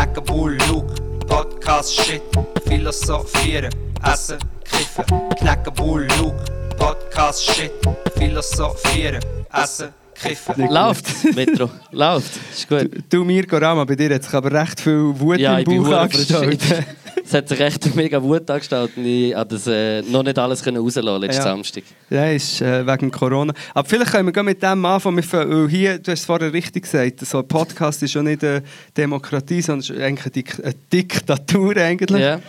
Knacken Bull, Luke, Podcast, Shit, Philosophieren, Essen, Kiffen. Knacken Bull, Luke, Podcast, Shit, Philosophieren, Essen, Kiffen. Läuft, Metro, läuft. Ist gut. Du, Mirko Rama, bei dir hat sich aber recht viel Wut Ja, im Bauch angestellt. Es hat sich echt mega Wut angestellt und ich konnte das äh, noch nicht alles rauslassen letzten Ja. Samstag. Ja, ist äh, wegen Corona. Aber vielleicht können wir mit dem anfangen. Weil hier, du hast es vorher richtig gesagt, so ein Podcast ist ja nicht eine Demokratie, sondern eigentlich eine, Dik eine Diktatur eigentlich. Ja.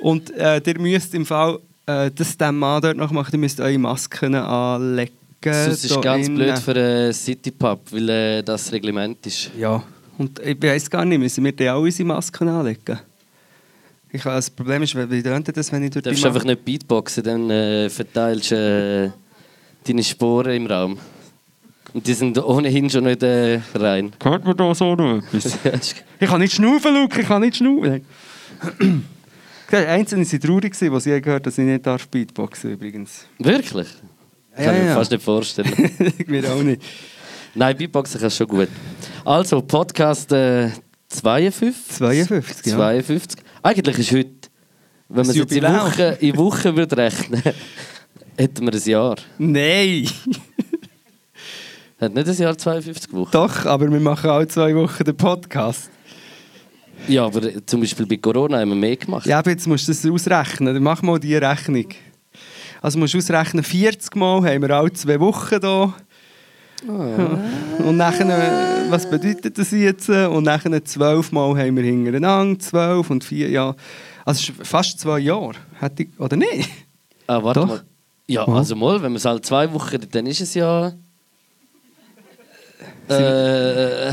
Und äh, ihr müsst im Fall äh, das dem Mann dort noch machen, ihr müsst eure Masken anlegen. Sonst ist ganz innen. blöd für einen Citypub, weil äh, das Reglement ist. Ja, und ich weiß gar nicht, müssen wir dir auch unsere Masken anlegen? Ich, das Problem ist, wie tönt das, wenn ich durch Du die darfst Ma- einfach nicht Beatboxen, dann äh, verteilst du äh, deine Sporen im Raum. Und die sind ohnehin schon nicht äh, rein. Hört man da so noch etwas? Ich kann nicht schnaufen, Luke, ich kann nicht schnaufen. Einzelne waren traurig, als sie gehört dass ich nicht darf Beatboxen übrigens. Wirklich? Ja, Kann ich mir ja. fast nicht vorstellen. ich mir auch nicht. Nein, Beatboxen kannst du schon gut. Also, Podcast äh, 52. 52, ja. 52. Eigentlich ist heute, wenn man es jetzt in. Wochen, in Wochen würde rechnen hätten wir ein Jahr. Nein! Hat nicht ein Jahr 52 Wochen? Doch, aber wir machen alle zwei Wochen den Podcast. Ja, aber zum Beispiel bei Corona haben wir mehr gemacht. Ja, aber jetzt musst du das ausrechnen. Dann mach mal die Rechnung. Also musst du ausrechnen, 40 Mal haben wir alle zwei Wochen hier. Und nachher, äh, was bedeutet das jetzt? Und nachher 12 Mal haben wir hintereinander, 12 und 4, ja. Also fast zwei Jahre, hätte ich, oder nicht? Ah, warte Doch. mal. Ja, Ja. also mal, wenn wir es halt zwei Wochen, dann ist es ja... Äh,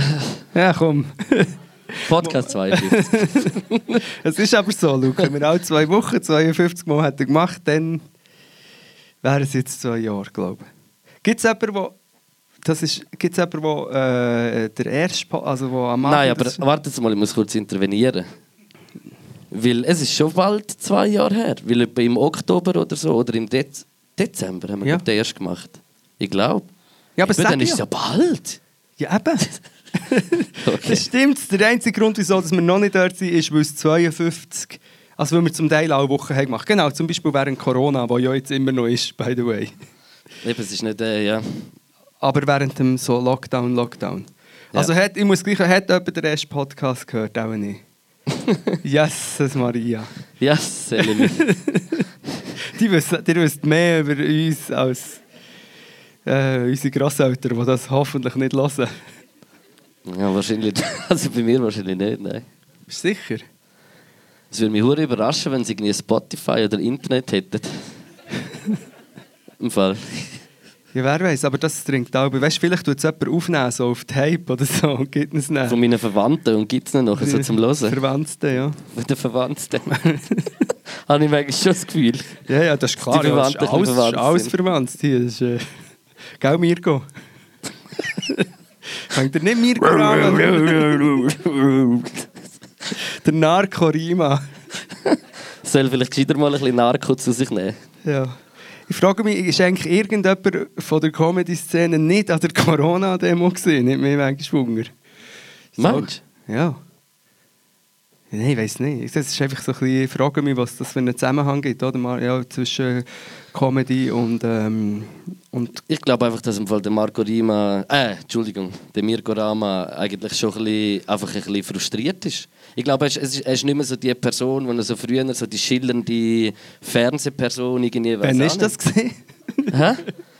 Ja, komm. Podcast 52. Es ist aber so, Luke, wenn wir alle zwei Wochen 52 Mal hätten gemacht, dann wären es jetzt zwei Jahre, glaube ich. Gibt es jemanden, wo das ist, gibt's jemanden, wo äh, der erste, also wo am Nein, Abend aber das- wartet mal, ich muss kurz intervenieren. Weil es ist schon bald zwei Jahre her. Weil etwa im Oktober oder so, oder im Dez Dezember haben wir Ja. den erst gemacht. Ich glaube. Ja, aber sag dann ist es ja bald. Ja, eben. Okay. Das stimmt. Der einzige Grund, wieso dass wir noch nicht dort sind, ist, weil es 52, also weil wir zum Teil alle Wochen haben gemacht. Genau, zum Beispiel während Corona, wo ja jetzt immer noch ist, by the way. Eben, es ist nicht, äh, ja. Aber während dem so Lockdown, Lockdown. Also hat, ich muss gleich, hat jemand den ersten Podcast gehört? Auch nicht. Jesus Maria. Ja, Selene. Die wissen, die wissen mehr über uns als äh, unsere Grosseltern, die das hoffentlich nicht hören. ja, wahrscheinlich. Also bei mir wahrscheinlich nicht, nein. Bist du sicher? Es würde mich hure überraschen, wenn sie irgendwie Spotify oder Internet hätten. Im Fall. Ja, wer weiß, aber das dringt auch. Weißt du, vielleicht tut es jemand aufnehmen, so auf Tape oder so, und gibt es nicht. Von meinen Verwandten und gibt es noch so zum Hören. Verwandten, ja. Von den Verwandten. Habe ich manchmal schon das Gefühl. Ja, ja, das ist klar. Die ja, das ist Verwandten alles, das ist alles sind. verwandt hier. Das ist, äh, gell, Mirko? Fängt er nicht Mirko an? Der Narco Rima. Soll vielleicht gescheiter mal ein bisschen Narko zu sich nehmen. Ja. Ich frage mich, ist eigentlich irgendjemand von der Comedy-Szene nicht an der Corona-Demo gesehen? Nicht mehr manchmal Wunder. Meinst Ja. Nein, ich weiß nicht. Das ist einfach so ein bisschen, ich frage mich, was das für einen Zusammenhang gibt, oder? Ja, zwischen Comedy und, ähm, und Ich glaube einfach, dass im Fall der Marco Rima, äh, Entschuldigung, der Mirko Rama eigentlich schon ein bisschen, einfach ein bisschen frustriert ist. Ich glaube, er ist, es ist- er ist nicht mehr so die Person, die er so früher so die schillernde Fernsehperson irgendwie weiss wann ist das gesehen? Hä?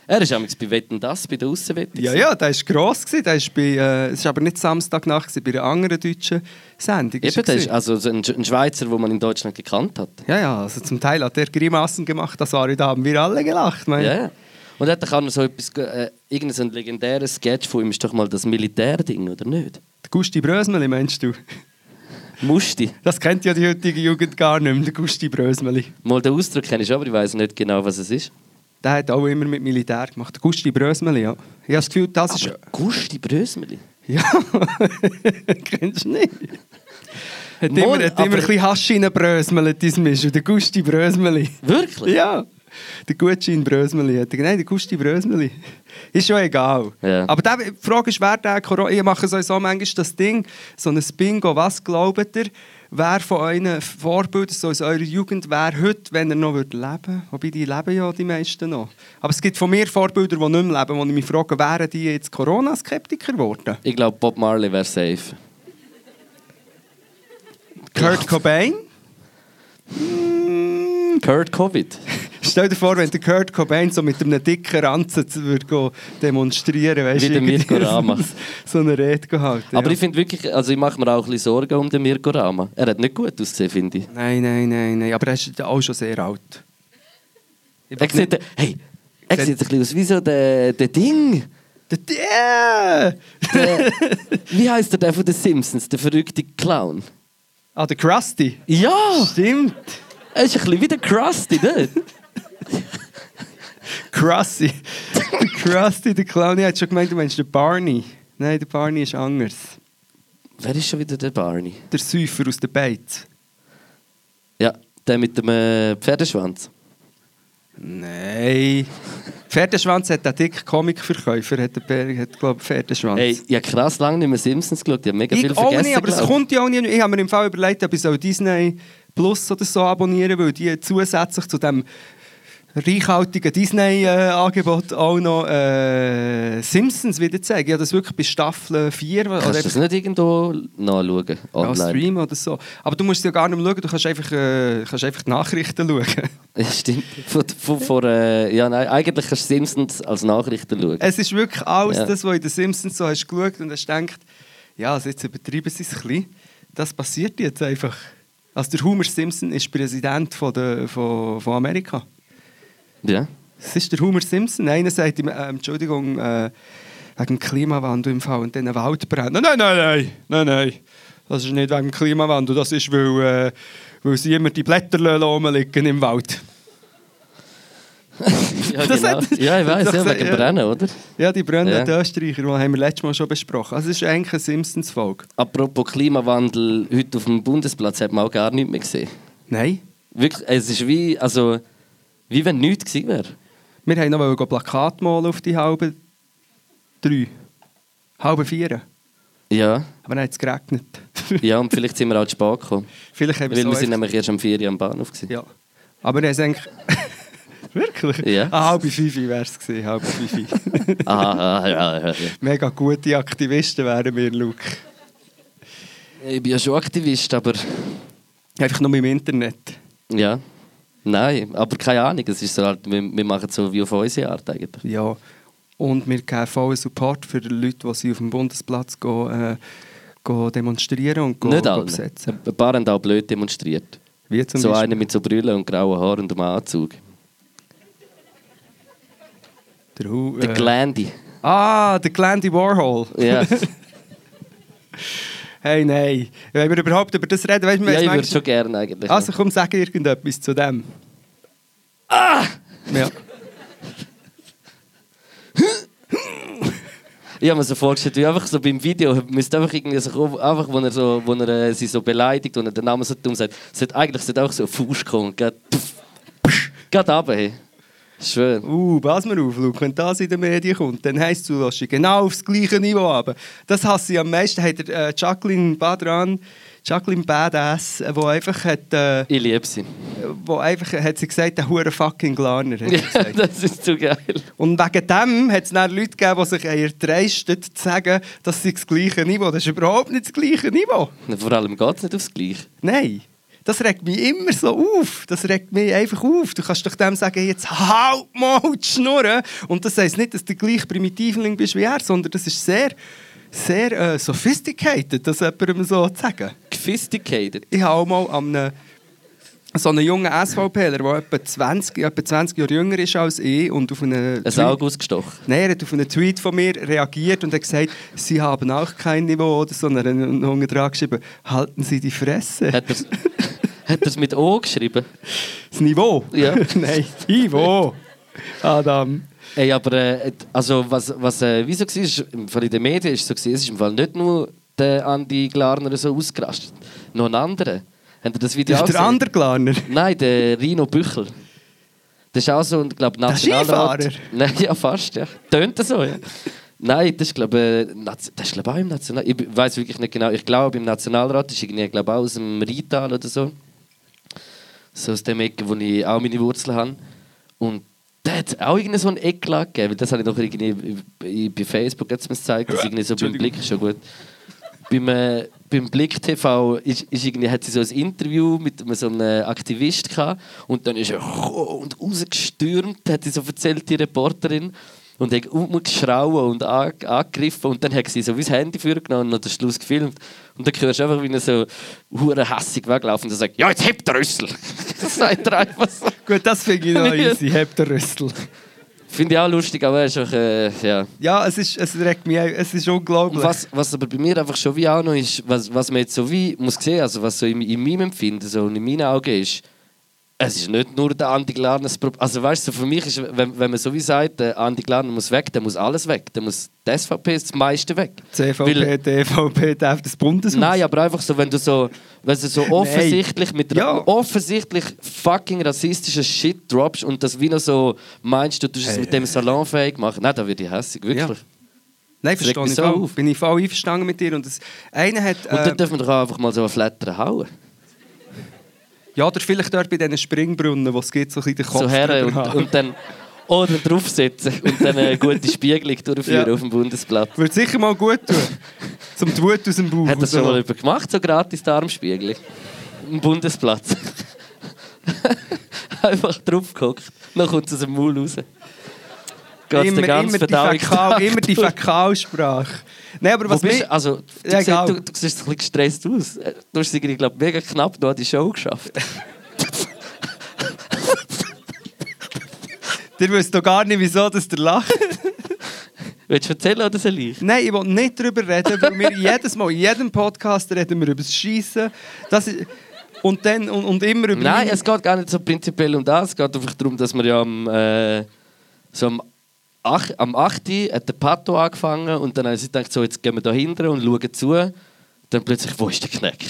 Er ist damals bei Wetten das, bei der Aussenwette. Ja, ja, der war gross. Der ist bei, äh, es war aber nicht Samstagnacht, gewesen, bei einer anderen deutschen Sendung. Eben, er der ist also so ein, ein Schweizer, den man in Deutschland gekannt hat. Ja, ja, also zum Teil hat er Grimassen gemacht, das war da haben wir alle gelacht. Mein. Ja, ja. Und er hat doch auch noch so etwas, äh, irgendein legendäres Sketch von ihm ist doch mal das Militärding, oder nicht? Der Gusti Brösmeli, meinst du? Musti. Das kennt ja die heutige Jugend gar nicht mehr, der Gusti Brösmeli. Mal den Ausdruck kenne ich, aber ich weiß nicht genau, was es ist. Der hat auch immer mit Militär gemacht. Der Gusti Brösmeli, ja. Ich habe das Gefühl, das ist... Aber Gusti Brösmeli. Ja, kennst du nicht? Hat Mal, immer, hat immer ein bisschen Hasch reinbrösmelt, dein Misch, der Gusti Brösmeli. Wirklich? Ja. Der Gutschein Brösmeli. Nein, der Gusti Brösmeli. Ist schon egal. Ja. Aber der, die Frage ist, wer der Corona... Ich mache sowieso manchmal das Ding, so ein Bingo. Was glaubt ihr, wer von euren Vorbildern, so aus eurer Jugend, wer heute, wenn er noch würde leben Wobei, die leben ja die meisten noch. Aber es gibt von mir Vorbilder, die nicht mehr leben, wo ich mich frage, wären die jetzt Corona-Skeptiker geworden? Ich glaube, Bob Marley wäre safe. Kurt Cobain? Kurt Covid. Stell dir vor, wenn der Kurt Cobain so mit einem dicken Ranzen zu- würde demonstrieren weißt Wie der Mirko Rama. So eine Rede gehalten. Aber ja. ich finde wirklich, also ich mache mir auch ein bisschen Sorgen um den Mirko Rama. Er hat nicht gut ausgesehen, finde ich. Nein, nein, nein, nein. Aber er ist auch schon sehr alt. Er sieht, hey, er sieht ein bisschen aus wie so der, der Ding. Der, der, Der, wie heißt der, der von den Simpsons, der verrückte Clown? ah, der Krusty. Ja! Stimmt. Er ist ein bisschen wie der Krusty, nicht? Krusty. Krusty, der Clown. Ich hätte schon gemeint, du meinst den Barney. Nein, der Barney ist anders. Wer ist schon wieder der Barney? Der Säufer aus der Beiz. Ja, der mit dem äh, Pferdeschwanz. Nein. Pferdeschwanz hat der dicke Comicverkäufer, hat, der, hat glaube ich, Pferdeschwanz. Hey, ich habe krass lange nicht mehr Simpsons geschaut. Ich habe mega viel Ich auch vergessen. nicht, aber es kommt ja auch nicht. Ich habe mir im Fall überlegt, ob ich so Disney Plus oder so abonnieren weil die zusätzlich zu dem reichhaltigen Disney-Angebot auch noch äh, Simpsons wieder zeigen. Ja, das wirklich bis Staffel 4 oder Kannst du das nicht irgendwo nachschauen? ja, Online? Stream oder so. Aber du musst es ja gar nicht mehr schauen, du kannst einfach, äh, kannst einfach die Nachrichten schauen. Ja, stimmt. Von, von, von, äh, ja, nein, eigentlich kannst du Simpsons als Nachrichten schauen. Es ist wirklich alles Ja. das, was in den Simpsons so hast geschaut und hast gedacht, ja, also jetzt übertreiben sie es ein bisschen. Das passiert jetzt einfach. Also der Homer Simpson ist Präsident von, der, von, von Amerika. Ja. Das ist der Homer Simpson. Einer sagt ihm, äh, Entschuldigung, äh, wegen dem Klimawandel im Fall und dann ein Wald brennt. Nein, nein, nein, nein, nein. Das ist nicht wegen dem Klimawandel, das ist, weil, äh, weil sie immer die Blätter rumliegen im Wald. Ja, genau. hat- ja ich weiß, ja, wegen ja. Brennen, oder? Ja, die brennenden Ja. Österreicher, die haben wir letztes Mal schon besprochen. Also es ist eigentlich eine Simpsons-Folge. Apropos Klimawandel, heute auf dem Bundesplatz hat man auch gar nichts mehr gesehen. Nein. Wirklich, es ist wie, also, wie wenn nichts gewesen wäre. Wir wollten noch ein Plakat malen auf die halbe drei. Halbe vier. Ja, Aber dann hat es geregnet. ja, und vielleicht sind wir auch zu spät gekommen. Vielleicht haben wir Weil so wir sind nämlich erst am 4 Uhr am Bahnhof. Gewesen. Ja. Aber er eigentlich... Wirklich? Ja. Ah, halbe fünf wäre es gewesen, halbe fünf. Ah, ah, ja, ja, ja. Mega gute Aktivisten wären wir, Luke. Ich bin ja schon Aktivist, aber Einfach nur im Internet. ja. Nein, aber keine Ahnung. Es ist so halt, wir, wir machen es so wie auf unsere Art eigentlich. Ja. Und wir geben vollen Support für die Leute, die sie auf dem Bundesplatz gehen, äh, gehen demonstrieren und gehen, Nicht alle. besetzen. Ein paar haben auch blöd demonstriert. Wie zum so Beispiel. einer mit so Brüllen und grauen Haaren und einem Anzug. Der, Hu- Der äh, Glandy. Ah, der Glandy Warhol. Ja. Hey, nein. Wenn wir überhaupt über das reden, weißt du, ja, ich würde schon gerne eigentlich. Also komm, sag irgendetwas zu dem. Ah! Ja. Ich habe mir so vorgestellt, wie einfach so beim Video müsste einfach irgendwie so einfach, wo er, so, wo er äh, sie so beleidigt und er den Namen so dumm sagt, sollte eigentlich sollte auch so ein Fuß kommen geht, pff, pff, geht runter. Hey. Schön. Uh, pass mal auf, Luke, wenn das in den Medien kommt, dann heisst du, du genau aufs gleiche Niveau haben. Das hasse ich am meisten. Hat der, äh, Jacqueline Badran, Jacqueline Badass, äh, wo einfach hat, äh, Ich liebe sie. wo einfach hat sie gesagt, der hure fucking sie Ja, das ist zu geil. Und wegen dem hat es dann Leute gegeben, die sich erdreisten, zu sagen, das sei das gleiche Niveau. Das ist überhaupt nicht das gleiche Niveau. Vor allem geht es nicht aufs Gleiche. Nein. Das regt mich immer so auf. Das regt mich einfach auf. Du kannst doch dem sagen, jetzt halt mal die Schnurren. Und das heisst nicht, dass du gleich Primitivling bist wie er, sondern das ist sehr, sehr äh, sophisticated, das jemandem so zu sagen. Sophisticated. Ich habe auch mal an einem, so einen jungen SVPler, der etwa 20, etwa 20 Jahre jünger ist als ich und auf einen Ein Auge ausgestochen. Nein, er hat auf einen Tweet von mir reagiert und hat gesagt, Sie haben auch kein Niveau oder so. Und er hat dran geschrieben, halten Sie die Fresse. Hat er hat es mit O geschrieben? Das Niveau? Ja. Nein, Niveau. Adam. Ey, aber äh, also was, was äh, wieso war, ist, im Fall in den Medien ist es so gewesen, es ist im Fall nicht nur der Andi Glarner so ausgerastet, noch ein anderer. Habt ihr das Video Das auch ist der andere Glarner. Nein, der Rino Büchel. Das ist auch so, ich glaube, Nationalrat. Skifahrer? Nein, ja, fast, ja. Tönt das so, ja. Nein, das ist, glaube ich, Naz- das ist, glaube ich, auch im National... Ich weiß wirklich nicht genau. Ich glaube, im Nationalrat ist irgendwie, glaube ich, auch aus dem Rheintal oder so. So aus dem Ecke, wo ich auch meine Wurzeln habe. Und der hat auch irgendwie so einen Eklat gegeben, weil das habe ich noch irgendwie bei- bei Facebook jetzt gezeigt, das irgendwie so beim Blick schon gut. beim, äh, beim Blick TV ist, ist irgendwie, hat sie so ein Interview mit so einem Aktivist gehabt und dann ist er und rausgestürmt, hat sie so erzählt, die Reporterin. Und hat umgeschrauen und an- angegriffen und dann hat sie so wie das Handy vorgenommen und den Schluss gefilmt. Und dann hörst du einfach, wie er so hure hässig weglaufen und sagt, ja, jetzt hebt der Rüssel. das sagt er einfach so. Gut, das finde ich noch easy, hebt der Rüssel. Finde ich auch lustig, aber er ist auch, äh, ja. Ja, es, ist, es regt mich, auch- es ist unglaublich. Und was, was aber bei mir einfach schon wie auch noch ist, was, was man jetzt so wie muss sehen, also was so in, in meinem Empfinden so und in meinen Augen ist, es ist nicht nur der Andi Glarner das Problem. Also weißt du, für mich ist, wenn, wenn man so wie sagt, der Andi Glarner muss weg, dann muss alles weg. Dann muss die SVP das meiste weg. CVP, Weil- DVP, darf das Bundeshaus. Nein, aber einfach so, wenn du so, wenn du so offensichtlich mit Ja. offensichtlich fucking rassistischen Shit droppst und das wie noch so meinst, du tust es Hey. mit dem salonfähig machen, nein, da werde ich hässig, wirklich. Ja. Nein, verstehe ich so auf. Bin ich voll einverstanden mit dir. Und das, einer hat... Und äh, dann dürfen wir doch auch einfach mal so einen Flattern hauen. Ja, oder vielleicht dort bei diesen Springbrunnen, wo es geht, so ein bisschen den Kopf so her und, und dann oder draufsetzen und dann eine gute Spiegelung durchführen Ja. auf dem Bundesplatz. Würde sicher mal gut tun. Zum die Wut aus dem Bauch Hat das schon mal jemand gemacht, so gratis Darmspiegelung? Am Bundesplatz. Einfach draufgehockt. Dann kommt es aus dem Maul raus. Geht's immer, immer, die Fäkal, immer die. Fäkalsprache. Nein, aber was bist, mich... du? also, du, Ja, siehst, du, du siehst ein bisschen gestresst aus. Du hast irgendwie, glaub, mega knapp noch die Show geschafft. Ihr wisst doch gar nicht, wieso dass ihr lacht. Willst du erzählen oder soll ich? Nein, ich will nicht darüber reden, weil wir jedes Mal, in jedem Podcast reden wir über das Schießen. Das ist, und, dann, und, und immer über... Nein, es geht gar nicht so prinzipiell um das. Es geht einfach darum, dass wir ja am, äh, so am, ach, am 8. hat der Pato angefangen und dann haben sie gedacht, so, jetzt gehen wir da hinten und schauen zu. Dann plötzlich, wo ist der Kneck?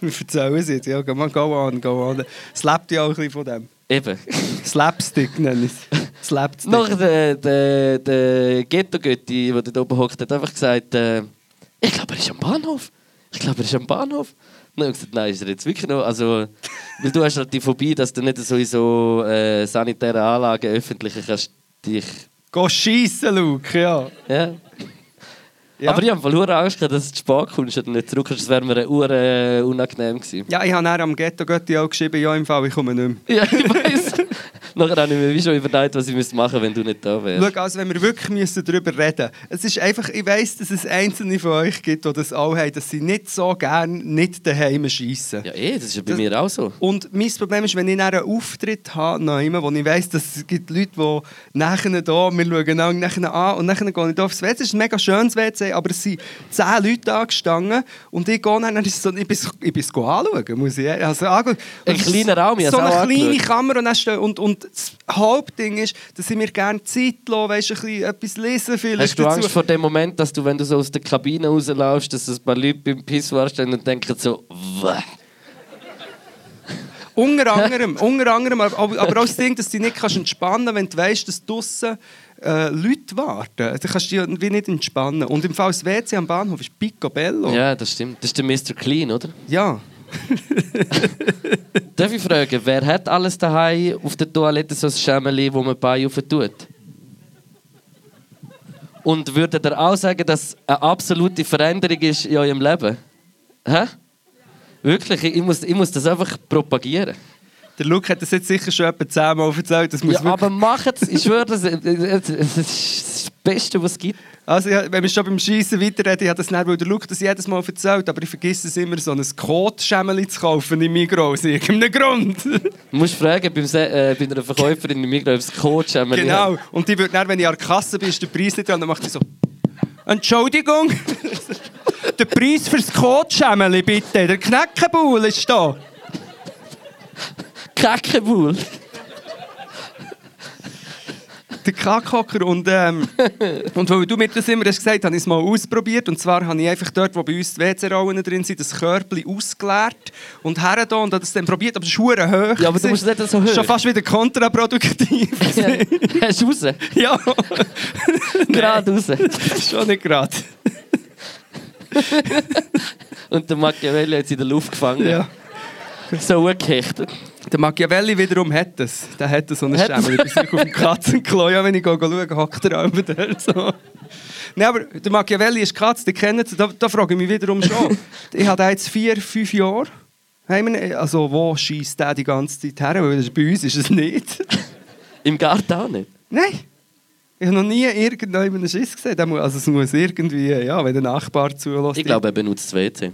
Wir erzählen es jetzt. Ja, on, go on, go on. Es lebt ja auch ein bisschen von dem. Eben. Slapstick nenne ich es. Slapstick. Noch der, der, der Ghetto-Götti, der da oben hockt, hat einfach gesagt, äh, ich glaube, er ist am Bahnhof. Ich glaube, er ist am Bahnhof. Dann habe ich gesagt, nein, ist er jetzt wirklich noch? Also, weil du hast halt die Phobie, dass du nicht so in so äh, sanitären Anlagen öffentlichen kannst dich... Geh schiessen, Luke, ja. Ja. Ja. Aber ich habe voll Angst, dass du zu spät kommst oder nicht zurückkommst. Das wäre mir eine äh, unangenehm gewesen. Ja, ich habe dann am Ghetto Götti auch geschrieben, ja, im Fall, ich komme nicht mehr. Ja, ich weiß. Nachher habe ich mir wie schon überlegt, was ich müsste machen wenn du nicht da wärst. Schau, also wenn wir wirklich müssen darüber reden es ist einfach, ich weiss, dass es einzelne von euch gibt, die das auch haben, dass sie nicht so gerne nicht daheim schiessen. Ja, eh, das ist ja bei Das- mir auch so. Und mein Problem ist, wenn ich einen Auftritt habe, noch immer, wo ich weiss, dass es gibt Leute, die nachher da, wir schauen nachher an und nachher gehe ich da aufs WC. Es ist ein mega schönes WC, aber es sind zehn Leute angestanden und ich gehe dann, dann ist so, ich bin es ich anschauen, muss ich also anschauen. Ein Und es- kleiner Raum, So eine kleine angeschaut. Kamera und, dann stehen- und, und das Hauptding ist, dass ich mir gerne Zeit lasse, weißt, ein bisschen etwas lesen vielleicht Hast du dazu. Angst vor dem Moment, dass du, wenn du so aus der Kabine rausläufst, dass ein paar Leute beim Pissoir stehen und denken so, «Wäh». Unter anderem, unter anderem aber, aber auch das Ding, dass du dich nicht kannst entspannen kannst, wenn du weißt, dass draussen äh, Leute warten. Dann kannst du dich nicht entspannen. Und im Fall WC am Bahnhof ist Picobello. Ja, das stimmt. Das ist der Mr. Clean, oder? ja. Darf ich fragen, wer hat alles daheim auf der Toilette so ein Schemmeli, wo man Beine rauf tut? Und würdet ihr auch sagen, dass eine absolute Veränderung ist in eurem Leben? Hä? Wirklich, ich muss, ich muss das einfach propagieren. Der Luke hat das jetzt sicher schon etwa zehnmal erzählt. Das muss Ja, wirklich- aber macht es, ich schwöre, das, das ist das Beste, was es gibt. also, wenn wir schon beim Schießen weiterreden, ich habe das nicht, weil der Luke das jedes Mal erzählt, aber ich vergesse es immer, so ein Kotschemmeli zu kaufen im Migros. Aus irgendeinem Grund. Du musst fragen beim Se äh, bei einer Verkäuferin im Migros, ob es haben. genau. Und die wird dann, wenn ich an der Kasse bin, ist der Preis nicht dran, dann macht sie so... Entschuldigung, der Preis fürs Kotschemmeli bitte, der Knäckebull ist da. Kackebull. der Kackhocker. Und, ähm, und weil du mir das immer hast gesagt habe ich es mal ausprobiert. Und zwar habe ich einfach dort, wo bei uns die WC-Rollen drin sind, das Körbchen ausgeleert und her da und habe das dann probiert, aber es ist hoch. Ja, aber du musst nicht so hoch. Schon fast wieder kontraproduktiv. Hast du raus? ja, Gerade raus. schon nicht gerade. Und der Machiavelli hat sie in der Luft gefangen. Ja. So angehechtet. Der Machiavelli wiederum hat das. Der hat so eine Hat Schemmel. Ich bin auf dem Katzenklo. Ja, wenn ich schaue, hockt er auch dort so. Nein, aber der Machiavelli ist Katze, den kennen Sie. Da, da frage ich mich wiederum schon. ich habe jetzt vier, fünf Jahre. Also, wo schießt der die ganze Zeit her? Weil das- bei uns ist es nicht. Im Garten auch nicht. Nein. Ich habe noch nie irgendjemanden Schiss gesehen. Also es muss irgendwie, ja, wenn der Nachbar zulässt. Ich glaube, er benutzt das WC.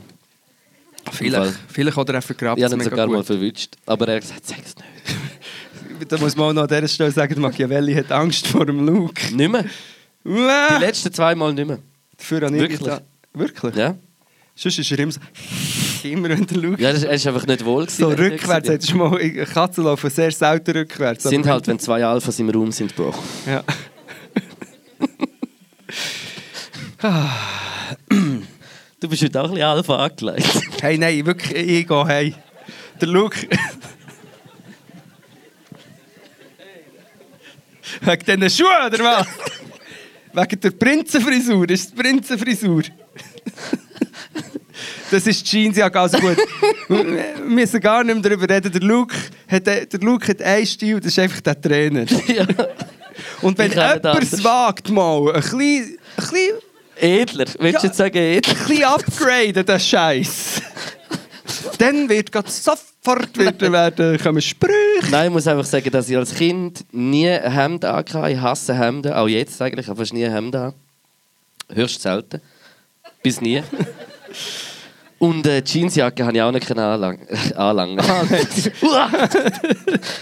Vielleicht, vielleicht hat er einfach vergrabt. Ich habe ihn sogar mal verwünscht. Aber er hat gesagt, sag es nicht. Da muss man auch noch an dieser Stelle sagen, Machiavelli hat Angst vor dem Luke. Nicht mehr. Die letzten zwei Mal nicht mehr. Dafür habe ich Wirklich? gedacht- Wirklich? Ja, Sonst ist er immer so... immer wenn der Luke... ja er ist einfach nicht wohl. gewesen, so rückwärts. Hättest du mal... Katzen laufen sehr selten rückwärts. Sind halt, wenn zwei Alphas im Raum sind, Bro. Ja. Du bist heute auch ein bisschen Alpha angelegt. Hey, nein, wirklich, ich gehe hey. Der Luke... Wegen diesen Schuhen, oder was? Wegen der Prinzenfrisur. Das ist die Prinzenfrisur. Das ist die Jeansjacke, also gut. Wir müssen gar nicht mehr darüber reden. Der Luke hat, der Luke hat einen Stil, das ist einfach der Trainer. ja. Und wenn jemand es wagt, mal ein bisschen, ein bisschen, Edler. Willst du Ja. jetzt sagen edler? ein bisschen upgraden, den Scheiß, dann wird grad sofort wird werden, kommen Sprüche. Nein, ich muss einfach sagen, dass ich als Kind nie ein Hemd hatte. Ich hasse Hemden. Auch jetzt eigentlich. Ich habe fast nie ein Hemd an. Höchst selten. Bis nie. Und äh, Jeansjacke habe ich auch nicht können anlangen. anlangen.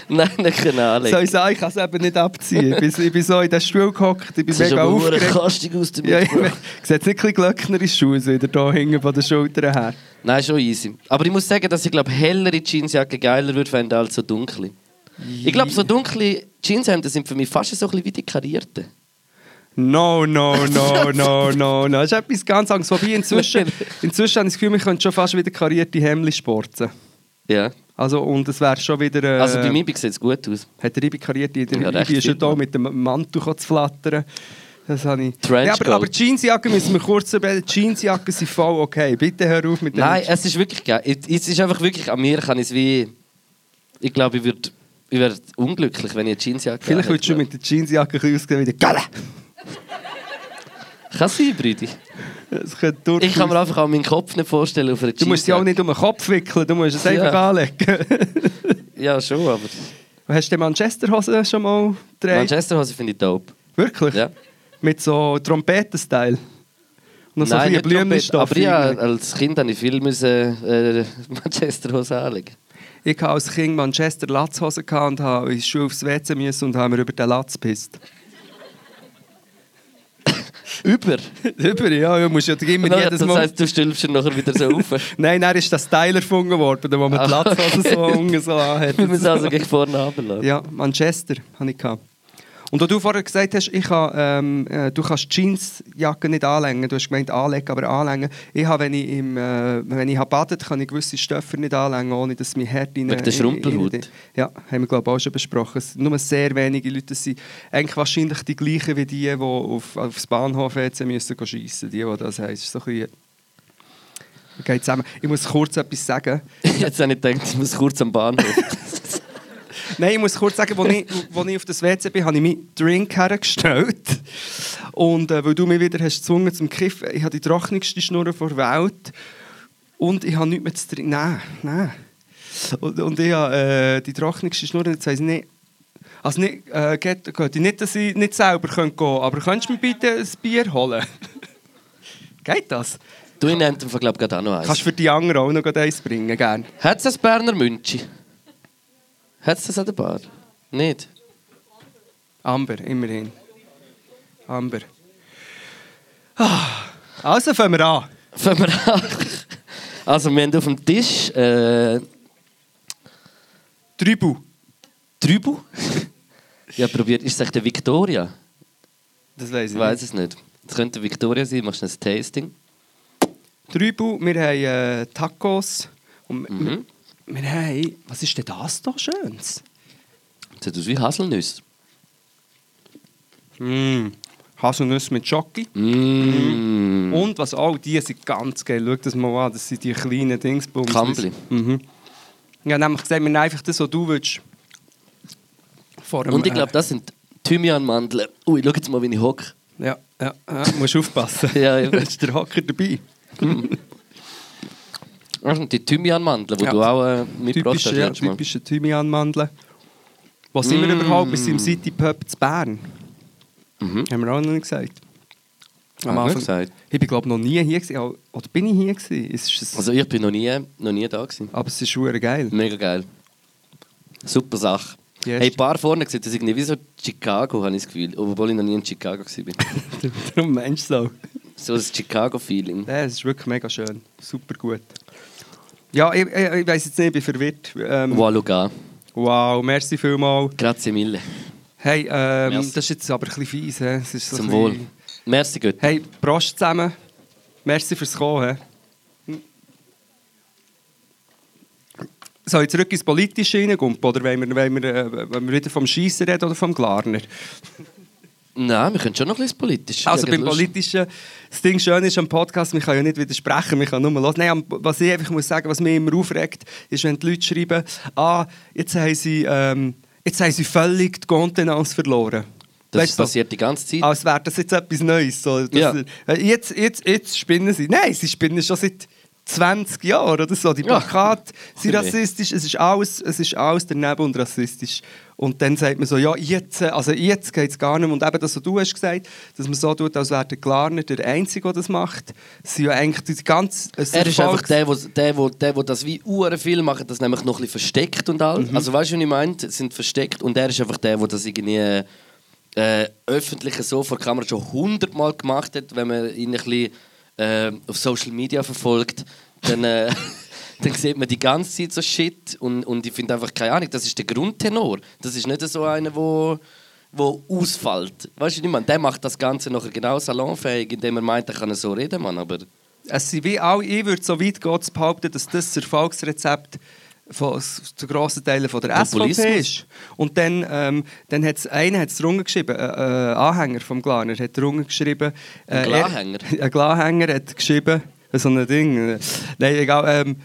Nein, nicht können anlegen. Soll ich sagen, ich kann es eben nicht abziehen. Ich bin, ich bin so in den Stuhl gehockt, ich bin ist mega aufgeregt. kastig aus dem Ja, ich sieht nicht ein bisschen Glöckner in Schuhe wieder da hinten von den Schultern her. Nein, schon easy. Aber ich muss sagen, dass ich glaube, hellere Jeansjacke geiler würde finden als so dunkle. Ich glaube, so dunkle Jeanshemden sind für mich fast so ein bisschen wie die karierten. No, no, no, no, no, no. Das ist etwas ganz anderes. Wobei inzwischen, inzwischen habe ich das Gefühl, wir können schon fast wieder karierte Hemden sporten. Ja. Also, und es wäre schon wieder... Äh, Also bei mir sieht es gut aus. Hat der Ibi kariert, der Ja, Ibi ist schon da mit dem Mantel zu flattern. Das habe ich. Trenchcoat. Ja, aber, aber Jeansjacken müssen wir kurz erwähnen. Jeansjacken sind voll okay. Bitte hör auf mit dem. Nein, es ist wirklich geil. Es ist einfach wirklich, an mir kann ich es wie... Ich glaube, ich würde ich werd unglücklich, wenn ich eine Jeansjacke Vielleicht anhätte. würdest du mit der Jeansjacke ein bisschen ausgehen wie der Galle. Kann sein, Brüdi. Ich kann mir einfach auch meinen Kopf nicht vorstellen auf einer Du musst sie auch nicht um den Kopf wickeln, du musst es einfach Ja. anlegen. Ja, schon, aber... Hast du die Manchester-Hose schon mal gedreht? Manchester-Hose finde ich dope. Wirklich? Ja. Mit so Trompeten-Style? Und so Nein, Blümchenstoff. aber ja, als Kind musste ich viel müssen, äh, Manchester-Hose anlegen. Ich hatte als Kind Manchester Latzhose gehabt und habe in die Schule aufs WC müssen und haben mir über den Latz gepisst. Über? über, ja, du musst ja immer Nein, jedes das Mal... heisst, du stülpst ihn nachher wieder so auf. Nein, dann ist das Style erfunden worden, wo man die Ah. Latzhose so unten so anhat. Wir müssen also gegen vorne runterlassen. Ja, Manchester hatte ich. Gehabt. Und wo du vorher gesagt hast, ich habe, ähm, äh, du kannst Jeansjacke nicht anlängen. Du hast gemeint anlegen, aber anlängen. Ich habe, wenn ich, im, äh, wenn ich habe badet, kann ich gewisse Stoffe nicht anlängen, ohne dass mein Herd rein... Wegen der Schrumpelhaut? in- in- Ja, haben wir glaube ich auch schon besprochen. Es sind nur sehr wenige Leute sind eigentlich wahrscheinlich die gleichen wie die, die auf, aufs Bahnhof jetzt müssen schiessen. Die, die das heisst. So ein. Geht zusammen. Ich muss kurz etwas sagen. Jetzt habe ich gedacht, ich muss kurz am Bahnhof. Nein, ich muss kurz sagen, als ich, als ich auf das WC bin, habe ich meinen Drink hergestellt. Und äh, weil du mich wieder hast gezwungen zum Kiffen, ich habe die trockenste Schnur der Welt. Und ich habe nichts mehr zu trinken. Nein, nein. Und, und ich habe äh, die trockenste Schnur, jetzt weiss ich nicht... Also nicht, äh, geht, geht nicht, dass ich nicht selber gehen könnte, aber könntest du mir bitte ein Bier holen? geht das? Du in dem Fall, glaube ich, gerade auch noch eins. Kannst du für die anderen auch noch eins bringen, gerne? Hat es ein Berner Münchi? Hat es das an der Bar? Nicht? Amber, immerhin. Amber. Ah, Also fangen wir an. Fangen wir an. Also, wir haben auf dem Tisch äh, Trübu. Trübu. Ja, probiert. Ist es echt der Victoria? Das weiss Ich ich weiß es nicht. Es könnte Victoria sein. Machst du ein Tasting? Trübel, wir haben äh, Tacos. Und Mhm. Wir, haben... Was ist denn das da Schönes? Das sieht aus wie Haselnüsse. Mm. Haselnüsse mit Schoki. Mm. Und was auch, die sind ganz geil. Schau das mal an, das sind die kleinen Dingsbums. Kambli. Mhm. Ich habe nämlich gesagt, wir nehmen einfach das, was du willst. Vor dem, Und ich äh, glaube, das sind Thymianmandeln. Ui, schau jetzt mal, wie ich hocke. Ja, ja, ja, musst aufpassen. Ja, ja. Da ist der Hocker dabei. Die Thymianmandeln, die Ja. du auch äh, mitgebracht hast. Typische, ja, letztes Mal. typische Thymianmandeln. Wo sind wir Mm. überhaupt? Wir sind im City Pub zu Bern. Mhm. Haben wir auch noch nicht gesagt. Am Anfang- gesagt. Ich bin glaube noch nie hier gewesen. Oh, Oder bin ich hier gewesen? Also ich bin noch nie, noch nie da gewesen. aber es ist schon geil. Mega geil. Super Sache. Yes. Hey, ein paar vorne gesehen, das ist irgendwie wie so Chicago, habe ich das Gefühl. Obwohl ich noch nie in Chicago war. Darum meinst du so. so das Chicago-Feeling. Ja, es ist wirklich mega schön. Super gut. Ja, ich, ich, ich weiß jetzt nicht, ich bin verwirrt. Ähm, Wow, schau wow, merci vielmals. Grazie mille. Hey, ähm, das ist jetzt aber ein bisschen fies. He? Es ist so Zum ein Wohl. bisschen- Merci gut. Hey, Prost zusammen. Merci fürs Kommen. he? Soll ich zurück ins Politische reingehen? Oder wollen wir, wollen, wir, äh, wollen wir wieder vom Schiessen reden oder vom Glarner? Nein, wir können schon noch ein bisschen politisch. Also beim. Politischen, das Ding schön ist am Podcast, man kann ja nicht widersprechen, man kann nur hören. Nein, was ich einfach muss sagen, was mich immer aufregt, ist, wenn die Leute schreiben, ah, jetzt haben sie, ähm, jetzt haben sie völlig die Kontenance verloren. Das Weißt passiert die ganze Zeit. als wäre das jetzt etwas Neues. So, Ja. äh, jetzt, jetzt, jetzt spinnen sie. Nein, sie spinnen schon seit 20 Jahren oder so. Die Ja. Plakate sind Für mich. rassistisch, es ist, alles, es ist alles daneben und rassistisch. Und dann sagt man so, ja, jetzt, also jetzt geht es gar nicht mehr. Und eben das, was du hast gesagt, dass man so tut, als wäre der Glarner der Einzige, der das macht. Sind ja eigentlich die ganze... es Er ist einfach der, der, wo, der, wo das wie uhren viel macht, das nämlich noch ein bisschen versteckt und all. Mhm. Also weißt du, was ich meine? Sind versteckt und er ist einfach der, wo das irgendwie äh, öffentlich so vor der Kamera schon hundertmal gemacht hat, wenn man ihn ein bisschen äh, auf Social Media verfolgt, dann, äh, dann sieht man die ganze Zeit so Shit und, und ich finde einfach keine Ahnung, das ist der Grundtenor. Das ist nicht so einer, wo wo ausfällt. Weißt du, meine? Der macht das Ganze nachher genau salonfähig, indem er meint, er kann so reden, Mann. Aber Es sind wie auch, ich würde so weit gehen, zu behaupten, dass das Erfolgsrezept von, zu grossen Teilen von der. SVP ist. Und dann, ähm, dann hat einer hat's drunter geschrieben, äh, äh, Anhänger vom Glarner hat drunter geschrieben... Äh, Ein Glahänger? Er, ein Glahänger hat geschrieben, so ein Ding, äh, nein, egal, ähm,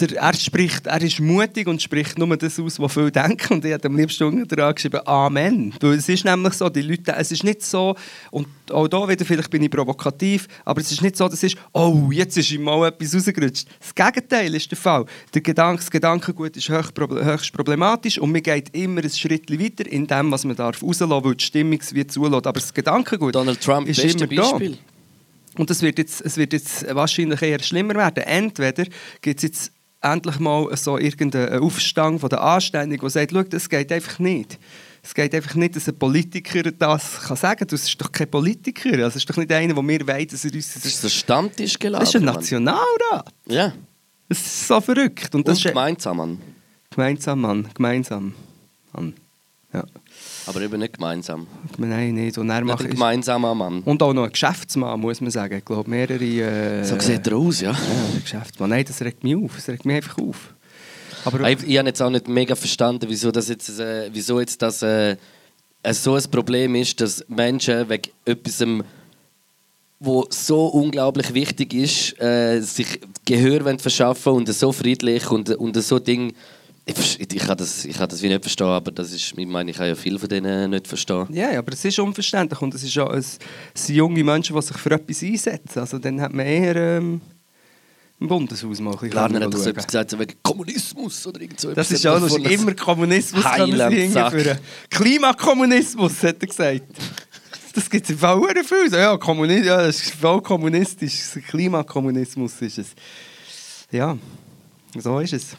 der, er, spricht, er ist mutig und spricht nur das aus, was viele denken. Und ich habe am liebsten dran geschrieben, Amen. Weil es ist nämlich so, die Leute, es ist nicht so, und auch da wieder, vielleicht bin ich provokativ, aber es ist nicht so, dass es ist, oh, jetzt ist ihm mal etwas rausgerutscht. Das Gegenteil ist der Fall. Der Gedanke, das Gedankengut ist höchst, proble- höchst problematisch und man geht immer ein Schritt weiter in dem, was man darf rauslassen, weil die Stimmung es wie zulässt. Aber das Gedankengut Donald Trump, ist immer da. Beispiel. Und es wird, jetzt, es wird jetzt wahrscheinlich eher schlimmer werden. Entweder gibt es jetzt endlich mal so irgendeinen Aufstand von der Anständigen, der sagt, schau, das geht einfach nicht. Es geht einfach nicht, dass ein Politiker das kann sagen kann. Du bist doch kein Politiker. Also, es ist doch nicht einer, der mir weiß, dass er uns... Das ist so Stammtisch das ist ein Nationalrat. Ja. Das ist so verrückt. Und das Und ist gemeinsam, Mann. gemeinsam, Mann. Gemeinsam. Mann. Ja. Aber eben nicht gemeinsam. Nein, nicht. Und er macht... ein gemeinsamer Mann. Und auch noch ein Geschäftsmann, muss man sagen. Ich glaube, mehrere... Äh, So sieht er aus, ja. Ja, Geschäftsmann. Nein, das regt mich auf. Das regt mich einfach auf. Aber Ich, ich habe jetzt auch nicht mega verstanden, wieso, das jetzt, äh, wieso jetzt das äh, äh, so ein Problem ist, dass Menschen wegen etwas, wo so unglaublich wichtig ist, äh, sich Gehör verschaffen und so friedlich und, und so Ding. Ich, kann das, ich kann das wie nicht verstehen, aber das ist, ich meine, ich kann ja viel von denen nicht verstehen. ja, ja, aber es ist unverständlich und es, ist auch, es sind junge Menschen, die sich für etwas einsetzen. Also dann hat man eher ähm, im Bundeshaus mal ein Klar, hat er so etwas gesagt, so wegen Kommunismus oder irgend so Das ist auch noch immer Kommunismus kann man Sack. hinführen. Klimakommunismus, hat er gesagt. Das gibt es sehr viel. So, Ja, Kommuni ja, das ist voll kommunistisch. Klimakommunismus ist es. Ja, so ist es.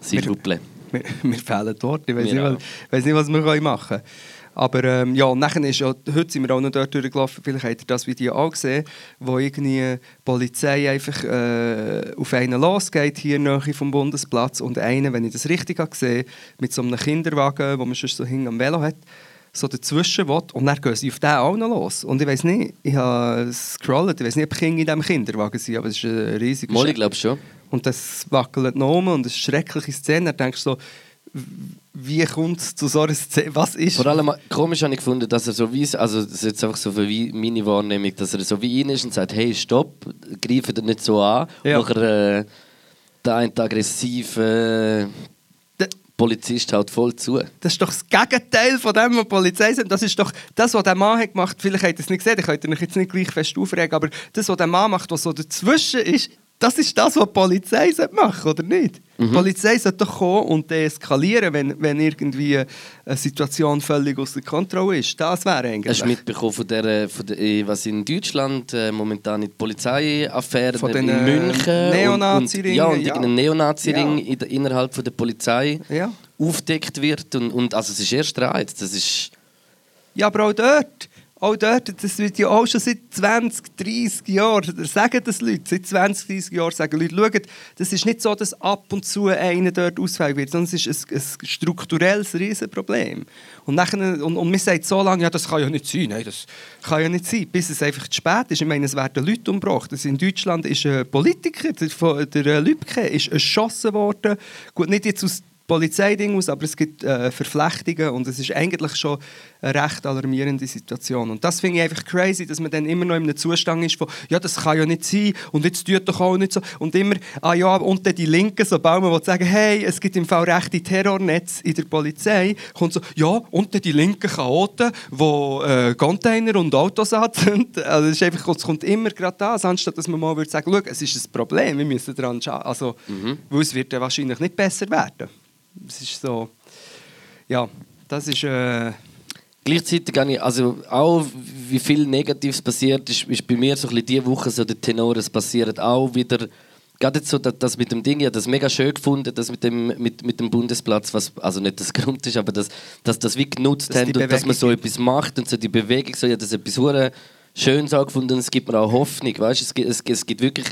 S'il vous plaît. Mir, mir fehlen die Worte. Ich weiß nicht, was, nicht, was wir machen können. Aber ähm, ja, nachher ist ja, heute sind wir auch noch dort durchgelaufen, vielleicht habt ihr das Video auch gesehen, wo irgendwie die Polizei einfach äh, auf einen losgeht, hier nahe vom Bundesplatz, und einer, wenn ich das richtig habe gesehen, mit so einem Kinderwagen, wo man schon so hinten am Velo hat, so dazwischen will, und dann gehen sie auf den auch noch los. Und ich weiß nicht, ich habe gescrollt, ich weiß nicht, ob Kinder in diesem Kinderwagen sind, aber es ist ein riesiger Mal, ich glaube schon. Und das wackelt noch um und es ist eine schreckliche Szene. Dann denkst du so, wie kommt es zu so einer Szene? Was ist... Vor allem komisch habe ich gefunden, dass er so wie, also das ist jetzt einfach so für meine Wahrnehmung, dass er so wie ihn ist und sagt, hey, stopp, greife dir nicht so an. Ja. Nachher äh, der eine aggressive D- Polizist haut voll zu. Das ist doch das Gegenteil von dem, was die Polizei sagt. Das ist doch das, was der Mann hat gemacht Vielleicht habt ihr es nicht gesehen, ich könnte euch jetzt nicht gleich fest aufregen, aber das, was der Mann macht, was so dazwischen ist, das ist das, was die Polizei machen oder nicht? Die Polizei sollte doch kommen und deeskalieren, wenn, wenn irgendwie eine Situation völlig außer Kontrolle ist. Das wäre eigentlich... Hast du mitbekommen von der, von der äh, was in Deutschland äh, momentan in die Polizeiaffäre in äh, München Neonazi-Ringen, und, ja, und ja. irgendein Neonazi-Ring Ja. in der- innerhalb von der Polizei Ja. aufdeckt wird und, und also es ist erst Reiz, das ist Ja, aber auch dort. Auch dort, das wird ja auch schon seit 20, 30 Jahren, sagen das Leute, seit 20, 30 Jahren sagen Leute, schaut, das ist nicht so, dass ab und zu einer dort ausfällig wird, sondern es ist ein, ein strukturelles Riesenproblem. Und, nachher, und, und man sagt so lange, ja, das kann ja nicht sein, nein, das kann ja nicht sein, bis es einfach zu spät ist. Ich meine, es werden Leute umgebracht. Also in Deutschland ist ein Politiker, der, der äh, Lübke, ist erschossen worden, gut, nicht jetzt aus Polizeiding aus, aber es gibt äh, Verflechtungen und es ist eigentlich schon eine recht alarmierende Situation. Und das finde ich einfach crazy, dass man dann immer noch in einem Zustand ist von «Ja, das kann ja nicht sein und jetzt tut doch auch nicht so» und immer «Ah ja, und dann die Linken, sobald man will sagen «Hey, es gibt im Fall rechte Terrornetz in der Polizei», kommt so «Ja, und dann die linken Chaoten, die äh, Container und Autos anzünden». Also es, ist einfach, es kommt immer gerade das, anstatt dass man mal würde sagen «Schau, es ist ein Problem, wir müssen daran arbeiten». Also, weil es wird ja wahrscheinlich nicht besser werden. Es ist so, ja, das ist, äh, Gleichzeitig habe ich, also auch wie viel Negatives passiert, ist, ist bei mir so ein bisschen diese Woche so der Tenor, es passiert auch wieder, gerade jetzt so das, das mit dem Ding, ich habe das mega schön gefunden, das mit dem, mit, mit dem Bundesplatz, was also nicht das Grund ist, aber dass das, das wie genutzt Dass haben und dass man so etwas macht und so die Bewegung, so, ich habe das etwas Schönes auch gefunden und es gibt mir auch Hoffnung, weißt? Es, gibt, es, es gibt wirklich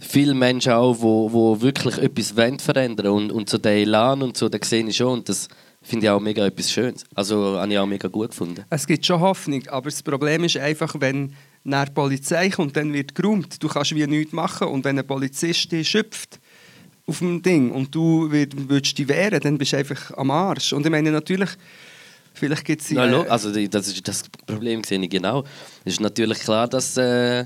viele Menschen auch, wo, wo wirklich etwas wollen verändern und, und so den Elan und so, den sehe ich schon und das finde ich auch mega etwas Schönes. Also habe ich auch mega gut gefunden. es gibt schon Hoffnung, aber das Problem ist einfach, wenn nach Polizei kommt, dann wird geräumt. Du kannst wie nichts machen und wenn ein Polizist dich schöpft auf dem Ding und du würd- würdest dich wehren, dann bist du einfach am Arsch. Und ich meine natürlich, vielleicht gibt es... Ja, lo- also das ist das Problem sehe ich genau. Es ist natürlich klar, dass, äh,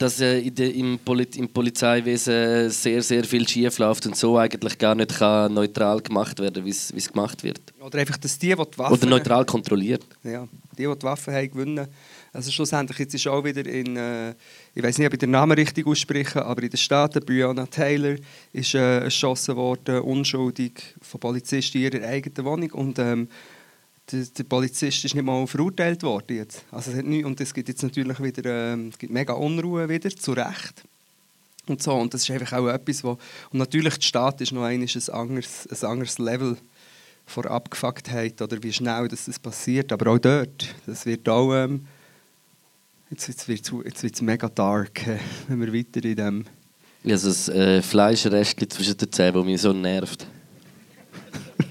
dass äh, im, Poli im Polizeiwesen sehr, sehr viel schief läuft und so eigentlich gar nicht kann neutral gemacht werden, wie es wie es gemacht wird. Oder einfach, dass die, die die Waffen... Oder neutral kontrolliert. Ja, die, die die Waffen haben, gewinnen. Also schlussendlich jetzt ist auch wieder in, äh, ich weiß nicht, ob ich den Namen richtig ausspreche, aber in den Staaten, Breonna Taylor ist äh, erschossen worden, unschuldig von Polizisten in ihrer eigenen Wohnung und ähm, der, der Polizist ist nicht mal verurteilt worden jetzt. Also es hat nicht, und es gibt jetzt natürlich wieder, ähm, gibt mega Unruhe wieder, zu Recht. Und so, und das ist einfach auch etwas, wo, und natürlich der Staat ist noch ein, ein, anderes, ein anderes Level vor Abgefucktheit oder wie schnell das, das passiert. Aber auch dort, das wird auch, ähm, jetzt, jetzt wird es jetzt wird's mega dark, äh, wenn wir weiter in dem... Ich habe so ein äh, Fleischrestchen zwischen den Zähnen, das mich so nervt.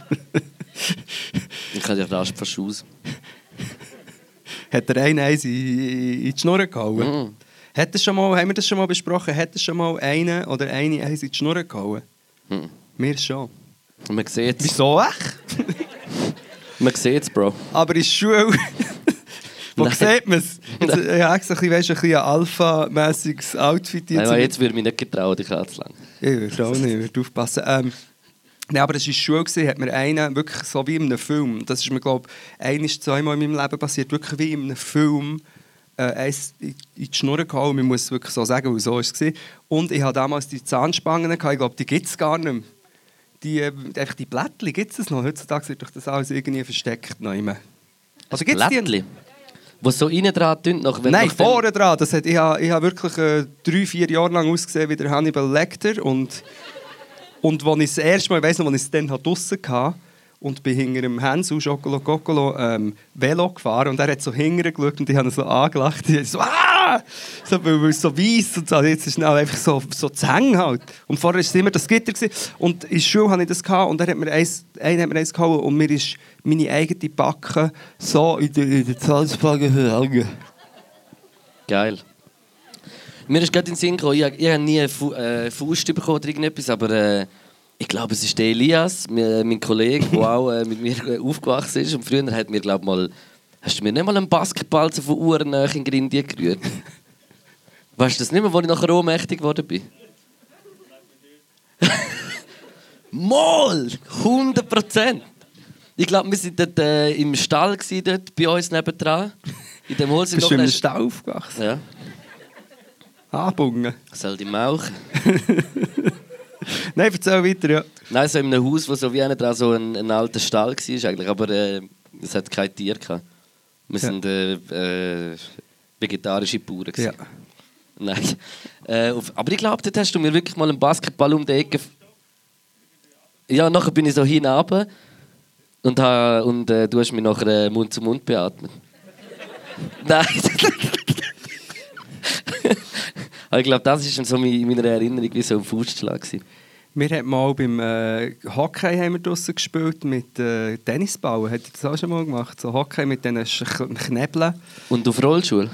ich kann ja rasch fast aus. Hat der eine eins in, die Schnur gehauen? Mhm. Hat schon mal, haben wir das schon mal besprochen? Hat das schon mal einen oder eine eins in die Schnur gehauen? Mhm. Mir schon. Und Man sieht es, Wieso man sieht's, Bro. Aber in der Schule... Wo Nein. sieht man es? Ich habe extra ein bisschen, ein, bisschen alpha-mässiges Outfit Nein, jetzt. aber jetzt würde ich mich nicht getrauen, dich anzulangen. Ich würde auch nicht, ich würde aufpassen. Ähm, Nein, aber es war Schule, gewesen, hat mir einer, wirklich so wie in einem Film, das ist mir, glaube ich, ein, zweimal in meinem Leben passiert, wirklich wie in einem Film, äh, eins in die Schnur gehauen, man muss es wirklich so sagen, weil so war es. Und ich hatte damals die Zahnspangen, gehabt, ich glaube, die gibt es gar nicht mehr. Die, äh, einfach die Blättchen gibt es noch, heutzutage wird doch das alles irgendwie versteckt. Noch immer. Also gibt's die? Blättli. Was so innen dran tun, nach, wenn Nein, vorne dran. Das hat, ich habe ich habe wirklich äh, drei, vier Jahre lang ausgesehen wie der Hannibal Lecter. Und, und als ich das erste Mal, ich weiss noch, als ich es dann draussen hatte, und bin hinter dem Hänsel Schokolo Kokolo ähm, Velo gefahren und er hat so hinterher geschaut und ich habe so angelacht. Ich so, ah! so, weil es so weiss und so. Jetzt ist es einfach so, so zu hängen halt. Und vorher war es immer das Gitter. Gewesen. Und in der Schule hatte ich das gehabt, und er hat mir eins, einer hat mir eins gehauen und mir ist meine eigene Backe so in der, in der. Geil. Mir ist gerade in den Sinn gekommen, ich, ich habe nie einen Fu äh, Faust bekommen oder irgendetwas, aber äh, ich glaube, es ist der Elias, mein, mein Kollege, der auch äh, mit mir äh, aufgewachsen ist. Und früher hat mir, glaube mal, hast du mir nicht mal einen Basketball von Uhren nach in Grindien gerührt? weißt du das nicht mehr, als ich nachher ohnmächtig geworden bin? Mal! 100 Prozent! Ich glaube, wir waren dort äh, im Stall, gewesen, dort bei uns nebendran. In dem Holz Bist du einem Stall aufgewachsen? Ja, Anbungen. soll die Mauch. Nein, erzähl weiter, ja. Nein, so in einem Haus, wo so wie einer dran so ein, ein alter Stall war, eigentlich, aber äh, es hat kein Tier gehabt. Wir Ja. sind äh, äh, vegetarische Bauern. gewesen. Ja. Nein. Äh, auf, aber ich glaube, dort hast du mir wirklich mal einen Basketball um die Ecke. Ja, nachher bin ich so hinab und, ha, und äh, du hast mich nachher äh, Mund zu Mund beatmet. Nein. ich glaube, das ist so in meiner Erinnerung wie so ein Faustschlag. gewesen. Wir haben mal beim äh, Hockey haben wir draussen gespielt mit äh, Tennisballen. Habt ihr das auch schon mal gemacht? So Hockey mit diesen Sch- Knebeln. Und auf Rollschuhe?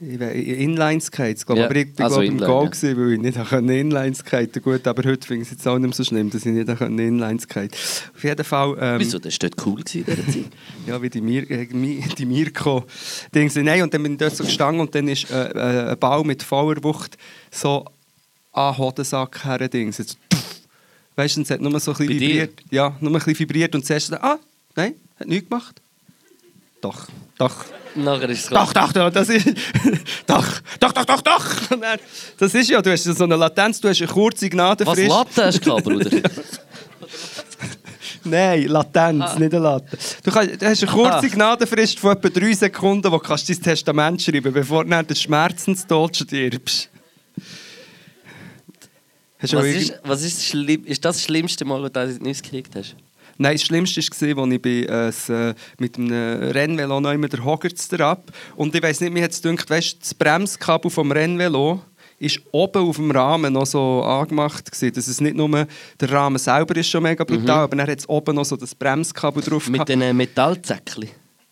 Inline-Skates, glaube Ja, Aber ich war also im Goal, ja. gewesen, weil ich nicht Inline-Skaten Gut, aber heute finde ich es jetzt auch nicht so schlimm, dass ich nicht Inline-Skaten Auf jeden Fall... Ähm, Wieso? Das war cool gewesen in dieser Zeit. Ja, wie die, Mir äh, die Mirko. Dings. Nein, und dann bin ich dort so gestanden und dann ist äh, äh, ein Ball mit voller Wucht so an den Hodensack her. Dings. Jetzt. Weißt du, es hat nur so ein bisschen Bei dir? vibriert. Ja, nur ein bisschen vibriert und zuerst ah, nein, hat nichts gemacht. Doch, doch. Nachher ist es Doch, doch, doch, das ist. doch, doch, doch, doch, doch. Das ist ja, du hast so eine Latenz, du hast eine kurze Gnadenfrist. Was Latte hast du gehabt, Bruder? Nein, Latenz, Ah. nicht eine Latte. Du, kannst, du hast eine kurze Ah. Gnadenfrist von etwa drei Sekunden, wo du kannst dein Testament schreiben 如 du den Schmerzenstod stirbst. Du Was ist, was ist, das das das schlimmste Mal, was du nicht gekriegt hast? Nein, das Schlimmste war, als ich bin, äh, äh, mit einem Rennvelo noch immer der Hoggerts ab Und ich weiss nicht, mir hat es gedacht, weißt, das Bremskabel vom Rennvelo ist oben auf dem Rahmen noch so angemacht gewesen, dass es nicht nur der Rahmen selber ist schon mega brutal, aber dann hat es oben noch so das Bremskabel drauf Mit den Metallzäckchen.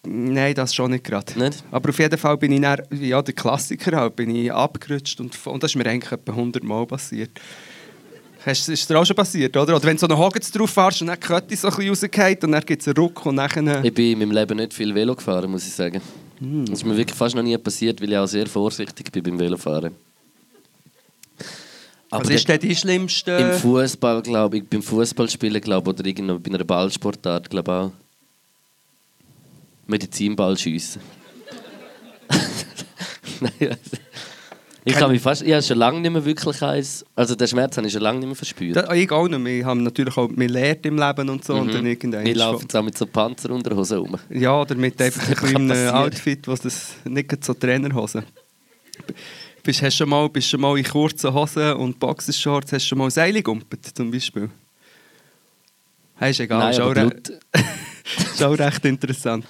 Nein, das schon nicht gerade. Aber auf jeden Fall bin ich dann, ja, der Klassiker halt, bin ich abgerutscht und, und das ist mir eigentlich etwa 100 Mal passiert. Hast, ist dir auch schon passiert, oder? Oder wenn du so einen Hoggets drauf fährst und dann die Kette so ein bisschen rausgeht und dann gibt es einen Ruck und dann... Ich bin in meinem Leben nicht viel Velo gefahren, muss ich sagen. Hm. Das ist mir wirklich fast noch nie passiert, weil ich auch sehr vorsichtig bin beim Velofahren. Aber Was ist denn die schlimmste... im Fußball, glaube ich, beim Fußballspielen, glaube ich, oder irgendwo bei einer Ballsportart, glaube ich auch. Medizinball schiessen. Nein, ich habe mich fast, ich habe schon lange nicht mehr wirklich eins, also den Schmerz habe ich schon lange nicht mehr verspürt. Das, ich auch nicht mehr. Ich habe natürlich auch, man lernt im Leben und so und dann irgendwann... Ich laufe jetzt auch mit so Panzerunterhosen rum. Ja, oder mit einfach ein Das kann kleinen passieren. Outfit, was das nicht so Trainerhosen. Bist, hast schon mal, bist schon mal in kurzen Hosen und Boxershorts, hast schon mal Seile gumpet, zum Beispiel? Hey, ist egal, Nein, ist, auch Blut, ist auch recht interessant.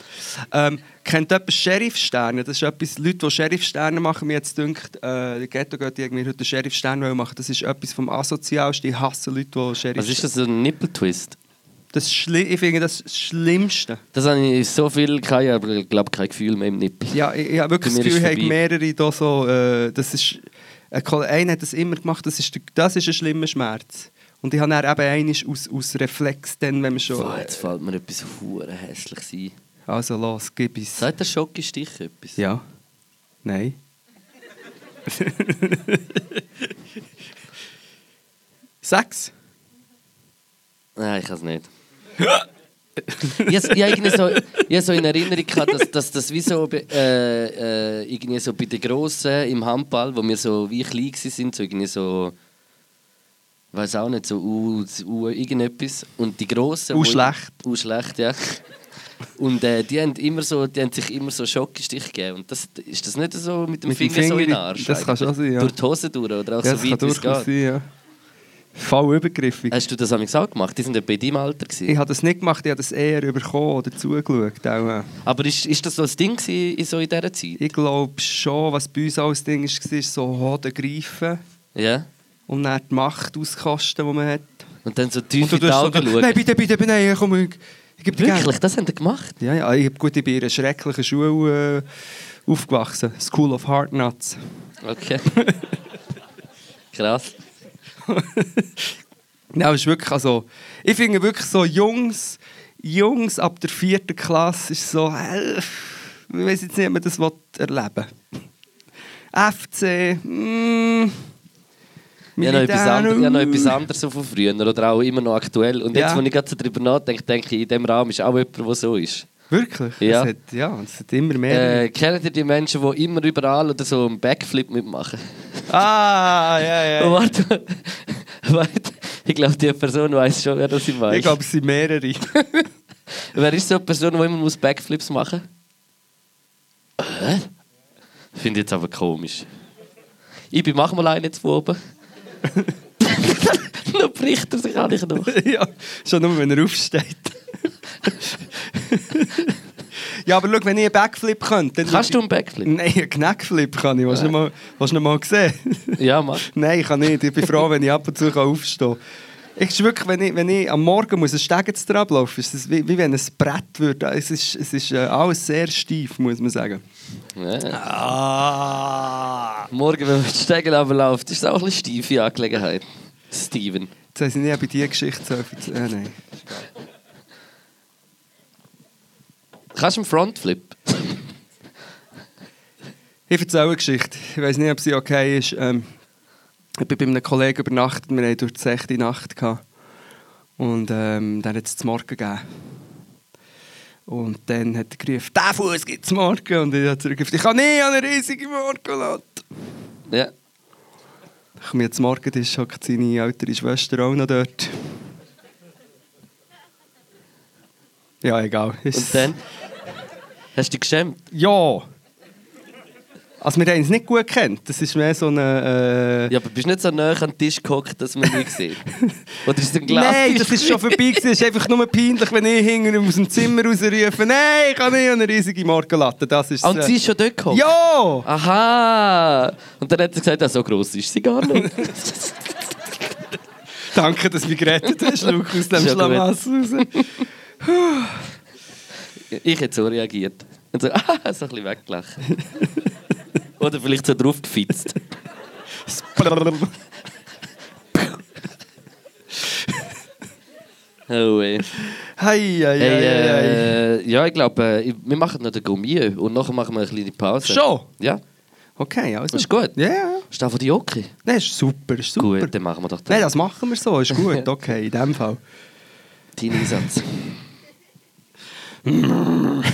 Ähm, kennt jemand Sheriff-Sterne? Das ist etwas, Leute, die Sheriff-Sterne machen, mir jetzt dünkt, äh, die Ghetto geht irgendwie heute einen Sheriff-Stern machen. Das ist etwas vom Asozialsten. Ich hasse Leute, die Sheriff was ist das, so ein Nippeltwist? Das schli- ich finde das das Schlimmste. Das habe ich so viel gehabt, aber ich glaube kein Gefühl mehr im Nippel. Ja, ich, ich habe wirklich das Gefühl, ich mehrere da so, äh, das ist, ein Kollege einer hat das immer gemacht, das ist, das ist ein schlimmer Schmerz. Und ich habe dann eben einen aus, aus Reflex, dann, wenn man schon... Boah, jetzt fällt mir etwas hure hässlich ein. Also los, gib es. Sagt der Schocke-Stich etwas? Ja. Nein. Sechs. Nein, ich kann es nicht. ich habe irgendwie so, ich so in Erinnerung gehabt, dass, dass das wie so, äh, äh, irgendwie so bei den Grossen im Handball, wo wir so wie klein waren, so irgendwie so, weiß auch nicht, so U, U irgendetwas. Und die Grossen... U schlecht. U schlecht, ja. Und äh, die, haben immer so, die haben sich immer so Schockenstich gegeben. Und das, ist das nicht so mit dem Mit dem Finger, so in Finger den Arsch? das kann schon sein, ja. Durch die Hose durch oder auch Ja, so weit wie es geht. sein, ja. Voll übergriffig. Hast du das auch gemacht? Die sind ja bei deinem Alter. Gewesen. Ich habe das nicht gemacht, ich habe das eher überkommen oder zugeschaut. Auch. Aber ist, ist das so ein Ding gewesen in so in dieser Zeit? Ich glaube schon, was bei uns auch ein Ding ist, war so Hoden greifen Ja. Und dann die Macht auskosten, die man hat. Und dann so tief in die tust so, Augen nein, bitte, bitte, bitte, nein, komm, ich, ich gebe dir Wirklich? Das haben die gemacht? Ja, ja, ich, hab- gut, ich bin in einer schrecklichen Schule äh, aufgewachsen. School of Hard Nuts. Okay. Krass. Es ist wirklich, also, ich finde wirklich so Jungs, Jungs ab der vierten Klasse ist so, äh, ich weiß jetzt nicht, ob man das will erleben FC, mm, Ich habe noch, etwas Militär, anderes, ich habe noch etwas anderes von früher oder auch immer noch aktuell. Und jetzt, Ja. wo ich gerade darüber nachdenke, denke ich, in diesem Raum ist auch jemand, der so ist. Wirklich? Ja. Es hat, ja, es hat immer mehr. Äh, kennt ihr die Menschen, die immer überall oder so einen Backflip mitmachen? ah, ja, ja. Warte, warte. Ich glaube, die Person weiß schon, wer das ich weiß. ich glaube, es sind mehrere. Wer ist so eine Person, die immer muss Backflips machen muss? Hä? Finde ich jetzt aber komisch. Ich bin mach mal einen jetzt von oben. Dann bricht er sich eigentlich noch. ja, schon nur, wenn er aufsteht. ja, aber schau, wenn ich einen Backflip könnte, dann... Kannst du einen Backflip? Nein, einen Knackflip kann ich. Hast du noch mal, gesehen? Ja, mach. Nein, ich kann nicht. Ich bin froh, wenn ich ab und zu aufstehen kann. Ich wirklich, wenn ich, wenn ich am Morgen muss ein Stegen zu ablaufen ist es wie, wie wenn ein Brett würde. Es ist, es ist äh, alles sehr steif, muss man sagen. Ja. Ah! Morgen, wenn man die Stege runterläuft, ist es auch ein bisschen steife Angelegenheit. Steven. Jetzt haben sie nicht bei dieser Geschichte so viel zu... Äh, nein. Kannst du einen Frontflip? Ich erzähle eine Geschichte. Ich weiß nicht, ob sie okay ist. Ähm, ich bin bei einem Kollegen übernachtet. Wir hatten durch die sechste Nacht. Gehabt. Und ähm, dann hat es zum Morgen gegeben. Und dann hat er gerufen, «Der Fuß gibt es morgen!» Und ich habe zurückgerufen, «Ich kann nicht an eine riesige Morgenlatte!» Ja. Ich komme jetzt morgen, da hockt seine ältere Schwester auch noch dort. Ja, egal. Und dann? Hast du dich geschämt? Ja! Also wir haben es nicht gut gekannt. Das ist mehr so eine... Äh, Ja, aber bist du nicht so nah an den Tisch gehockt, dass man nicht sieht? Oder ist es ein Glas? Nein, das ist schon vorbei. Es ist einfach nur peinlich, wenn ich hinter aus dem Zimmer rausrufe. Nein, ich habe nicht eine riesige Morgenlatte. Das ist Ah, Und sie ist schon dort gehockt? Ja! Aha! Und dann hat er gesagt, ja, so gross ist sie gar nicht. Danke, dass du mich gerettet hast, Luke, aus dem. Schlamassel raus. ich hätte so reagiert. Und so, ah, so ein bisschen weggelacht. Oder vielleicht so drauf gefitzt. Oh, ey. Hei, hei, Hey, hei. äh, ja, ich glaube, äh, wir machen noch den Gummi und nachher machen wir eine kleine Pause. Schon? Ja. Okay, also. Ist gut? Ja, ja. Ist das von dir okay? Nein, ist super, ist super. Gut, dann machen wir doch Nein, den. das machen wir so, ist gut. Okay, in dem Fall. Dein Einsatz.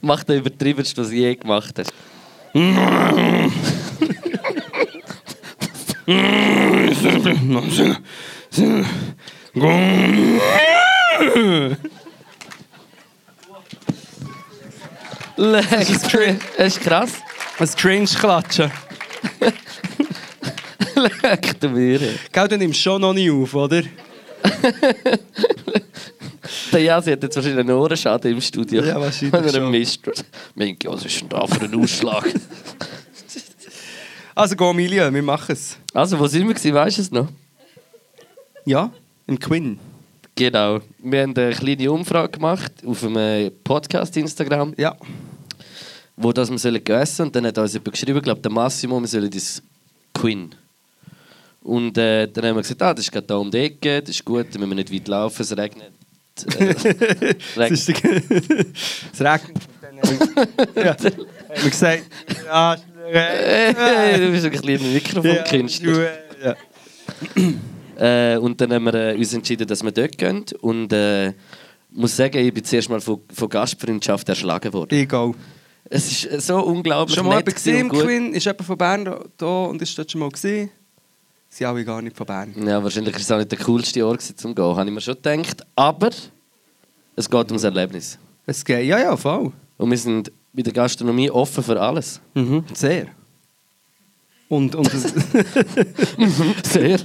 Mach den übertriebensten, was du je gemacht hast. Leck, das ist krass. Ein Cringe-Klatschen. Leck, du Mühre. Gell, du nimmst schon noch nicht auf, oder? Der Jasi hat jetzt wahrscheinlich einen Ohrenschaden im Studio. Ja, wahrscheinlich Wenn er einen Mist. Menke, was ist denn da für ein Ausschlag? Also, go, Emilia, wir machen es. also, wo sind wir gewesen, weißt du es noch? Ja, im Quinn. Genau. Wir haben eine kleine Umfrage gemacht auf einem Podcast Instagram, Ja. wo das wir sollen essen und dann hat uns jemand geschrieben, ich glaube der Massimo, wir sollen das Queen. Und äh, dann haben wir gesagt, ah, das ist gerade da um die Ecke, das ist gut, da müssen wir nicht weit laufen, es regnet. Äh, Es, regnet. ist es regnet. ja. Haben wir gesagt, ja, Hey, du bist ein kleiner Mikrofonkünstler. Ja. Äh, und dann haben wir äh, uns entschieden, dass wir dort gehen. Und äh, muss sagen, ich bin zuerst mal von, von Gastfreundschaft erschlagen worden. Egal. Es ist äh, so unglaublich Schon mal nett gesehen. Quinn? Ist jemand von Bern da und ist dort schon mal gesehen? Sie alle gar nicht von Bern. Ja, wahrscheinlich war es auch nicht der coolste Ort gewesen, zum gehen, habe ich mir schon gedacht. Aber es geht ums Erlebnis. Es geht, ja, ja, voll. Und wir sind bei der Gastronomie offen für alles. Mhm. Sehr. Und, und Sehr.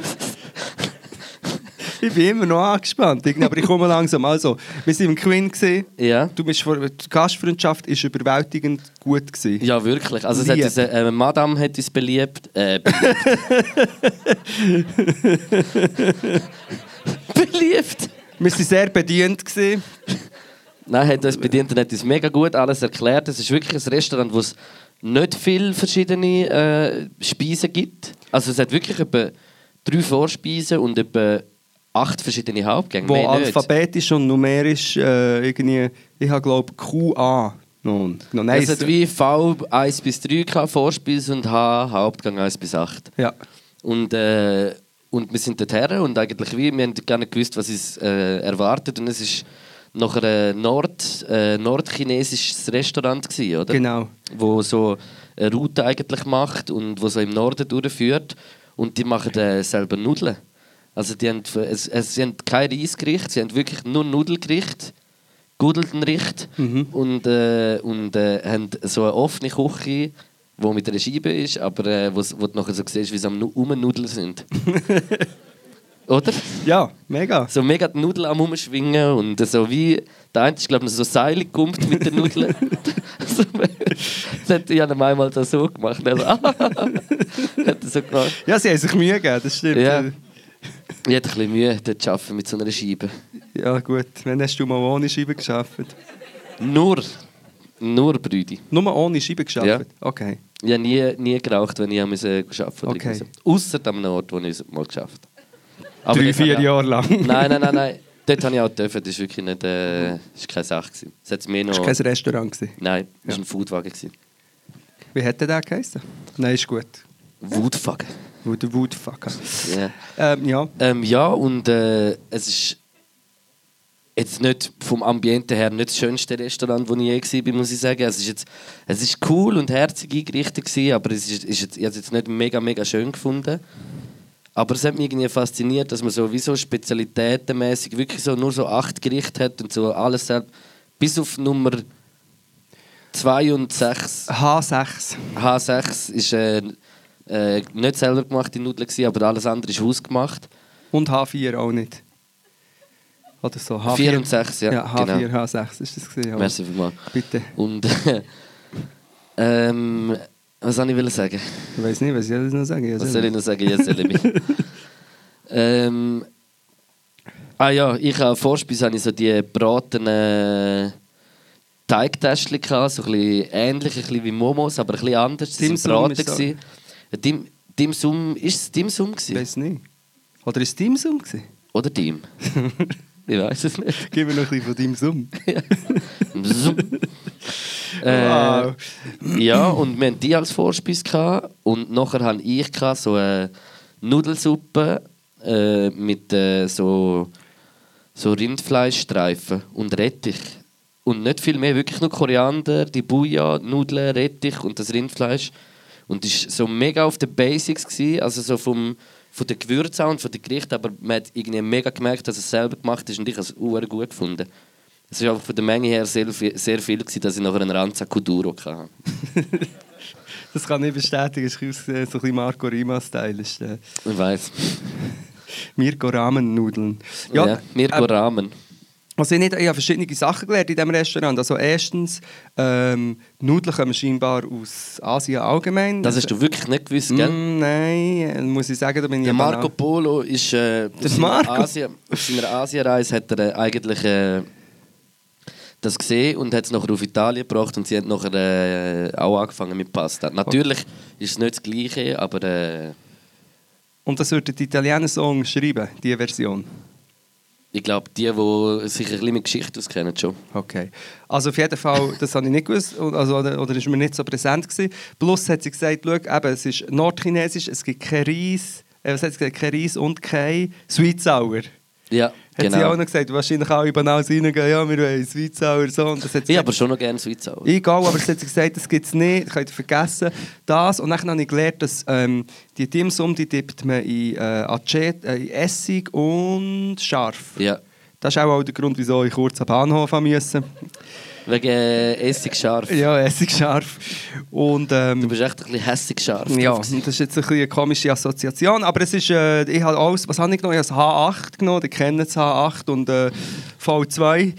Ich bin immer noch angespannt, aber ich komme langsam. Also, wir waren im Queen. Gewesen. Ja. Du bist vor, die Gastfreundschaft war überwältigend gut. Gewesen. Ja, wirklich. Also es hat uns, äh, Madame hat uns beliebt. Äh, beliebt. Wir waren sehr bedient. Gewesen. Nein, hat uns bedient und hat uns mega gut alles erklärt. Es ist wirklich ein Restaurant, wo es nicht viele verschiedene äh, Speisen gibt. Also es hat wirklich etwa drei Vorspeisen und etwa acht verschiedene Hauptgänge. Wo alphabetisch und numerisch äh, irgendwie, ich habe glaube QA. No, no, nein, Es hat wie V 1 bis 3 gehabt, Vorspeise und H Hauptgang 1 bis 8. ja. Und, äh, und wir sind dorthin und eigentlich wie, wir haben gar nicht gewusst, was uns äh, erwartet. Und es ist noch ein Nord, äh, nordchinesisches Restaurant gewesen, oder? Genau. Wo so eine Route eigentlich macht und wo so im Norden durchführt. Und die machen äh, selber Nudeln. Also die haben, es, es, sie haben kein Reisgericht, sie haben wirklich nur Nudelgericht, Gudeltenricht und, äh, und äh, haben so eine offene Küche, die mit einer Scheibe ist, aber äh, wo, wo du nachher so siehst, wie sie am Nu- Umnudeln sind. Oder? Ja, mega. So mega die Nudeln am Umschwingen und so wie. Der eine ist, glaube ich, so Seile gekumpelt mit den Nudeln. das hat Jan einmal so gemacht. Also, hat so gemacht. Ja, sie haben sich Mühe gegeben, das stimmt. Ja. Ich hatte ein bisschen Mühe, dort zu arbeiten mit so einer Scheibe. Ja, gut. Wann hast du mal ohne Scheibe geschafft? Nur. Nur Brüdi. Nur ohne Scheibe geschafft? Ja. Okay. Ich habe nie, nie geraucht, wenn ich arbeiten musste. Okay. Außer am Ort, wo ich es mal geschafft habe. Drei, vier Jahre lang. Nein, nein, nein, nein. Dort habe ich auch dürfen. Das war wirklich nicht, äh, das ist keine Sache. Gewesen. Es hat mehr noch... Das war kein Restaurant. Gewesen. Nein, das war Ja. ein Foodwagen. gewesen. Wie hätte der geheißen? Nein, ist gut. Woodwagen. Wo der Woodfucker. Ja. Ähm, ja. Ähm, ja, und äh, es ist jetzt nicht vom Ambiente her nicht das schönste Restaurant, wo ich je war, muss ich sagen. Es ist, jetzt, es ist cool und herzig eingerichtet, gewesen, aber es ist, ist jetzt, ich habe es jetzt nicht mega, mega schön gefunden. Aber es hat mich irgendwie fasziniert, dass man so wie so spezialitätenmäßig wirklich so nur so acht Gerichte hat und so alles selbst, bis auf Nummer 2 und 6. H6. H6 ist äh, äh, nicht selber gemachte Nudeln, gewesen, aber alles andere ist hausgemacht. Und H4 auch nicht. Oder so. H4. 4 und 6, ja. Ja, H4, genau. H6 ist das gewesen. Merci vielmals. Bitte. Und ähm, was soll ich sagen? Ich weiß nicht, was soll ich noch sagen? Ja, Was soll ich noch sagen? Jetzt soll ich mich. ähm, ah ja, ich habe Vorspeise habe ich so die gebratenen Teigtäschchen gehabt, so ein bisschen ähnlich, ein bisschen wie Momos, aber ein bisschen anders. Sind Sum Braten Dim, Dim Sum, ist es Dim Sum Ich weiß nicht. Oder ist es dein Summ? gewesen? Oder Dim? ich weiß es nicht. Gib mir noch ein bisschen von deinem Summ. Zoom. äh, Wow. Ja, und wir hatten die als Vorspeise. Gehabt. Und nachher hatte ich so eine Nudelsuppe äh, mit äh, so, so Rindfleischstreifen und Rettich. Und nicht viel mehr, wirklich nur Koriander, die Buja, Nudeln, Rettich und das Rindfleisch. Und es war so mega auf den Basics, gewesen, also so vom, von den Gewürzen und von den Gerichten, aber man hat irgendwie mega gemerkt, dass es selber gemacht ist und ich habe es sehr gut gefunden. Es war einfach von der Menge her sehr, viel- sehr viel, gewesen, dass ich nachher einen Ranza Kuduro hatte. Das kann ich bestätigen. Es ist ausgesehen, so ein bisschen Marco Rima-Style. äh, Ich weiß. Mirko Ramen-Nudeln. Ja, ja, Mirko äh, Rahmen. Also ich, nicht, ich habe verschiedene Sachen gelernt in diesem Restaurant. Also erstens, ähm, Nudeln kommen scheinbar aus Asien allgemein. Das hast du wirklich nicht gewusst, gell? Mm, nein, muss ich sagen, da bin ich Der ja Marco. Polo ist äh, seiner Marco? Asien, auf seiner Asienreise hat er äh, eigentlich äh, das gesehen und hat es nachher auf Italien gebracht und sie hat nachher äh, auch angefangen mit Pasta. Natürlich ist es nicht das Gleiche, aber äh, Und das würden die Italiener so schreiben, diese Version. Ich glaube, die, die sich ein bisschen mit Geschichte auskennen, schon. Okay. Also auf jeden Fall, das habe ich nicht gewusst, also, oder, oder ist mir nicht so präsent gewesen. Plus hat sie gesagt, schau, eben, es ist nordchinesisch, es gibt kein Reis, äh, was hat sie gesagt, kein Reis und kein Sweet Sour. Ja, Hat sie auch genau. noch gesagt, wahrscheinlich alle banal reingehen, ja, wir wollen Sour, so. Und das hat sie Ich aber schon noch gerne Sour. Egal, aber es hat sie gesagt, das gibt es nicht, könnt ihr vergessen. Das. Und dann habe ich gelernt, dass ähm, die Dim Sum, die tippt man in, äh, Acet, äh, in Essig und scharf. Ja. Das ist auch, auch der Grund, wieso ich kurz am Bahnhof musste. Wegen äh, Essig scharf. Ja, Essig scharf. Und, ähm, Du bist echt ein bisschen hässig scharf. Ja, das ist jetzt ein bisschen eine komische Assoziation, aber es ist, äh, ich habe alles, was habe ich genommen? Ich habe das H8 genommen, die kennen das H8 und äh, V2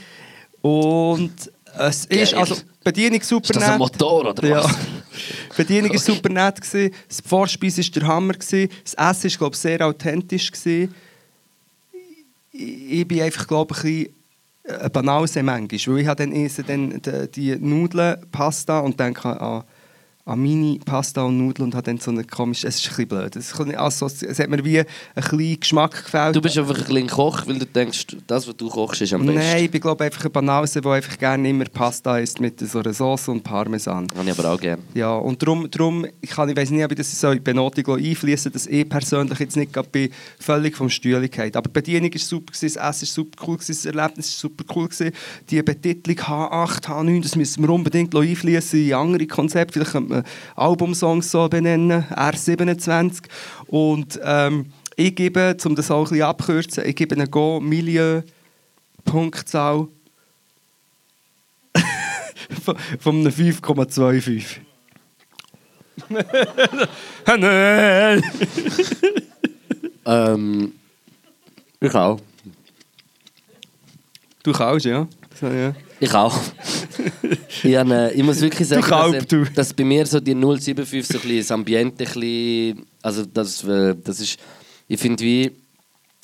und es ist, Geil. also Bedienung super Ist das ein nett. Motor oder Ja. was? Die Bedienung war super nett. Gewesen. Das Vorspeis war der Hammer. Gewesen. Das Essen war, glaube ich, sehr authentisch. Gewesen. Ich ich bin einfach, glaube ich, ein bisschen ein Banause manchmal. Weil ich habe dann, esse dann die, die Nudeln, Pasta und denke an, an meine Pasta und Nudeln und habe dann so eine komische... Es ist ein bisschen blöd. Es, hat mir wie ein bisschen Geschmack gefällt. Du bist einfach ein bisschen Koch, weil du denkst, das, was du kochst, ist am besten. Nein, ich bin glaube einfach ein Banause, der einfach gerne immer Pasta isst mit so einer Sauce und Parmesan. Habe ich aber auch gerne. Ja, und darum, darum ich, kann, ich weiß nicht, ob ich das so in die Benotung einfließen dass ich persönlich jetzt nicht gerade bin, völlig vom Stühle gefallen. Aber die Bedienung war super, gewesen, das Essen war super cool, gewesen, das Erlebnis war super cool. Gewesen. Die Betitlung H8, H9, das müssen wir unbedingt einfließen in andere Konzepte. Vielleicht könnte Albumsongs so benennen, R27. Und ähm, ich gebe, um das auch ein bisschen abzukürzen, ich gebe eine Go Milieu Punktzahl von einem 5,25. Nein! Ähm, ich auch. Du kannst, ja. So, ja. Ich auch. ich, habe, äh, ich muss wirklich sagen, dass, du. äh, dass bei mir so die 075 so ein bisschen das Ambiente ein bisschen, also das, äh, das ist, ich finde wie,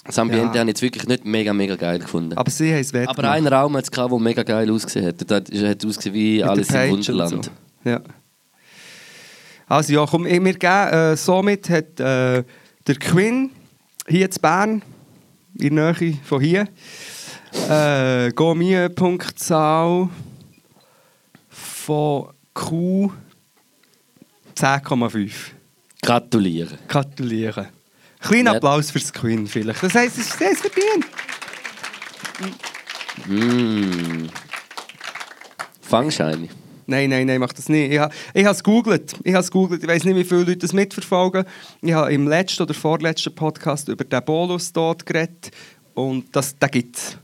das Ambiente Ja. habe ich jetzt wirklich nicht mega, mega geil gefunden. Aber sie haben es wett Aber einen Raum hat es gehabt, der mega geil ausgesehen hat. Da hat ausgesehen wie Mit alles im und Wunderland. So. Ja. Also ja, komm, wir geben, äh, somit hat äh, der Quinn hier in Bern, in der Nähe von hier, äh, Gomie-Punktzahl von Q 10,5. Gratulieren. Gratulieren. Kleiner Ja. Applaus fürs Quinn vielleicht. Das heisst, es ist sehr verdient. Mm. Fangscheine. Nein, nein, nein, mach das nicht. Ich habe es gegoogelt. Ich habe es gegoogelt. Ich weiß nicht, wie viele Leute das mitverfolgen. Ich habe im letzten oder vorletzten Podcast über den Bolus-Tod geredet. Und das, den gibt es.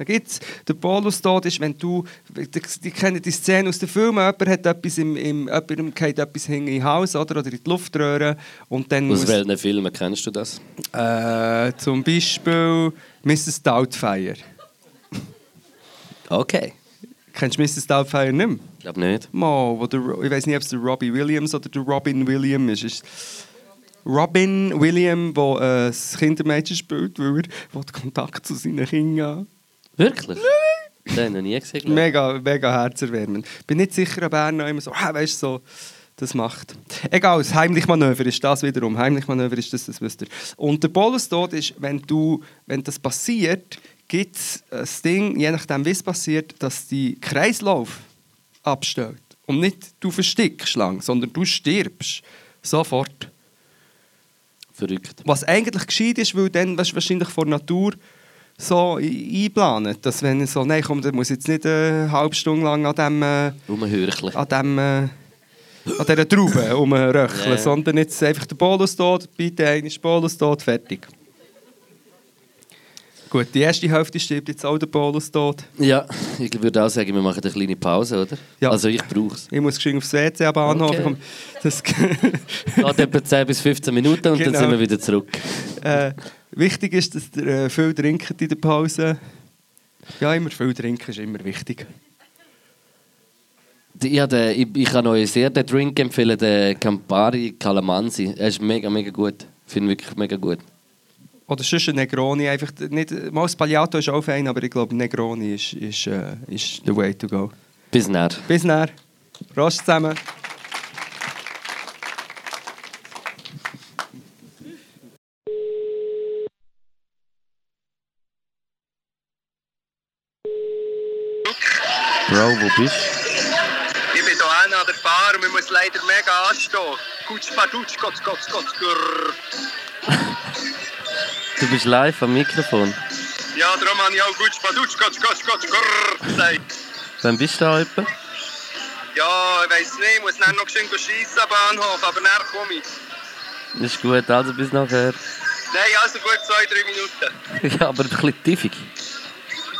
Den gibt's. Der Bolus-Tod ist, wenn du... Die, kennen die Szene aus den Filmen. Jemand hat etwas im... im jemandem geht etwas in den Hals oder, oder in die Luftröhre. Und dann Aus muss... welchen Filmen kennst du das? Äh, zum Beispiel Mrs. Doubtfire. Okay. Kennst du Mrs. Doubtfire nicht mehr? Ich glaube nicht. Mal, wo der, ich weiß nicht, ob es der Robbie Williams oder der Robin Williams ist. Robin Williams, der äh, das Kindermädchen spielt, weil er Kontakt zu seinen Kindern Wirklich? Den habe ich noch nie gesehen. Mega, mega herzerwärmend. Bin nicht sicher, ob er noch immer so, ah, weißt du, so das macht. Egal, das Heimlichmanöver ist das wiederum. Heimlichmanöver ist das, das wisst ihr. Und der Bolus-Tod ist, wenn, du, wenn das passiert, gibt es das Ding, je nachdem, wie es passiert, dass die Kreislauf abstellt. Und nicht du verstickst lang, sondern du stirbst. Sofort. Verrückt. Was eigentlich geschieht ist, weil dann weißt, du, wahrscheinlich vor Natur so einplanen, dass wenn so, nein, komm, der muss jetzt nicht eine halbe Stunde lang an dem, äh, an dem, äh, an dieser Traube rumröcheln, Ja. sondern jetzt einfach der Bolus tot, bitte einmal Bolus tot, fertig. Gut, die erste Hälfte stirbt jetzt auch der Bolus tot. Ja, ich würde auch sagen, wir machen eine kleine Pause, oder? Ja. Also ich brauche es. Ich muss geschwind aufs WC am Bahnhof. Okay. Das, Geht etwa 10 bis 15 Minuten und Genau. dann sind wir wieder zurück. äh, wichtig ist, dass ihr äh, viel trinkt in der Pause. Ja, immer viel trinken ist immer wichtig. Ich, habe den- ich, ich kann euch sehr den Drink empfehlen, den Campari Calamansi. Er ist mega, mega gut. Ich finde wirklich mega gut. Oder sonst ein Negroni. Einfach nicht, mal Spagliato ist auch fein, aber ich glaube, Negroni ist, ist, äh, ist the way to go. Bis näher. Bis dann. Prost zusammen. Bist Ich bin hier an der Bar und man muss leider mega anstehen. Gutsch, padutsch, gotz, gotz, gotz, grrr. du? Bist live am Mikrofon. Ja, darum habe ich auch gutsch, padutsch, gotz, gotz, gotz, grrr gesagt. Wann bist du da etwa? Ja, ich weiss nicht, ich muss dann noch schön schiessen am Bahnhof, aber dann komme ich. Ist gut, also bis nachher. Nein, also gut, zwei, drei Minuten. Ja, aber ein bisschen tiefig.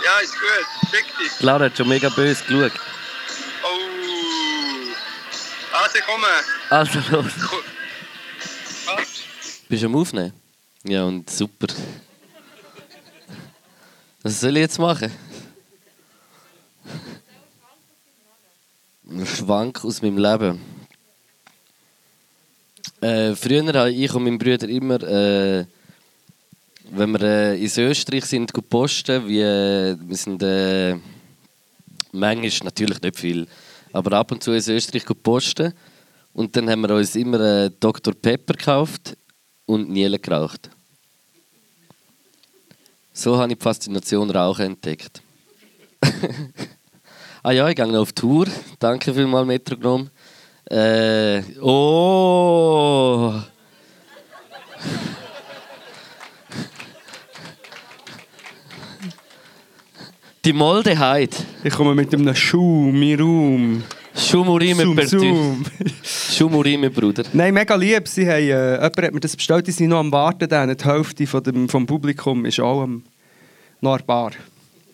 Ja, ist gut. Schick dich. Clara hat schon mega böse geschaut. Oh. Also, komm. Also, los. Komm. Halt. Bist du am Aufnehmen? Ja, und super. Was soll ich jetzt machen? Ein Schwank aus meinem Leben. Äh, früher habe ich und mein Bruder immer. Äh, wenn wir äh, in Österreich sind, posten, wie, äh, wir sind äh, manchmal natürlich nicht viel, aber ab und zu in Österreich posten. Und dann haben wir uns immer äh, Dr. Pepper gekauft und Niele geraucht. So habe ich die Faszination Rauchen entdeckt. ah ja, ich gehe noch auf Tour. Danke vielmals, Metronom. Äh, oh! Die Moldeheit. Ich komme mit einem Schuh, mein Raum. Schumurime Zoom, zoom. Schumurime, Bruder. Nein, mega lieb. Sie haben, äh, jemand hat mir das bestellt, die sind noch am Warten. Dann. Die Hälfte von dem, vom Publikum ist auch am, noch an Bar.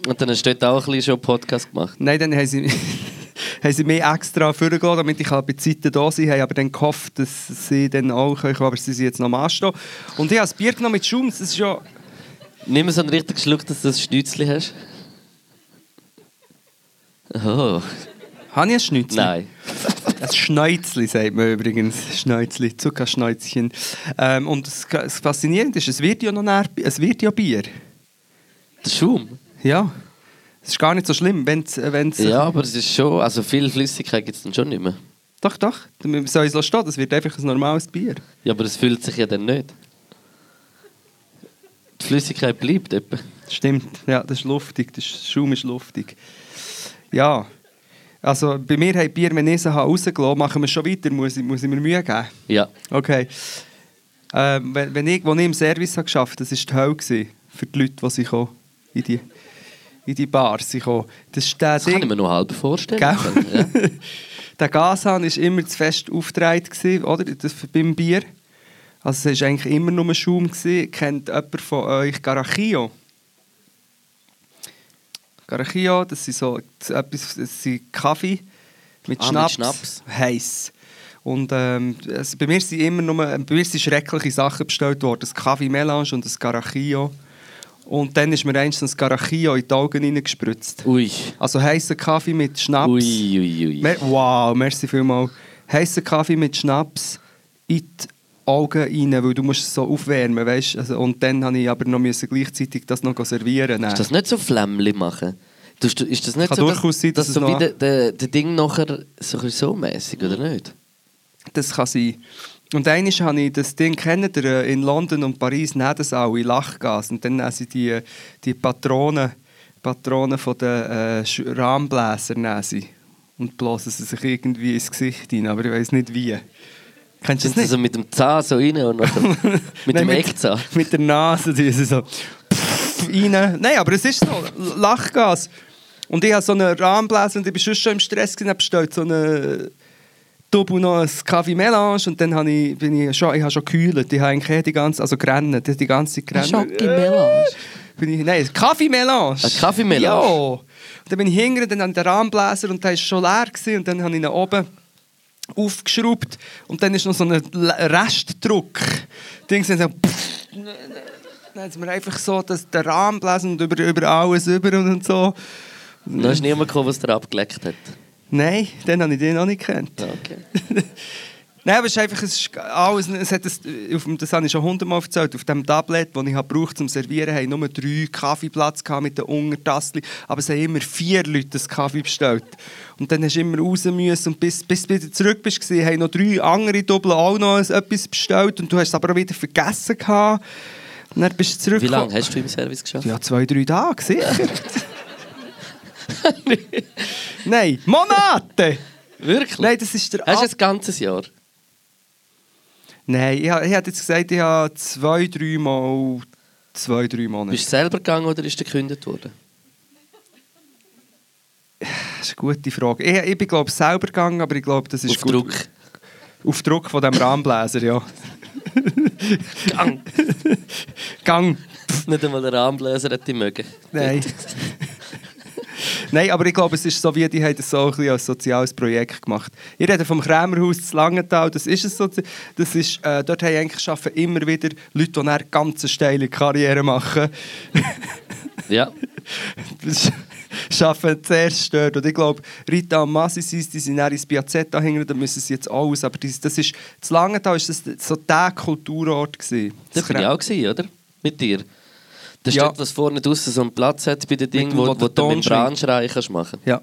Und dann hast du dort auch ein bisschen schon einen Podcast gemacht. Nein, dann haben sie, haben sie mich extra vorgelassen, damit ich halt bei Zeiten da sein habe aber dann gehofft, dass sie dann auch können, aber sie sind jetzt noch am Anstehen. Und ich habe das Bier genommen mit Schaum, das ist ja... Nimm so einen richtigen Schluck, dass du das Schnützli hast. Oh, Habe ich ein Schnitzel? nein. Ein Schneuzli, sagt man übrigens. Schneuzli, Zuckerschneuzchen. Ähm, und das, das Faszinierende ist, es wird ja noch näher, es wird ja Bier. Der Schaum? Ja. Es ist gar nicht so schlimm, wenn es... Ja, aber es ist schon, also viel Flüssigkeit gibt es dann schon nicht mehr. Doch, doch. Wir sollen es lassen stehen. Das wird einfach ein normales Bier. Ja, aber es fühlt sich ja dann nicht. Die Flüssigkeit bleibt etwa. Stimmt. Ja, das ist luftig. Der Schaum ist luftig. Ja. Also bei mir haben Bier, wenn ich sie rausgelassen machen wir schon weiter. Muss ich, muss ich mir Mühe geben? Ja. Okay. Ähm, wenn, wenn ich, als ich im Service geschafft habe, das war die Hölle gewesen, für die Leute, die in die, in die Bars sind gekommen. Das ist Das kann ich Ding. mir noch halb vorstellen. Gell? Ja. der Gashahn war immer zu fest gewesen, oder? Das, beim Bier. Also es war eigentlich immer nur Schaum. Gewesen. Kennt jemand von euch Garachio? Garachio, das sind so etwas, das sind Kaffee mit Ah, mit Schnaps. Schnaps. Heiß. Und ähm, also bei mir sind immer nur, bei mir sind schreckliche Sachen bestellt worden. Das Kaffee Melange und das Garachio. Und dann ist mir eins das Garachio in die Augen hineingespritzt. Ui. Also heißen Kaffee mit Schnaps. Ui, ui, ui. Mer wow, merci vielmals. Heißen Kaffee mit Schnaps in die Augen rein, weil du musst es so aufwärmen, weißt? Also, und dann musste ich aber noch müssen gleichzeitig das noch servieren. Ist das nicht so Flämmli machen? Du- Ist das nicht Kann so, durchaus sein, dass dass so wie noch- der, der, der Ding nachher so, ein so mäßig oder nicht? Das kann sein. Und einmal habe ich das Ding kennen, der, äh, in London und Paris nehmen das auch in Lachgas. Und dann nehmen sie die, die Patronen, Patronen von den äh, Sch- Rahmenbläser nehmen sie und blasen sie sich irgendwie ins Gesicht hinein, aber ich weiß nicht wie. Kennst du das nicht? so mit dem Zahn so rein und mit Nein, dem Eckzahn? Mit der Nase, die so rein. Nein, aber es ist so, Lachgas. Und ich habe so einen Rahmenbläser und ich war sonst schon im Stress gewesen, habe bestellt so eine Double noch ein Kaffee Melange und dann habe ich, bin ich schon, ich habe schon gekühlt. Ich habe eigentlich eh die ganze, also gerannt, die ganze Zeit gerannt. Schoki-Melange? Bin ich, nein, Kaffee-Melange. Ein Kaffeemelange? Ja. Und dann bin ich hingegangen, dann habe ich den Rahmenbläser und der war schon leer gewesen, und dann habe ich ihn oben aufgeschraubt und dann ist noch so ein Restdruck. Dings dann so pff, dann hat mir einfach so dass der Rahmenbläser und über, über alles über und so. Da ist niemand gekommen, was der abgeleckt hat. Nein, den habe ich den noch nicht gekannt. Ja, okay. Nein, aber es ist einfach, es ist alles, es hat das, auf dem, das habe ich schon hundertmal erzählt, auf dem Tablet, das ich brauchte zum Servieren, haben nur drei Kaffeeplatz gehabt mit den Untertassli, aber es haben immer vier Leute das Kaffee bestellt. Und dann hast du immer raus müssen und bis, bis du wieder zurück bist, haben noch drei andere Doppel auch noch etwas bestellt und du hast es aber auch wieder vergessen gehabt. Und dann bist du zurück. Wie lange hast du im Service geschafft? Ja, zwei, drei Tage, sicher. Nein, Monate! Wirklich? Nein, das ist der Hast du ein ganzes Jahr? Nein, ich, ich hätte jetzt gesagt, ich habe zwei, drei Mal, zwei, drei Monate. Bist du selber gegangen oder ist du gekündigt worden? Das ist eine gute Frage. Ich, ich bin glaube selber gegangen, aber ich glaube, das ist Auf gut. Druck. Auf Druck von dem Rahmenbläser, ja. Gang. Gang. Nicht einmal der Rahmenbläser hätte ich mögen. Nein. Nein, aber ich glaube, es ist so, wie die haben das so ein bisschen als soziales Projekt gemacht. Ich rede vom Krämerhaus zu Langenthal, das ist es so. Das ist, äh, dort haben eigentlich schaffen immer wieder Leute, die eine ganz steile Karriere machen. Ja. Das schaffen zuerst dort. Und ich glaube, Rita und Masi, die sind dann ins Piazzetta hängen, da müssen sie jetzt alles. Aber das, das ist, zu Langenthal war das so der Kulturort. Gewesen. Da Das bin ich auch, gewesen, oder? Mit dir. Das Ja. dort, was vorne draussen so einen Platz hat bei den Dingen, dem, wo, wo wo du mit dem Brandschrei kannst machen Ja.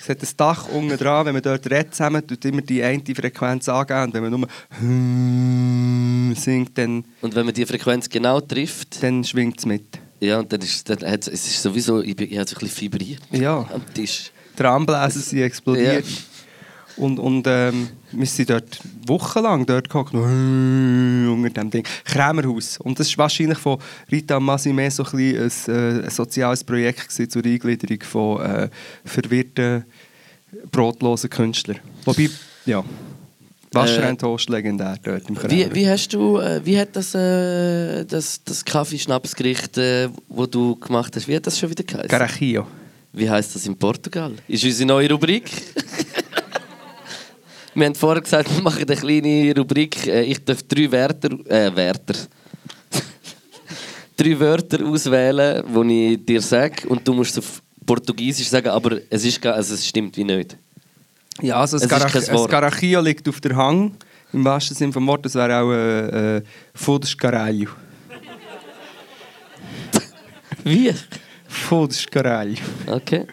Es hat ein Dach unten dran, wenn man dort redet zusammen, tut immer die eine Frequenz angeben. Und wenn man nur singt, dann, Und wenn man die Frequenz genau trifft, dann schwingt es mit. ja, und dann ist dann hat's, es ist sowieso, ich, ich habe so ein bisschen vibriert Ja. am Tisch. Die Armbläser sind explodiert. Und, und ähm, wir sind dort wochenlang dort gehockt, «Hm» unter dem Ding. Krämerhaus. Und das war wahrscheinlich von Rita Masi mehr so ein, bisschen ein, äh, ein soziales Projekt gewesen zur Eingliederung von äh, verwirrten, brotlosen Künstlern. Wobei, ja, Wasser Äh, Toast legendär dort im Wie, Krämerhaus. wie hast du, äh, wie hat das, äh, das, das Kaffeeschnapsgericht, äh, wo du gemacht hast, wie hat das schon wieder geheißen? Carajillo. Wie heißt das in Portugal? Ist unsere neue Rubrik? wir haben vorher gesagt, wir machen eine kleine Rubrik. Äh, Ich darf drei Wörter, äh, Wörter. drei Wörter auswählen, die ich dir sage und du musst auf Portugiesisch sagen, aber es, ist, gar- also es stimmt wie nicht. Ja, also Es ein, ist Wort. Carajillo liegt auf der Hang. Im wahrsten Sinne des Wortes wäre auch äh, äh, Fodes Caralho. Wie? Fodes Caralho. Okay.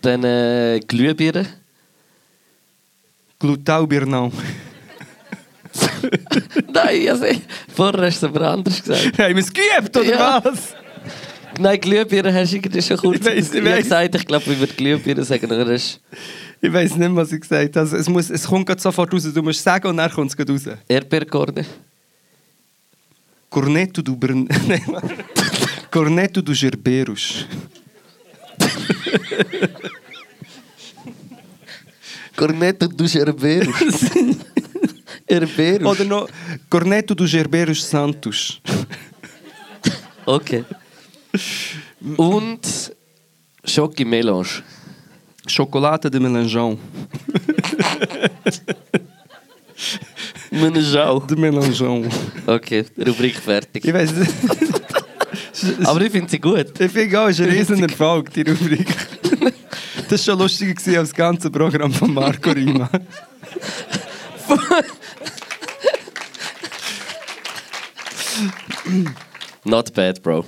Dann äh, Glühbirne. Glutau Birnau. Nein, also, vorher hast du es aber anders gesagt. Haben wir es geübt, oder Ja. was? Nein, Glühbirne hast du schon kurz Ich weiss, ich weiss. gesagt, ich glaube, ich würde Glühbirne sagen. aber Ich weiß nicht, was ich gesagt habe. Also, es, muss, es kommt sofort raus. Du musst sagen und dann kommt es gerade raus. Erdbeerkorne. Corneto du Bern... Corneto du Gerberus. Corneto dos Herberos. Herberos. Oder noch Corneto du Gerberus Santos. Okay. Und Schoki Melange. Chocolate de Mélangeon. Menajau. De Mélangeon. Okay, Rubrik fertig. Ich weiß. Aber ich finde sie gut. Ich finde auch, es ist ein Erfolg, die Rubrik. Das war schon lustiger gewesen als das ganze Programm von Marco Rima. Not bad, Bro.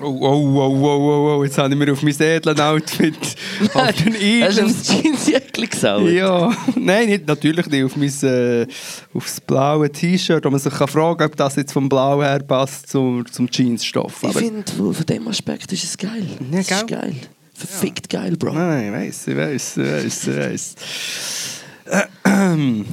Oh, oh, oh, oh, oh, oh, jetzt habe ich mir auf mein edlen Outfit auf den Hast du edlen... aufs Jeansjäckchen gesaut? Ja, nein, nicht, natürlich nicht. Auf mein, äh, aufs blaue T-Shirt, wo man sich kann fragen ob das jetzt vom Blau her passt zum, zum Jeansstoff. Ich Aber, finde, von dem Aspekt ist es geil. Ja, Es ist geil. Verfickt geil, Bro. nein, ich weiß, ich weiß, ich weiß, ich weiß.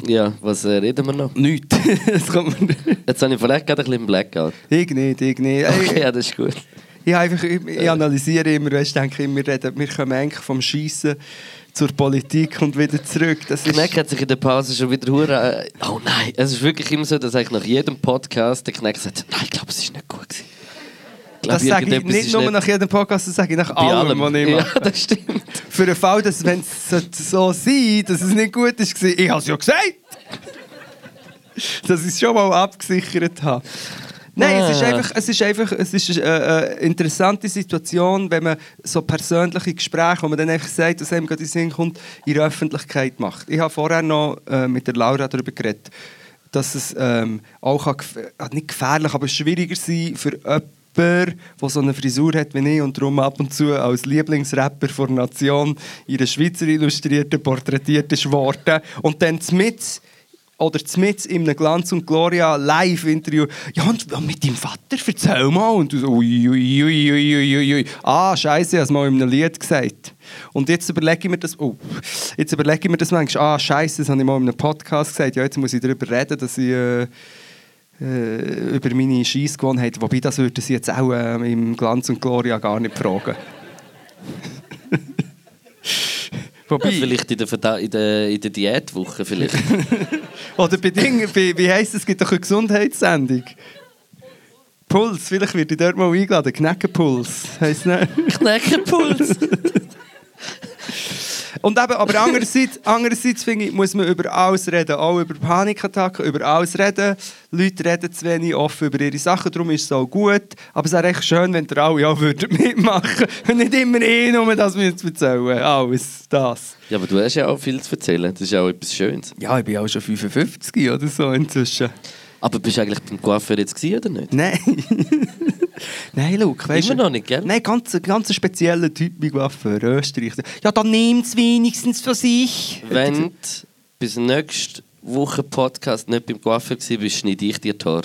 Ja, was äh, reden wir noch? Nichts. Jetzt habe ich vielleicht gerade ein bisschen Blackout. Ich nicht, ich nicht. Okay, ja, das ist gut. Ich, einfach, ich, ich analysiere immer, weißt, denke immer, wir, reden, wir kommen eigentlich vom Schießen zur Politik und wieder zurück. Das Kneck hat sich in der Pause schon wieder hure. Äh, oh nein, es ist wirklich immer so, dass eigentlich nach jedem Podcast der Kneck sagt, nein, ich glaube, es ist nicht gut gewesen. Das sage ich nicht nur nach jedem Podcast, das sage ich nach bei allem, was ich Ja, mache. das stimmt. Für den Fall, dass wenn es so sein dass es nicht gut ist, ich habe es ja gesagt, dass ich es schon mal abgesichert habe. Nein, es ist Ah. einfach, es ist einfach, es ist eine, eine interessante Situation, wenn man so persönliche Gespräche, wo man dann einfach sagt, dass einem gerade in Sinn kommt, in der Öffentlichkeit macht. Ich habe vorher noch äh, mit der Laura darüber geredet, dass es ähm, auch kann äh, nicht gefährlich, aber schwieriger sein für jemanden, der so eine Frisur hat wie ich und darum ab und zu als Lieblingsrapper der Nation in der Schweizer Illustrierten porträtiert ist worden und dann mit oder mit in einem Glanz und Gloria Live-Interview. Ja, und mit deinem Vater, erzähl mal. Und du so, ui, ui, ui, ui, ui, ui, ui. Ah, Scheiße, ich habe mal in einem Lied gesagt. Und jetzt überlege ich mir das, oh, jetzt überlege ich mir das manchmal, ah, Scheiße, das habe ich mal in einem Podcast gesagt. Ja, jetzt muss ich darüber reden, dass ich äh, äh, über meine Scheissgewohnheiten, wobei das würde sie jetzt auch äh, im Glanz und Gloria gar nicht fragen. wobei, Ja, vielleicht in der, Verda in der, in der Diätwoche vielleicht. Oder bei Dingen, bei, wie heisst es, es gibt doch eine Gesundheitssendung. Puls, vielleicht wird ich dort mal eingeladen. Kneckenpuls, heisst nicht? Kneckenpuls. Und eben, aber andererseits, andererseits finde ich, muss man über alles reden. Auch über Panikattacken, über alles reden. Leute reden zu wenig offen über ihre Sachen, darum ist es auch gut. Aber es wäre echt schön, wenn ihr alle auch würdet mitmachen Und nicht immer eh nur das zu erzählen. Alles, das. ja, aber du hast ja auch viel zu erzählen. Das ist ja auch etwas Schönes. Ja, ich bin auch schon 55 oder so inzwischen. Aber bist du eigentlich beim Coiffeur jetzt gewesen, oder nicht? Nein. Nein, Luke, weißt Immer du. noch nicht, gell? Nein, ganz, ganz spezieller Typ mit Waffe, Österreich. Ja, dann nehmt es wenigstens für sich. Wenn du bis nächste Woche Podcast nicht beim Coiffeur warst, bist, schneide ich dir Haare.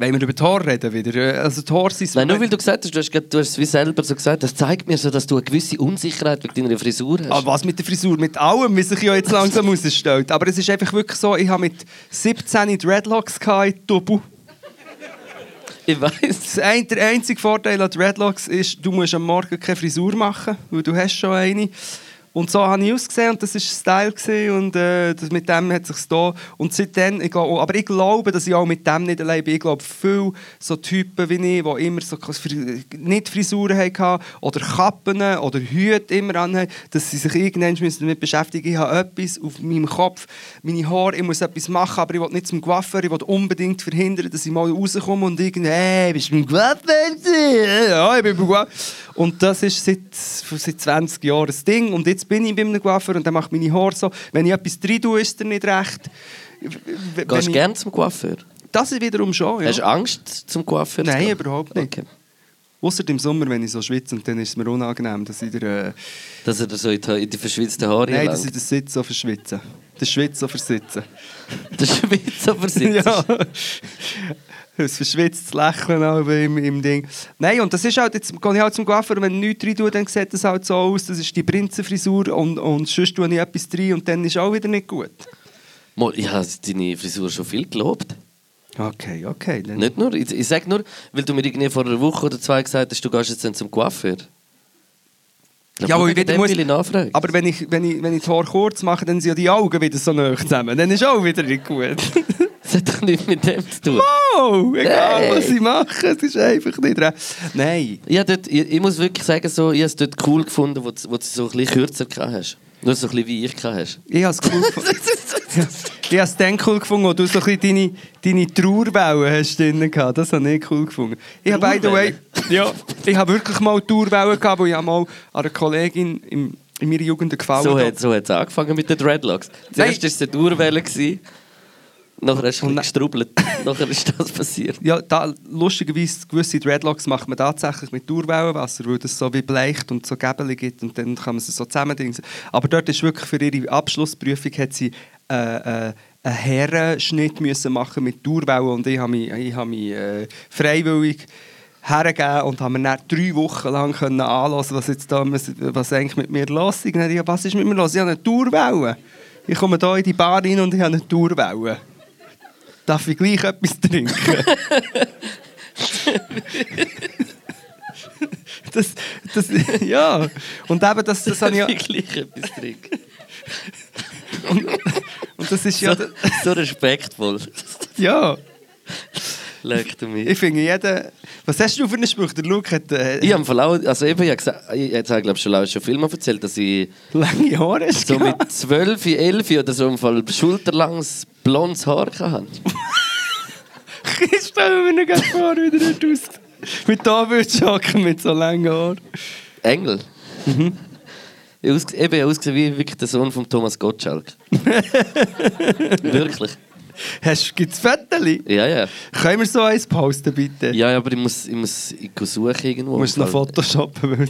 Wollen wir über Tor reden wieder? Also Tor sind Nein, nur weil du gesagt hast, du hast, du hast es wie selber so gesagt, das zeigt mir so, dass du eine gewisse Unsicherheit wegen deiner Frisur hast. Ah, was mit der Frisur? Mit allem, wie sich ja jetzt langsam rausstellt. Aber es ist einfach wirklich so, ich habe mit 17 Dreadlocks gehabt, Double. Ich weiß. Ein, der einzige Vorteil an Dreadlocks ist, du musst am Morgen keine Frisur machen, weil du hast schon eine. Und so habe ich ausgesehen und das war Style gewesen, und äh, das, mit dem hat sich da und seitdem, ich glaube, aber ich glaube, dass ich auch mit dem nicht allein bin. Ich glaube, viele so Typen wie ich, die immer so nicht Frisuren hatten oder Kappen oder Hüte immer anhaben, dass sie sich irgendwann müssen damit beschäftigen Ich habe etwas auf meinem Kopf, meine Haare, ich muss etwas machen, aber ich will nicht zum Coiffeur, ich will unbedingt verhindern, dass ich mal rauskomme und irgendwie, hey, bist du beim Coiffeur? Ja, ich bin beim Coiffeur. Und das ist seit, seit 20 Jahren das Ding. Und jetzt bin ich bei einem Coiffeur und der macht meine Haare so. Wenn ich etwas drin tue, ist er nicht recht. Wenn Gehst du ich- gerne zum Coiffeur? Das ist wiederum schon, ja. Hast du Angst zum Coiffeur? zu Nein, überhaupt nicht. Okay. Ausser im Sommer, wenn ich so schwitze, und dann ist es mir unangenehm, dass ich der, äh, Dass er so in die, in die verschwitzten Haare Nein, dass ich den Sitz so verschwitze. Den Schwitz so versitzen. Der Schweizer versitzt. ja. Ein verschwitztes Lächeln im, im Ding. Nein, und das ist halt, jetzt gehe ich halt zum Coiffeur wenn ich nichts rein tue, dann sieht das halt so aus, das ist die Prinzenfrisur und, und sonst tue ich etwas rein und dann ist auch wieder nicht gut. Ich habe deine Frisur schon viel gelobt. Okay, okay. Dann. Nicht nur, ich, ich sage nur, weil du mir irgendwie vor einer Woche oder zwei gesagt hast, du gehst jetzt dann zum Coiffeur. Ja, aber wieder muss, aber wenn ich, wenn, ich, wenn ich das Haar kurz mache, dann sind ja die Augen wieder so nah zusammen. Dann ist auch wieder nicht gut. Das hat doch nichts mit dem zu tun. oh, egal Nein. was ich mache, es ist einfach nicht recht. Nein. Ja, dort, ich, ich muss wirklich sagen, so, ich habe es dort cool gefunden, wo, du- wo du so ein bisschen kürzer gehabt hast. Nur so ein bisschen wie ich hast. Ich habe es cool gefunden. Ich habe es dann cool gefunden, wo du so ein bisschen deine, deine Trauerwellen hast drin gehabt. Das habe ich cool gefunden. Ich habe, by the way, ja, ich habe wirklich mal Trauerwellen gehabt, wo ich mal an einer Kollegin im, in meiner Jugend gefallen So habe. hat so hat's angefangen mit den Dreadlocks. Zuerst war es eine Durwelle, gewesen, nachher hast du gestrubbelt, nachher ist das passiert. Ja, da, lustigerweise, gewisse Dreadlocks macht man tatsächlich mit Durwellenwasser, weil das so wie bleicht und so Gäbeli gibt und dann kann man sie so zusammendingsen. Aber dort ist wirklich für ihre Abschlussprüfung hat sie äh, äh, einen Herrenschnitt müssen machen mit Durwellen und ich habe mich, ich habe mich äh, freiwillig hergegeben und habe mir dann drei Wochen lang können anhören, was jetzt da, was eigentlich mit mir los ist. Ich gesagt, was ist mit mir los? Ich habe eine Durwelle. Ich komme hier in die Bar rein und ich habe eine Durwelle. Darf ich gleich etwas trinken? das, das, ja. Und eben, das, das habe ich ja, Ich gleich etwas trinken. und das ist ja, So, so respektvoll. ja. Leck du mich. Ich finde jeden, was hast du für einen Spruch? Der Luke hat äh, Ich habe Fall auch, also eben, ich habe gesagt, ich habe glaube schon, schon viel mal erzählt, dass ich lange Haare hast so mit 12, 11 oder so im Fall schulterlanges blondes Haar hatte. Ich stelle mir nicht vor, wie der dort aus. Mit Davidsjacken mit so langen Haaren. Engel. Ich aus, eben ausgesehen wie wirklich der Sohn von Thomas Gottschalk. Wirklich. Gibt es Fotos? Ja, ja. Können wir so eins posten, bitte? Ja, ja, aber ich muss, ich muss ich suchen irgendwo. Du musst noch photoshoppen. Weil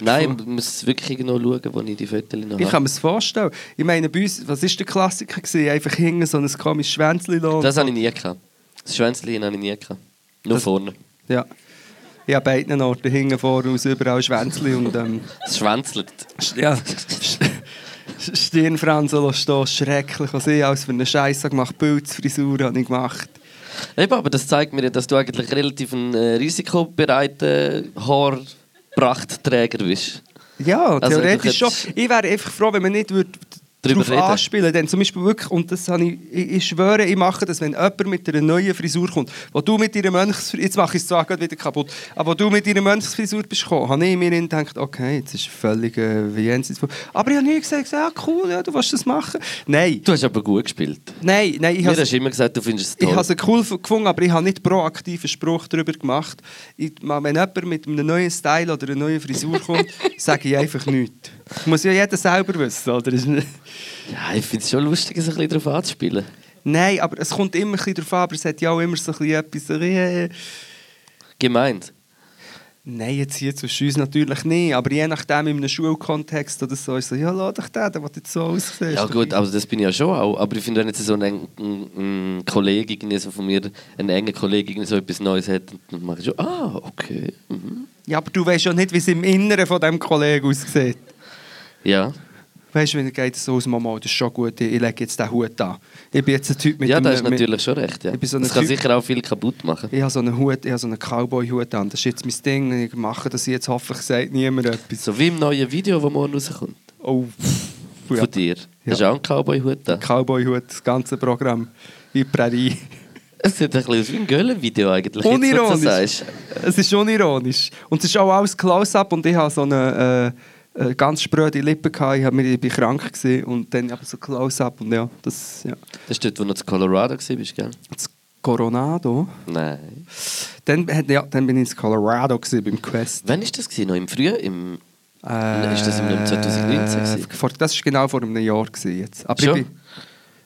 Nein, ich muss wirklich irgendwo schauen, wo ich die Fotos noch ich habe. kann mir das vorstellen. Ich meine, bei uns, was war der Klassiker? Gewesen? Einfach hinten so ein komisches Schwänzchen lassen. Das habe ich nie gehabt. Das Schwänzchen habe ich nie gehabt. Nur Das- vorne. Ja. Ich habe beiden Orten hinten, voraus, überall Schwänzchen und ähm, Es schwänzelt. ja, Stirnfransen stehen, schrecklich. Was ich als für einen Scheiß gemacht Pilzfrisur habe ich gemacht. Eben, aber das zeigt mir, ja, dass du eigentlich relativ ein äh, risikobereiter Haarprachtträger bist. Ja, Also, theoretisch schon. Ich wäre einfach froh, wenn man nicht würd Drauf reden. anspielen. Dann zum Beispiel wirklich, und das habe ich, ich, ich schwöre, ich mache das, wenn jemand mit einer neuen Frisur kommt, wo du mit deiner Mönchsfrisur, jetzt mache ich es zwar gerade wieder kaputt, aber wo du mit deiner Mönchsfrisur bist gekommen, habe ich mir gedacht, okay, jetzt ist völlig äh, wie jenseits. Aber ich habe nie gesagt, ja cool, ja, du willst das machen. Nein, Du hast aber gut gespielt. nein, nein, ich Mir habe hast immer gesagt, du findest es ich toll. habe es cool gefunden, aber ich habe nicht proaktiven Spruch darüber gemacht. Ich, wenn jemand mit einem neuen Style oder einer neuen Frisur kommt, sage ich einfach nichts. Muss ja jeder selber wissen, oder? Ja, ich finde es schon lustig, es ein bisschen darauf anzuspielen. Nein, aber es kommt immer ein bisschen darauf an, aber es hat ja auch immer so ein bisschen etwas... so, äh, Gemeint. Nein, jetzt hier zwischen uns natürlich nicht, aber je nachdem in einem Schulkontext oder so, ist so, ja, lass dich den, der jetzt so aussehen. Ja gut, aber das bin ich ja schon auch. Aber ich finde, wenn jetzt so ein, ein, ein Kollege irgendwie so von mir, ein enger Kollege irgendwie so etwas Neues hat, dann mache ich schon, ah, okay. Mhm. Ja, aber du weißt ja nicht, wie es im Inneren von diesem Kollegen aussieht. Ja. Weißt du, wenn er geht so aus Mama, das ist schon gut, ich lege jetzt den Hut an. Ich bin jetzt ein Typ mit ja, da ist mit- natürlich schon recht. Ja. Ich bin so das kann Typ- sicher auch viel kaputt machen. Ich habe so einen Hut, ich habe so einen Cowboy-Hut an. Das ist jetzt mein Ding. Ich mache das jetzt, hoffentlich sagt niemand etwas. So wie im neuen Video, das morgen rauskommt. Oh, ja. Von dir. Ja. Hast du auch einen Cowboy-Hut da? Cowboy-Hut, das ganze Programm. In Prärie. Es sieht ein bisschen aus wie ein Göllen-Video eigentlich. jetzt, Unironisch. sagst. Es ist unironisch. Und es ist auch alles Close-Up und ich habe so eine äh, äh, ganz spröde Lippen gehabt. Ich, hab mir, ich bin krank gewesen und dann aber so Close-Up und ja, das, ja. Das ist dort, wo du noch in Colorado warst, gell? Das Coronado. Nein. Dann, ja, dann bin ich in Colorado gewesen, beim Quest. Wann war das? Gewesen? Noch im Frühjahr? Im Äh, Ist das im 2019 gewesen? vor- Das war genau vor einem Jahr. Gewesen jetzt. Aber, bin,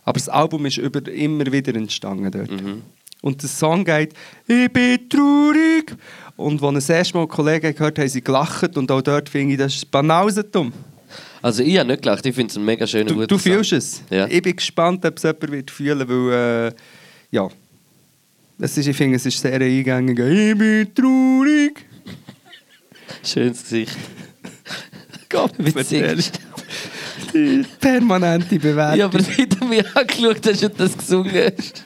aber das Album ist über, immer wieder entstanden dort. Mhm. Und der Song geht «Ich bin traurig». Und als das erste Mal Kollegen gehört haben, sie gelacht. Und auch dort finde ich, das ist banausendumm. Also ich habe nicht gelacht, ich finde es ein mega schöner Du, guter du Song. fühlst es. Ja. Ich bin gespannt, ob es jemand wird fühlen weil, äh, ja, es ist, ich finde, es ist sehr eingängig. «Ich bin traurig». Schönes Gesicht. Gott, Wie permanente Bewertung. Ja, aber wie du mich angeschaut hast und das gesungen hast.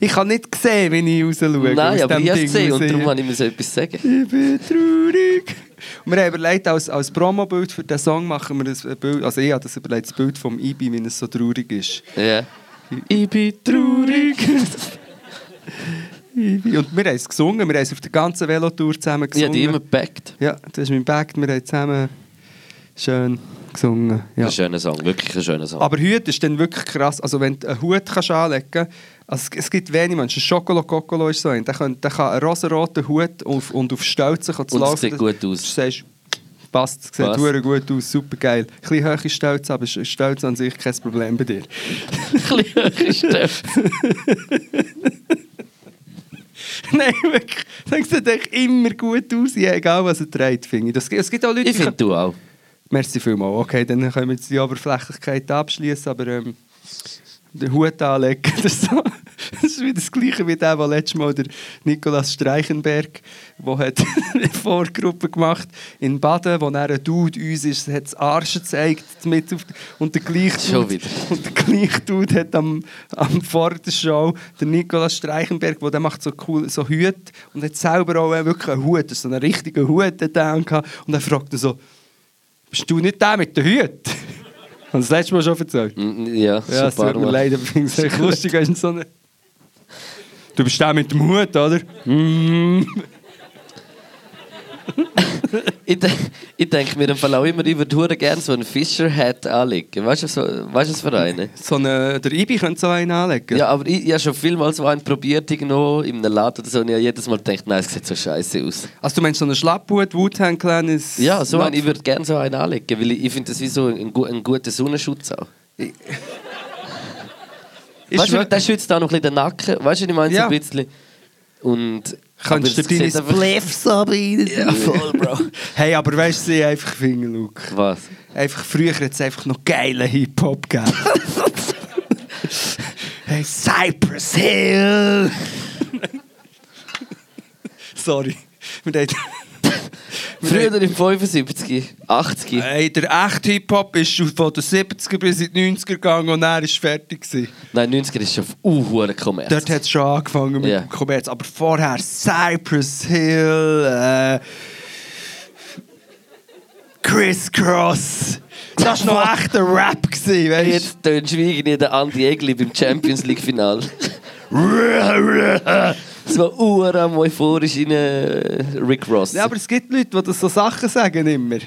Ich kann nicht sehen, wenn ich raus schaue. Nein, aber ich habe es gesehen und darum habe ich mir so etwas sagen. Ich bin traurig. Und wir haben überlegt, als, als Promobild für diesen Song machen wir ein Bild, also ich habe das überlegt, das Bild vom Ibi, wie es so traurig ist. Ja. Ich bin traurig. Und wir haben es gesungen, wir haben es auf der ganzen Velotour zusammen gesungen. die immer gepackt. Ja, das ist mein Back, wir haben zusammen schön gesungen. Ja. Ein schöner Song, wirklich ein schöner Song. Aber Hut ist dann wirklich krass. Also wenn du einen Hut kannst anlegen kannst, also es- gibt wenige Menschen, Schokolo Kokolo ist so ein, der kann, der kann einen rosaroten Hut auf, und auf Stelzen zu Und laufen. sieht gut aus. Du sagst, passt, es sieht Passt. gut aus, super geil. Ein bisschen hohe Stelzen, aber Stelzen an sich kein Problem bei dir. ein bisschen höher Stimme. Nein, wirklich. Das sieht echt immer gut aus, egal was er trägt, finde ich. Das, es gibt auch Leute, Ich finde du auch. Merci vielmals. Okay, dann können wir jetzt die Oberflächlichkeit abschließen, aber ähm, den Hut anlegen, das ist, so, das ist wieder das Gleiche wie der, der letztes Mal der Nikolaus Streichenberg, der hat eine Vorgruppe gemacht in Baden, wo er ein Dude uns ist, hat das Arsch gezeigt mit auf, und der gleiche Schon Dude, wieder. und der gleiche Dude hat am, am vor der Show der Nikolaus Streichenberg, wo der macht so cool so Hut und hat selber auch wirklich einen Hut, so einen richtigen Hut hat er und er fragte so bist du nicht der mit der Hut? Hast du das letzte Mal schon erzählt? Ja, Ja, es paar tut mir Mal. leid, aber ich finde es echt lustig, wenn so eine... Du bist der mit dem Hut, oder? Mm. Ich, de ich denke mir im Fall auch immer, ich würde gerne so einen Fisher-Hat anlegen. Weißt du, so, weißt du was für einen? So eine, der Ibi könnte so einen anlegen. Ja, aber ich, ich habe schon vielmals so einen probiert, irgendwo in einem Laden oder so, und ich habe jedes Mal gedacht, nein, es sieht so scheiße aus. Also du meinst so einen Schlapphut, Wu-Tang Clan ist... Ja, so einen, ich würde gerne so einen anlegen, weil ich, ich finde das wie so ein, ein guter Sonnenschutz auch. Ist Weißt du, der schützt auch noch ein bisschen den Nacken. Weißt du, ich meine, so Ja. ein bisschen. Und. Kannst du deine Spliffs abrein? Ja, voll, Bro. Hey, aber weißt du, einfach finden, Luke. Was? Einfach früher hat es einfach noch geile Hip-Hop gegeben. hey, Cypress Hill! Sorry. Wir haben- Früher im 75, 80. Hey, der echte Hip-Hop ist schon von den 70er bis in die 90er gegangen und er ist fertig. Gewesen. Nein, 90er ist schon uh, Kommerz. Dort hat es schon angefangen mit Ja. dem Kommerz. Aber vorher Cypress Hill, äh, Criss Cross, Das war noch echter Rap, gewesen, weißt du? Jetzt tönst du wie der Andi Egli beim Champions League Final. so am euphorisch in äh, Rick Ross. Ja, aber es gibt Leute, die das so Sachen sagen immer.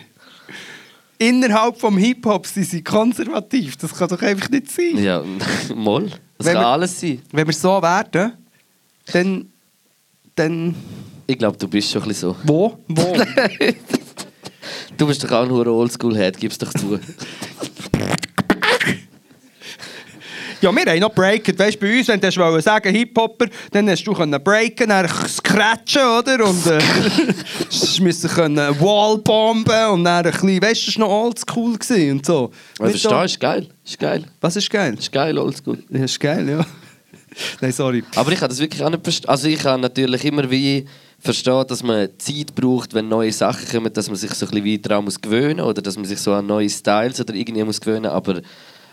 Innerhalb vom Hip-Hop sind sie konservativ. Das kann doch einfach nicht sein. ja moll. Das Wenn kann wir- alles sein. Wenn wir so werden, dann... Dann... Ich glaube, du bist schon ein bisschen so. Wo? Wo? Du bist doch auch nur Oldschool-Head, gib's doch zu. ja, wir haben noch breaken. Weißt du, bei uns, wenn du wolltest sagen Hip-Hopper, dann hast du können breaken, dann scratchen, oder? Und äh, müssen können Wallbomben und dann ein bisschen... Weißt du, das war noch oldschool und so. Also, so- du? Ist geil. Ist geil. Was ist geil? Ist geil, Oldschool. Ja, ist geil, ja. Nein, sorry. Aber ich kann das wirklich auch nicht verstehen. Also ich kann natürlich immer wie verstehen, dass man Zeit braucht, wenn neue Sachen kommen, dass man sich so ein bisschen weiter daran muss gewöhnen oder dass man sich so an neue Styles oder irgendwie muss gewöhnen. Aber,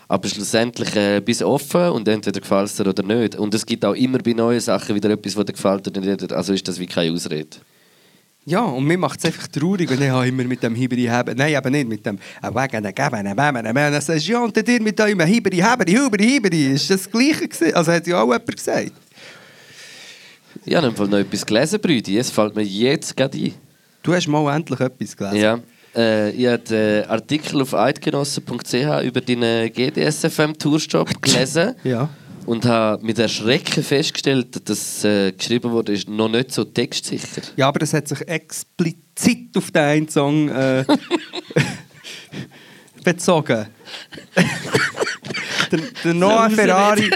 aber schlussendlich äh, bis offen und entweder gefällt es dir oder nicht. Und es gibt auch immer bei neuen Sachen wieder etwas, was dir gefällt oder nicht. Also ist das wie keine Ausrede. Ja, und mir macht es einfach traurig, wenn ich immer mit dem Hiberi haben. Nein, aber nicht mit dem äh, Wagen, Geben, Bämen, Bämen. Dann sagst du, ja, und dir mit eurem Hiberi, Heberi, Huberi, Hiberi. Ist das Gleiche gewesen? Also hat ja auch jemand gesagt. Ich habe noch etwas gelesen, Brüdi. Es fällt mir jetzt gerade ein. Du hast mal endlich etwas gelesen. Ja. Äh, ich habe den Artikel auf eidgenossen.ch über deinen GDSFM-Tourstopp gelesen. Ja. Und habe mit Erschrecken festgestellt, dass äh, geschrieben wurde, ist noch nicht so textsicher. Ja, aber es hat sich explizit auf den einen Song äh, bezogen. der, der Noah Ferrari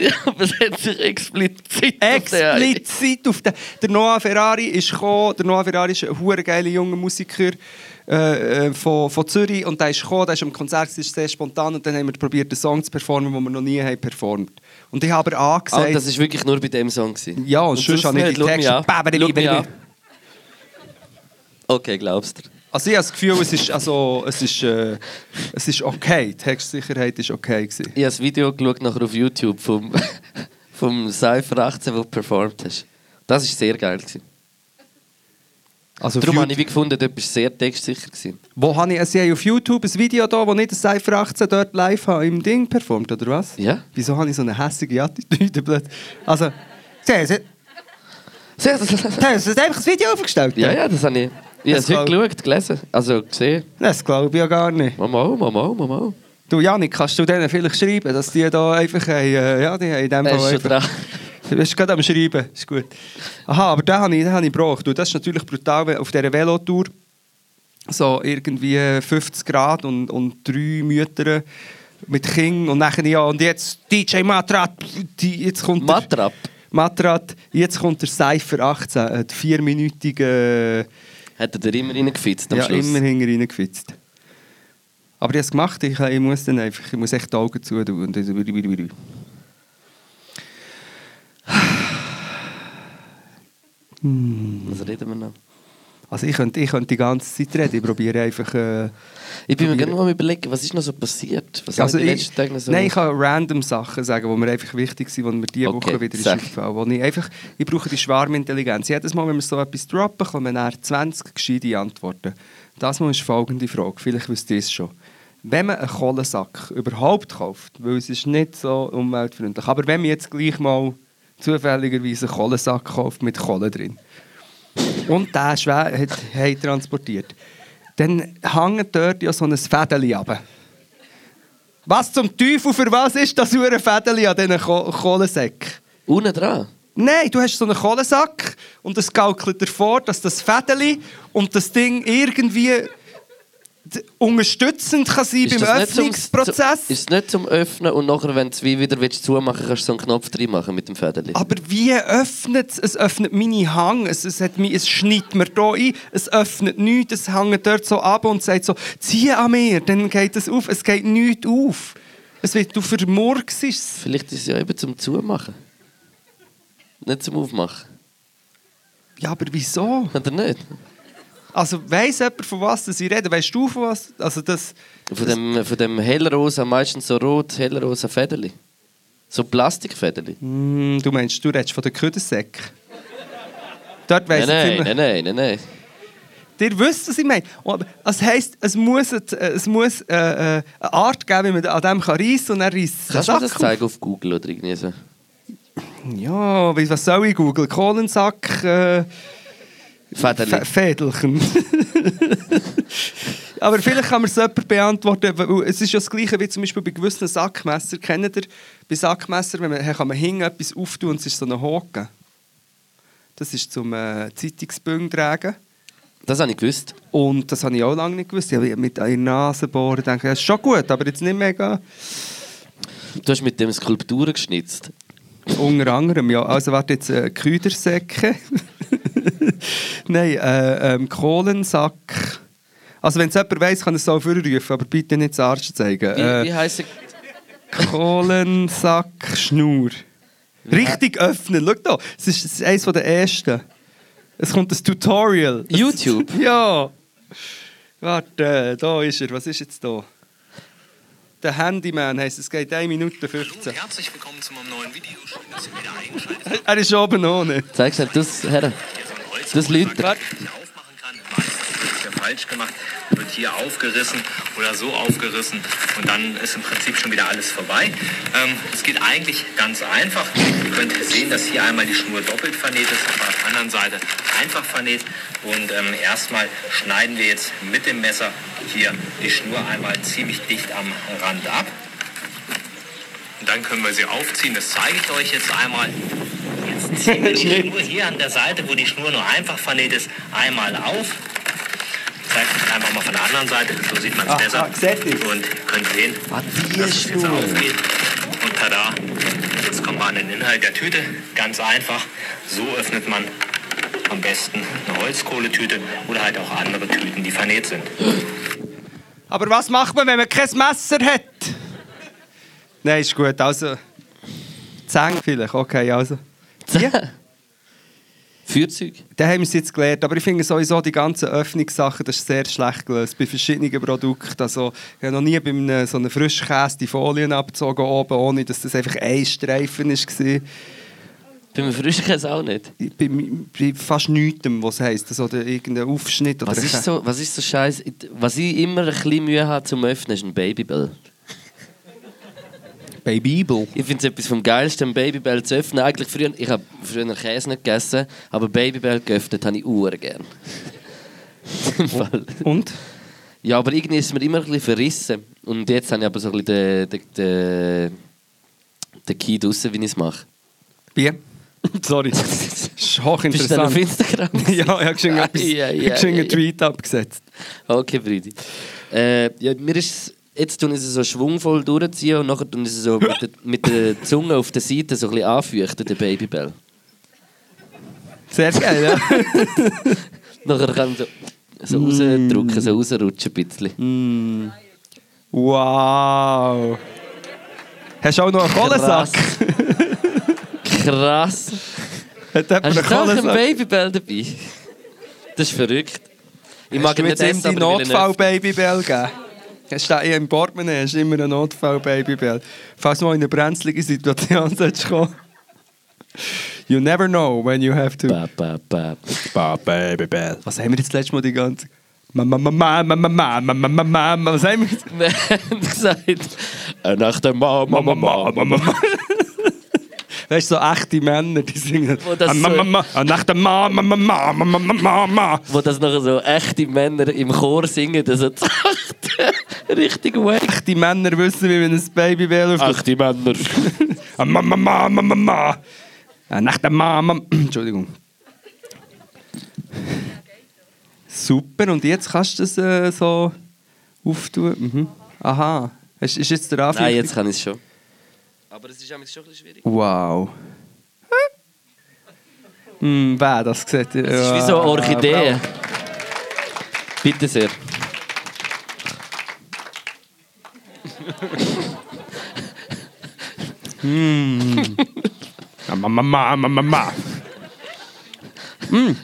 ja, aber es hat sich explizit explizit auf den. Der Noah Ferrari ist gekommen. Der Noah Ferrari ist ein hure geiler junger Musiker äh, äh, von, von Zürich und der ist gekommen, der ist am Konzert, das ist sehr spontan und dann haben wir probiert, einen Song zu performen, den wir noch nie haben performt. Und ich habe aber Ah, angesagt, das war wirklich nur bei dem Song. gewesen. ja, und sonst habe ich nicht. die Texte... Okay, glaubst du? Also ich habe das Gefühl, es ist, also, es ist, äh, es ist okay. Die Textsicherheit ist okay gewesen. Ich habe das Video geschaut nachher auf YouTube vom, vom Cypher 18, wo du performt hast. Das war sehr geil. Gewesen. Also Darum habe ich wie gefunden, dort bist du sehr textsicher. Gewesen. Wo habe ich, also ich habe auf YouTube ein Video da, wo ich das Cypher 18 dort live habe, im Ding performt, oder was? Ja. Wieso habe ich so eine hässliche Attitüde? Also, sehen Sie haben einfach das Video aufgestellt? ja, ja, das habe ich. Ich habe es heute geschaut, gelesen. Also gesehen. Das glaube ich ja gar nicht. Mama, Mama, Mama. Du, Janik, kannst du denen vielleicht schreiben, dass die da einfach, haben, äh, ja, die haben in dem Fall einfach... Du bist gerade am Schreiben, ist gut. Aha, aber den habe ich, den habe ich gebraucht. Du, das ist natürlich brutal, auf dieser Velotour so irgendwie 50 Grad und, und drei Mütter mit Kindern und nachher ja, und jetzt DJ Matrat, die, jetzt kommt Matrap. Matrat, jetzt kommt der Cypher 18, äh, der vierminütige, Hat er dir immer reingefitzt am ja, Schluss? immer hinten reingefitzt. Aber ich habe es gemacht, ich, ich muss dann einfach, ich muss echt die Augen zu tun. Und dann- Was reden wir noch? Also ich könnte, ich könnte die ganze Zeit reden, ich probiere einfach... Äh, Ich bin mir gerne mal überlegen, was ist noch so passiert? Was also habe ich die letzten Tage so... nein, ich kann random Sachen sagen, die mir einfach wichtig sind, die mir diese Okay, Woche wieder ist aufgefallen wo ich einfach, Ich brauche die Schwarmintelligenz. Jedes Mal, wenn wir so etwas droppen, kommen dann 20 gescheite Antworten. Das mal ist folgende Frage, vielleicht wisst ihr es schon. Wenn man einen Kohlensack überhaupt kauft, weil es ist nicht so umweltfreundlich, aber wenn man jetzt gleich mal zufälligerweise einen Kohlensack kauft mit Kohle drin und der schwer hat, hat transportiert, dann hängt dort ja so ein Fädeli ab. Was zum Teufel für was ist das ein Fädeli an diesen Ko Kohlensäcken? Unten dran? Nein, du hast so einen Kohlensack und es gaukelt dir vor, dass das Fädeli und das Ding irgendwie unterstützend kann sein beim nicht zum- Öffnungsprozess. Zum, ist es nicht zum Öffnen und nachher, wenn du es wie wieder willst, zumachen kannst du so einen Knopf drin machen mit dem Fädeli? Aber wie öffnet es? Es öffnet meine Hang, es, es, hat mich, es schneidet mir hier ein, es öffnet nichts, es hängt dort so ab und sagt so, zieh an mir, dann geht es auf, es geht nichts auf. Es wird, du vermurkst es. Vielleicht ist es ja eben zum Zumachen. Nicht zum Aufmachen. Ja, aber wieso? Oder nicht? Also weiss jemand, von was das ich rede? Weißt du von was? Also das... Von dem, von dem hellrosa, meistens so rot, hellrosa Fädeli. So Plastikfädeli. Mm, du meinst, du redest von den Ködersäcken? Dort weiss Nein, ich nein, nein, nein, nein. Ihr wisst, was ich meine. Das heisst, es muss, ein- es muss äh, äh, eine Art geben, wie man an dem kann reissen und dann reißt es Kannst du mir das zeigen auf Google oder irgendwie so? Ja, was soll ich googeln? Kohlensack... Äh, Federli. F- Fädelchen. Aber vielleicht kann man es jemand beantworten. weil Es ist ja das Gleiche wie zum Beispiel bei gewissen Sackmesser. Kennt ihr bei Sackmesser, wenn man, kann man hinten etwas auftun und es ist so ein Haken? Das ist zum äh, Zeitungsbüng tragen. Das habe ich gewusst. Und das habe ich auch lange nicht gewusst. Ich habe mit einer Nase bohren denke, das ist schon gut, aber jetzt nicht mega. Du hast mit dem Skulpturen geschnitzt. Unter anderem, ja. Also warte jetzt äh, Küdersäcke. Nein, äh, ähm, Kohlensack. Also wenn es jemand weiss, kann er es auch vorrufen, aber bitte nicht das Arsch zeigen. Wie, Äh, wie heisst er? Kohlensack Schnur. Richtig öffnen. Schau da, es ist, es ist eines der ersten. Es kommt ein Tutorial. YouTube? Ja. Warte, da ist er. Was ist jetzt da? Der Handyman heisst, es geht 1 Minute 15. Herzlich willkommen zu meinem neuen Video. Schön, dass ihr wieder eingeschaltet habt. Er ist oben ohne. Zeig's halt, das her. Das es ja falsch gemacht. Wird hier aufgerissen oder so aufgerissen und dann ist im Prinzip schon wieder alles vorbei. Ähm, es geht eigentlich ganz einfach. Ihr könnt sehen, dass hier einmal die Schnur doppelt vernäht ist, auf der anderen Seite einfach vernäht. Und ähm, erstmal schneiden wir jetzt mit dem Messer hier die Schnur einmal ziemlich dicht am Rand ab. Und dann können wir sie aufziehen. Das zeige ich euch jetzt einmal. Jetzt ziehen wir die Schnur hier an der Seite, wo die Schnur nur einfach vernäht ist, einmal auf. Ich zeige euch einfach mal von der anderen Seite. So sieht man es besser. ihr? Und könnt sehen, dass es jetzt aufgeht. Und tada, jetzt kommen wir an den Inhalt der Tüte. Ganz einfach. So öffnet man am besten eine Holzkohletüte oder halt auch andere Tüten, die vernäht sind. Aber was macht man, wenn man kein Messer hat? Nein, ist gut. Also, Zähne vielleicht. Okay, also. Ja. Feuerzeug? Da haben wir es jetzt gelernt. Aber ich finde sowieso die ganzen Öffnungssachen, das ist sehr schlecht gelöst. Bei verschiedenen Produkten. Also, ich habe noch nie bei einem, so einem Frischkäse die Folien abgezogen oben, ohne dass das einfach ein Streifen war. Bei einem Frischkäse auch nicht. Bei, bei fast nichts, was heisst. Also, oder irgendein Aufschnitt. Oder Was ist so, was ist so scheiße? Was ich immer ein bisschen Mühe habe zum Öffnen, ist ein Babybell. Bei Bibel. Ich finde es etwas vom Geilsten, ein Babybell zu öffnen. Eigentlich früher, ich habe früher Käse nicht gegessen, aber Babybell geöffnet habe ich uhr gern. Und? ja, aber irgendwie ist es mir immer ein bisschen verrissen. Und jetzt habe ich aber so ein bisschen den, den, den, den Key draussen, wie ich es mache. Wie? Sorry. Das ist Bist du auf hochinteressant. Instagram? ja, ich habe schon Ah, einen. Tweet abgesetzt. Okay, Brüdi. Äh, ja, mir ist jetzt tun sie so schwungvoll durchziehen und nachher tun sie so mit der, mit der Zunge auf der Seite so ein bisschen anfeuchten, den Babybell. Sehr geil, ja. Nachher kann so, so Mm. rausdrücken, so rausrutschen ein bisschen. wow. Hast du auch noch einen Kohlensack? Krass. Hat jemand Hast du auch einen? Babybell dabei? Das ist verrückt. Ich mag Hast du ihn jetzt ihm die. Notfall-Babybell gegeben? Hast du im Portemonnaie hast du immer einen Notfall-Babybell. Falls du mal in eine brenzlige Situation kommen. You never know when you have to. Ba, ba, ba. Ba, Babybell. Was haben wir jetzt letztes Mal die ganze... Mama, Mama, Mama, Mama, Mama, Mama, Mama. Was haben wir jetzt? Gesagt, äh, nach der Mama, Mama, Mama, Mama. Weißt du, so echte Männer, die singen. Wo das Ah, so- Mama, Mama, ah, Mama, Mama, Mama, Mama, Mama. Wo das nachher so echte Männer im Chor singen, das so richtig wack. Echte Männer wissen, wie man ein Babybell auf Echte Männer. Ah, Mama, Mama, Mama. Ah, Nach der Mama. Entschuldigung. Super, und jetzt kannst du das äh, so auftun. Mhm. Aha. Ist, ist jetzt der Anfang? Nein, jetzt kann ich es schon. Aber es ist schon ein bisschen schwierig. Wow. Hm, wer das sieht? Es ist wie so eine Orchidee. Bitte sehr. Mama, Mama, Mama, Mama. Hm.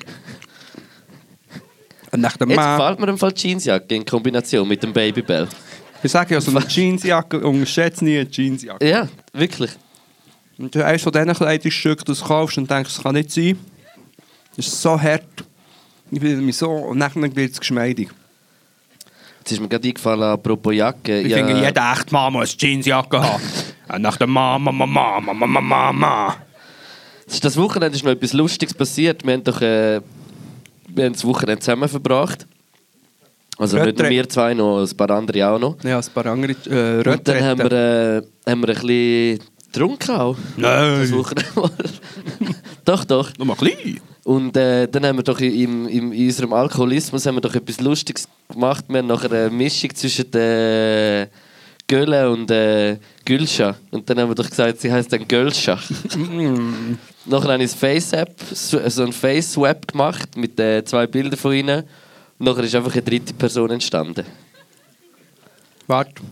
Und Nach der Jetzt gefällt mir im Fall die Jeansjacke in Kombination mit dem Babybell. Ich sage ja, so eine Jeansjacke, unterschätze nie eine Jeansjacke. Ja, wirklich. Und du eines von diesen Kleidungsstücken, das du kaufst und denkst, das kann nicht sein. Das ist so hart. Ich fühle mich so und nachher wird es geschmeidig. Jetzt ist mir gerade eingefallen, apropos Jacke. Ich ja, finde, jeder echte Mann muss Jeansjacke haben. Und Nach der Mama, Mama, Mama, Mama, Mama. Das Wochenende ist noch etwas Lustiges passiert. Wir haben doch äh, wir haben das Wochenende zusammen verbracht. Also nicht nur Rötre- wir zwei, noch ein paar andere auch noch. Ja, ein paar andere äh, Und dann haben wir, äh, haben wir ein bisschen getrunken auch. Nein, doch, doch. noch mal klein. Und äh, dann haben wir doch im, im, in unserem Alkoholismus haben wir doch etwas Lustiges gemacht. Wir haben nachher eine Mischung zwischen der Gölle und äh, Gülscha. Und dann haben wir doch gesagt, sie heißt dann Gölscha. nachher habe ich ein Face-App, so so ein Face-Web gemacht mit äh, zwei Bildern von ihnen. Nachher ist einfach eine dritte Person entstanden. Warte.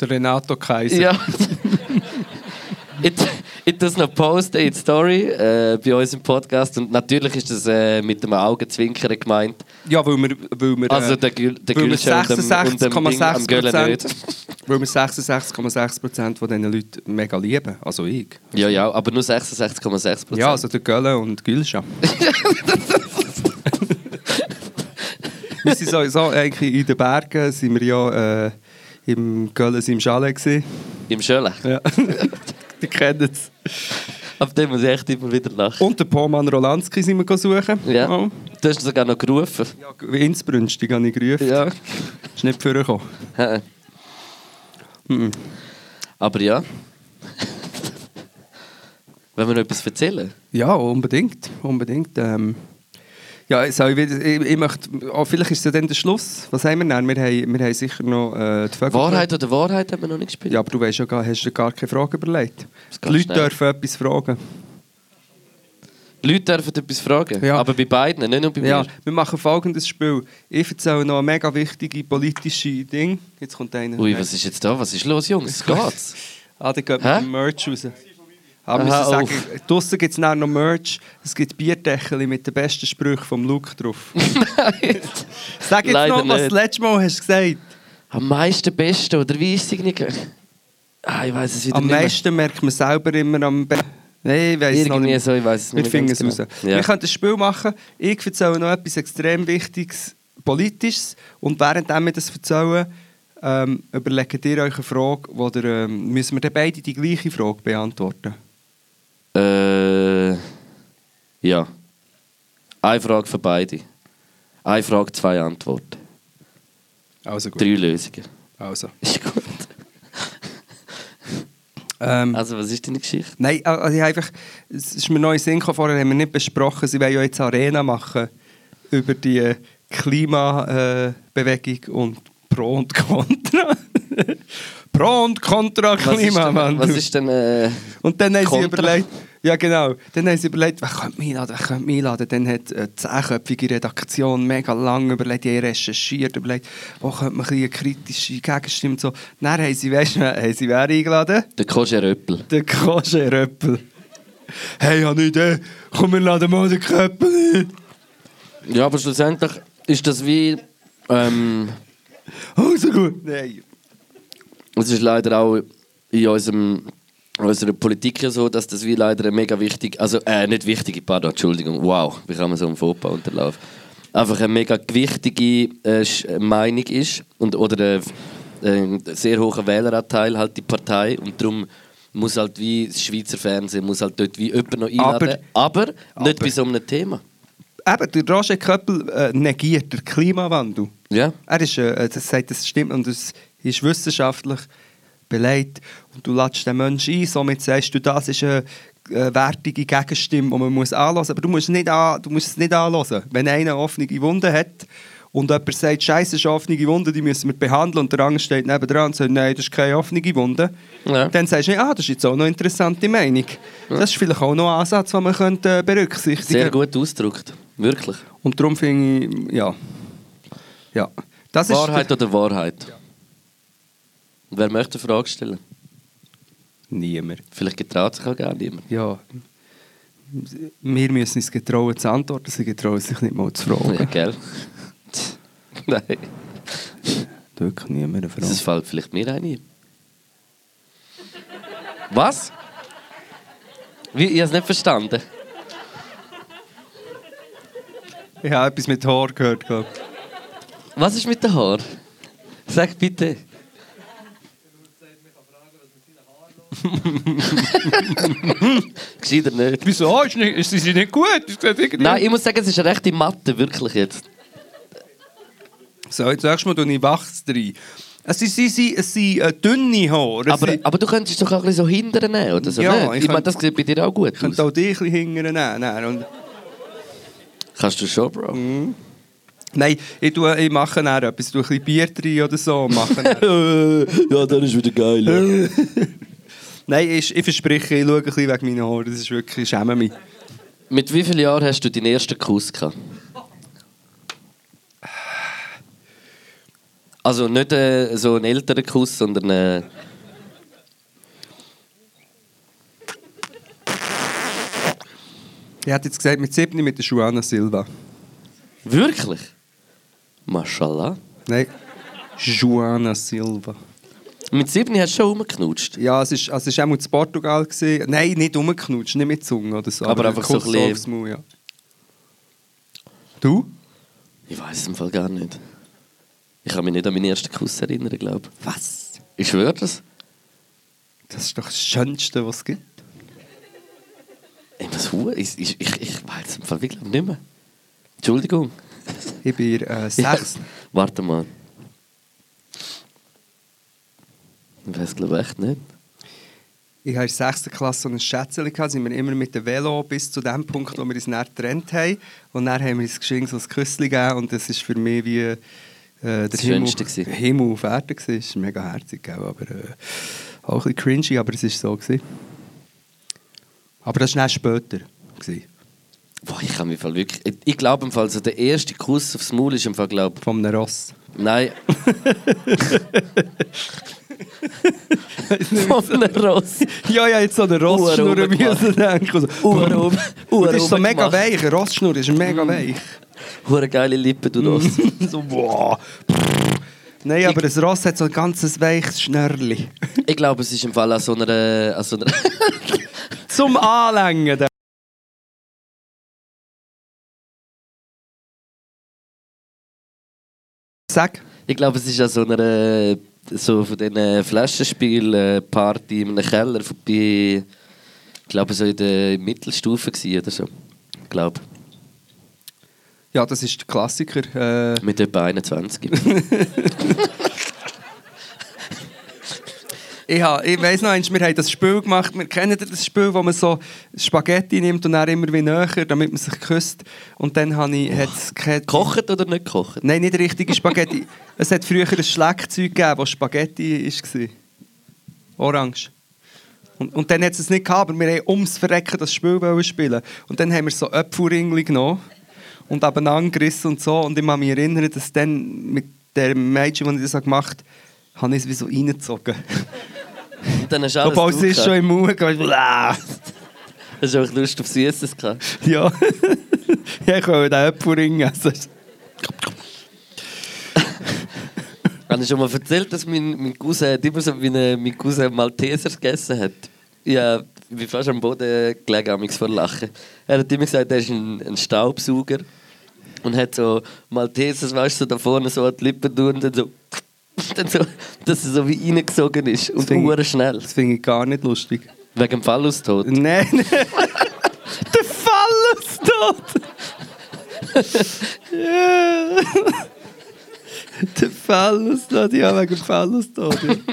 Der Renato Kaiser. Ja. ich, das noch posten in die Story äh, bei uns im Podcast. Und natürlich ist das äh, mit dem Augenzwinkern gemeint. Ja, weil wir, weil wir, Also der, Gül, der weil wir Gülscha und dem, und dem Ding am Göllen nicht. 66,6% weil wir 66,6% von diesen Leuten mega lieben. Also ich. Ja, ja, aber nur 66,6 Prozent. Ja, also der Gölle und Gülscha. wir sind sowieso eigentlich in den Bergen, sind wir ja äh, im Gölle im Chalet gewesen. Im Schöle. Ja. Die kennen es. Auf dem muss ich echt immer wieder lachen. Und den Poman Rolanski sind wir suchen. Ja. Oh. Du hast sogar noch gerufen. Ja, Innsbrünstig habe ich gerufen. Ja. Ist nicht vorgekommen. Aber ja. Wenn wir noch etwas erzählen? Ja, unbedingt. unbedingt. Ähm, ja, soll ich, ich, ich möchte, oh, vielleicht ist es ja dann der Schluss. Was haben wir denn? Wir haben, wir haben sicher noch äh, die Vögel. Wahrheit oder Wahrheit haben wir noch nicht gespielt. Ja, aber du weißt ja, gar- hast dir gar keine Frage überlegt. Die Leute schnell. dürfen etwas fragen. Die Leute dürfen etwas fragen. Ja. Aber bei beiden, nicht nur bei Ja, mir. wir machen folgendes Spiel. Ich erzähle noch ein mega wichtige politische Ding. Jetzt kommt einer. Ui, was ist jetzt da? Was ist los, Jungs? Geht's? Ah, dann geht mit dem Merch raus. Aber Aha, sagen, draussen gibt es noch Merch. Es gibt Bierdeckel mit den besten Sprüchen vom Luke drauf. Sag jetzt Leider noch, was du nicht. das letzte Mal hast gesagt Am meisten Beste, oder wie ist es nicht? Ah, ich weiß es wieder Am nicht meisten merkt man selber immer am besten. Nein, ich weiß es noch nicht. so, ich weiß es Wir nicht finden es ganz raus. genau. Wir Ja. können ein Spiel machen. Ich erzähle noch etwas extrem Wichtiges, Politisches. Und während wir das erzählen, ähm, überlegt ihr euch eine Frage, ihr, ähm, müssen wir dann beide die gleiche Frage beantworten? Äh, ja. Eine Frage für beide. Eine Frage, zwei Antworten. Also gut. Drei Lösungen. Also. Ist gut. Ähm, Also, was ist deine Geschichte? Nein, also ich einfach, es ist mir neu Sinn gekommen, vorher haben wir nicht besprochen, sie wollen ja jetzt Arena machen über die Klimabewegung und Pro und Contra. Pro und Contra Was ist Klima, denn, Mann. was ist denn äh, Und dann haben sie überlegt, ja genau, dann haben sie überlegt, wer könnte mich einladen, wer könnte mich einladen. Dann hat äh, die zehnköpfige Redaktion mega lange überlegt, die haben recherchiert, überlegt, wo könnte man ein eine kritische Gegenstimme so. Dann haben sie, weißt du, haben sie wer eingeladen? der Koje Röppel? Der Kosche Röppel. Hey, ich habe eine Idee. Komm, wir laden mal den Köppel ein. Ja, aber schlussendlich ist das wie. Ähm, Also gut. Nein. Es ist leider auch in unserem, unserer Politik ja so, dass das wie leider eine mega wichtig, also äh, nicht wichtige, pardon, Entschuldigung, wow, wie kann man so einen Fauxpas unterlaufen? Einfach eine mega gewichtige äh, Sch- Meinung ist und, oder äh, ein sehr hoher Wähleranteil halt die Partei und darum muss halt wie das Schweizer Fernsehen muss halt dort wie jemand noch einladen, aber, nicht aber- bei so einem Thema. Eben, der Roger Köppel äh, negiert den Klimawandel. Ja? Er ist, äh, das sagt, das stimmt und es ist wissenschaftlich belegt. Und du lädst den Menschen ein, somit sagst du, das ist eine äh, wertige Gegenstimme, die man muss anhören. Aber du musst, nicht an, du musst es nicht anhören. Wenn einer eine offene Wunde hat und jemand sagt, Scheiße, das ist eine offene Wunde, die müssen wir behandeln und der andere steht nebendran und sagt, nein, das ist keine offene Wunde, Ja. dann sagst du, nicht, ah, das ist jetzt auch noch eine interessante Meinung. Das ist vielleicht auch noch ein Ansatz, den man könnte, äh, berücksichtigen Sehr könnte. gut ausgedrückt. Wirklich. Und darum finde ich, ja. ja. Das Wahrheit ist oder Wahrheit? Wer möchte eine Frage stellen? niemand. Vielleicht getraut sich auch gar niemand. Ja. Wir müssen uns getrauen zu antworten, sie getrauen sich nicht mal zu fragen. Ja, gell? Nein. Wirklich niemand eine Frage. Das fällt vielleicht mir ein. Was? Wie? Ich habe es nicht verstanden. Ich habe etwas mit Haar gehört. glaub. Was ist mit den Haaren? Sag bitte. Gescheiter nicht. Wieso? Ist, nicht, ist sie nicht gut? Ist irgendwie- Nein, ich muss sagen, es ist eine rechte Matte, wirklich jetzt. So, jetzt sagst du mal, ich wachs rein. Es sind, sie, sie, es sind äh, dünne Haare. Aber, sind- aber du könntest doch auch ein bisschen so hindern nehmen, oder so, Ja, nicht? ich Ich, meine, das sieht bei dir auch gut Ich aus. könnte auch dich ein bisschen hingern nehmen. Nein, und, Kannst du schon, Bro. nein ich, tue, ich mache dann etwas. Ich tue ein bisschen Bier rein oder so. und Mache dann- ja, das ist wieder geil. nein, ich, ich verspreche, ich schaue ein bisschen wegen meinen Haaren. Das ist wirklich, ich schäme mich. Mit wie vielen Jahren hast du deinen ersten Kuss gehabt? Also nicht äh, so einen älteren Kuss, sondern äh, Ich hätte jetzt gesagt, mit 7 mit der Joana Silva. wirklich? Mashallah. Nein, Joana Silva. Mit sieben hast du schon rumgeknutscht. Ja, es war also auch mal in Portugal. Gewesen. Nein, nicht umgeknutscht, nicht mit Zunge oder so. Aber einfach so ein bisschen- aufs Maul, ja. Du? Ich weiß es im Fall gar nicht. Ich kann mich nicht an meinen ersten Kuss erinnern, glaube ich. Was? Ich schwöre das. Das ist doch das Schönste, was es gibt. Ey, was Ich, ich, ich, ich weiß es im Fall wirklich nicht mehr. Entschuldigung. Ich bin äh, Ja. sechs. Warte mal. Ich weiß glaube echt nicht. Ich hatte in der 6. Klasse so ein Schätzchen, gehabt, sind wir immer mit dem Velo bis zu dem Punkt, wo wir uns dann getrennt haben. Und dann haben wir uns geschenkt so ein Küsschen gegeben und das ist für mich wie äh, der Das Himmel, Schönste gewesen. Himmel auf Erden. Es ist mega herzig, aber äh, auch ein bisschen cringy, aber es war so. Gewesen. Aber das war dann später. Gewesen, Boah, ich kann mich wirklich. Ich, ich glaube im Fall, so der erste Kuss aufs Maul ist im Fall, glaube einem Ross. Nein. Von einem Ross. Ja, ja, jetzt so eine Rossschnur müssen denken. So. Uhr das ist so mega weich. Eine Rossschnur ist mega weich. Hure geile Lippen, du das. so, boah. Nein, aber das Ross hat so ein ganzes weiches Schnörli. Ich glaube, es ist im Fall an so einer. An so einer Zum Anlängen. da. Sag. ich glaube, es ist an so einer. So von diesen Flaschenspiel-Party in einem Keller vorbei. Ich glaube, so in der Mittelstufe oder so. Ich glaube. Ja, das ist der Klassiker. Äh, Mit etwa 21. ich ha, ich weiss noch, eins, wir haben das Spiel gemacht. Wir kennen das Spiel, wo man so Spaghetti nimmt und dann immer wie näher, damit man sich küsst. Und dann habe ich... hat's keine- Gekocht oder nicht gekocht? Nein, nicht richtige Spaghetti. es hat früher ein Schleckzeug gegeben, das Spaghetti war. Orange. Und, und dann hat es es nicht gehabt, aber wir haben ums Verrecken das Spiel spielen. Und dann haben wir so Äpfelringli genommen und abeinander gerissen und so. Und ich kann mich erinnern, dass dann mit dem Mädchen, das ich das gemacht habe, habe ich es wie so reingezogen. Und dann hast du alles es drauf ist schon im Mund gegangen. Hast du auch Lust auf Süßes gehabt? Ja. ja, ich wollte den Äpfelring essen. Habe ich schon mal erzählt, dass mein, mein Cousin immer so wie ein- mein Cousin Malteser gegessen hat? Ja, ich bin fast am Boden gelegen vor Lachen. Er hat immer gesagt, er ist ein, ein Staubsauger und hat so Maltesers, weißt du, so da vorne so an die Lippen tun und dann so, dann so dass er so wie reingesogen ist und finde ich- hure schnell. Das finde ich gar nicht lustig. Wegen dem Fallustod. Nein, nein. Der Fallustod! ja. Der Fallustod, ja, wegen dem Fallustod. Ja.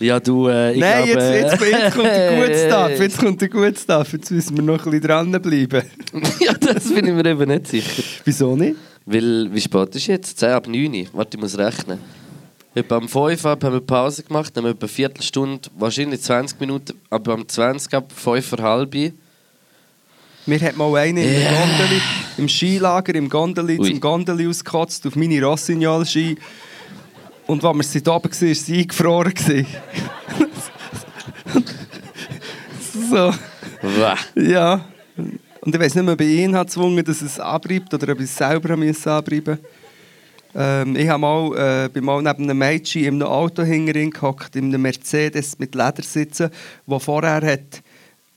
Ja, du, äh, ich Nein, glaube, jetzt, jetzt, jetzt kommt der gute Stuff. Jetzt kommt der gute Stuff. Jetzt müssen wir noch ein bisschen dranbleiben. ja, das bin ich mir eben nicht sicher. Wieso nicht? Weil, wie spät ist jetzt? 10 ab 9 Warte, ich muss rechnen. Etwa am 5 ab haben wir Pause gemacht, dann haben wir etwa eine Viertelstunde, wahrscheinlich 20 Minuten, aber am 20 ab 5 vor halb. Mir hat mal einer in der Ja. Gondeli, im Skilager, im Gondeli, Ui. zum Gondeli ausgekotzt auf meine Rossignol-Ski. Und als wir sie da oben waren, war sie eingefroren. so, Wah. ja. Und ich weiß nicht mehr, ob ich ihn hat gezwungen, dass es abreibt oder ob ich es selber müssen abreiben ähm, Ich habe mal, äh, bin mal neben einem Mädchen in einem Auto hinterhin gehockt, in einem Mercedes mit Ledersitzen, wo vorher hat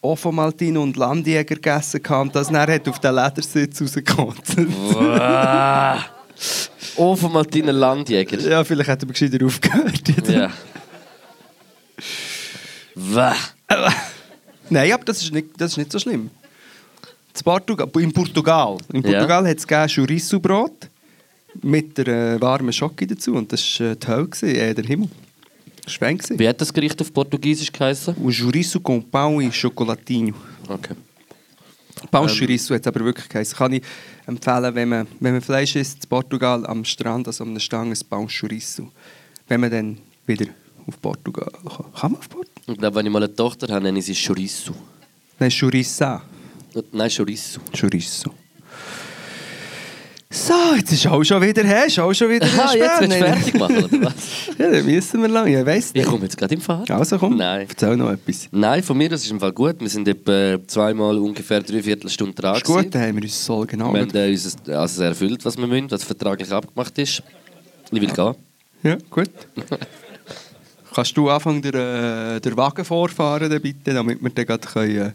Ofomaltino und Landjäger gegessen hatte und das dann hat auf den Ledersitz rausgekotzt. Oh, von Martina Landjäger. ja, vielleicht hat er gescheiter aufgehört. Ja. Wah. Nein, aber das ist nicht, das ist nicht so schlimm. In Portugal, in Portugal, in Ja. Portugal hat es Chorizo-Brot mit der äh, warmen Schoki dazu und das war äh, die Hölle, gewesen, äh, der Himmel. Das war. Wie hat das Gericht auf Portugiesisch geheißen? Und Chorizo com pão e chocolatinho. Okay. Pão Chorizo hat es aber wirklich geheißen. Kann ich empfehlen, wenn man, wenn man Fleisch isst, in Portugal am Strand, also an einer Stange, ein Pão Chorizo. Wenn man dann wieder auf Portugal kann. Kann man auf Portugal? Ich glaube, wenn ich mal eine Tochter habe, nenne ich sie Chorizo. Nein, Chorizo. Nein, Chorizo. Chorizo. So, jetzt ist auch schon wieder, hä? Ist auch schon wieder Ah, jetzt willst du fertig machen, oder was? Ja, dann müssen wir lang. Ja, weiss Ich nicht. komme jetzt gerade im Fahrrad. Also komm, Nein. erzähl noch etwas. Nein, von mir das ist im Fall gut. Wir sind etwa zweimal ungefähr drei Viertelstunden dran. Ist gut, dann haben wir uns so genau. Wir haben äh, unser, also erfüllt, was wir müssen, was vertraglich abgemacht ist. Ich will gehen. Ja, gut. Kannst du anfangen, den, äh, den Wagen vorfahren, dann bitte, damit wir dann gerade können, äh,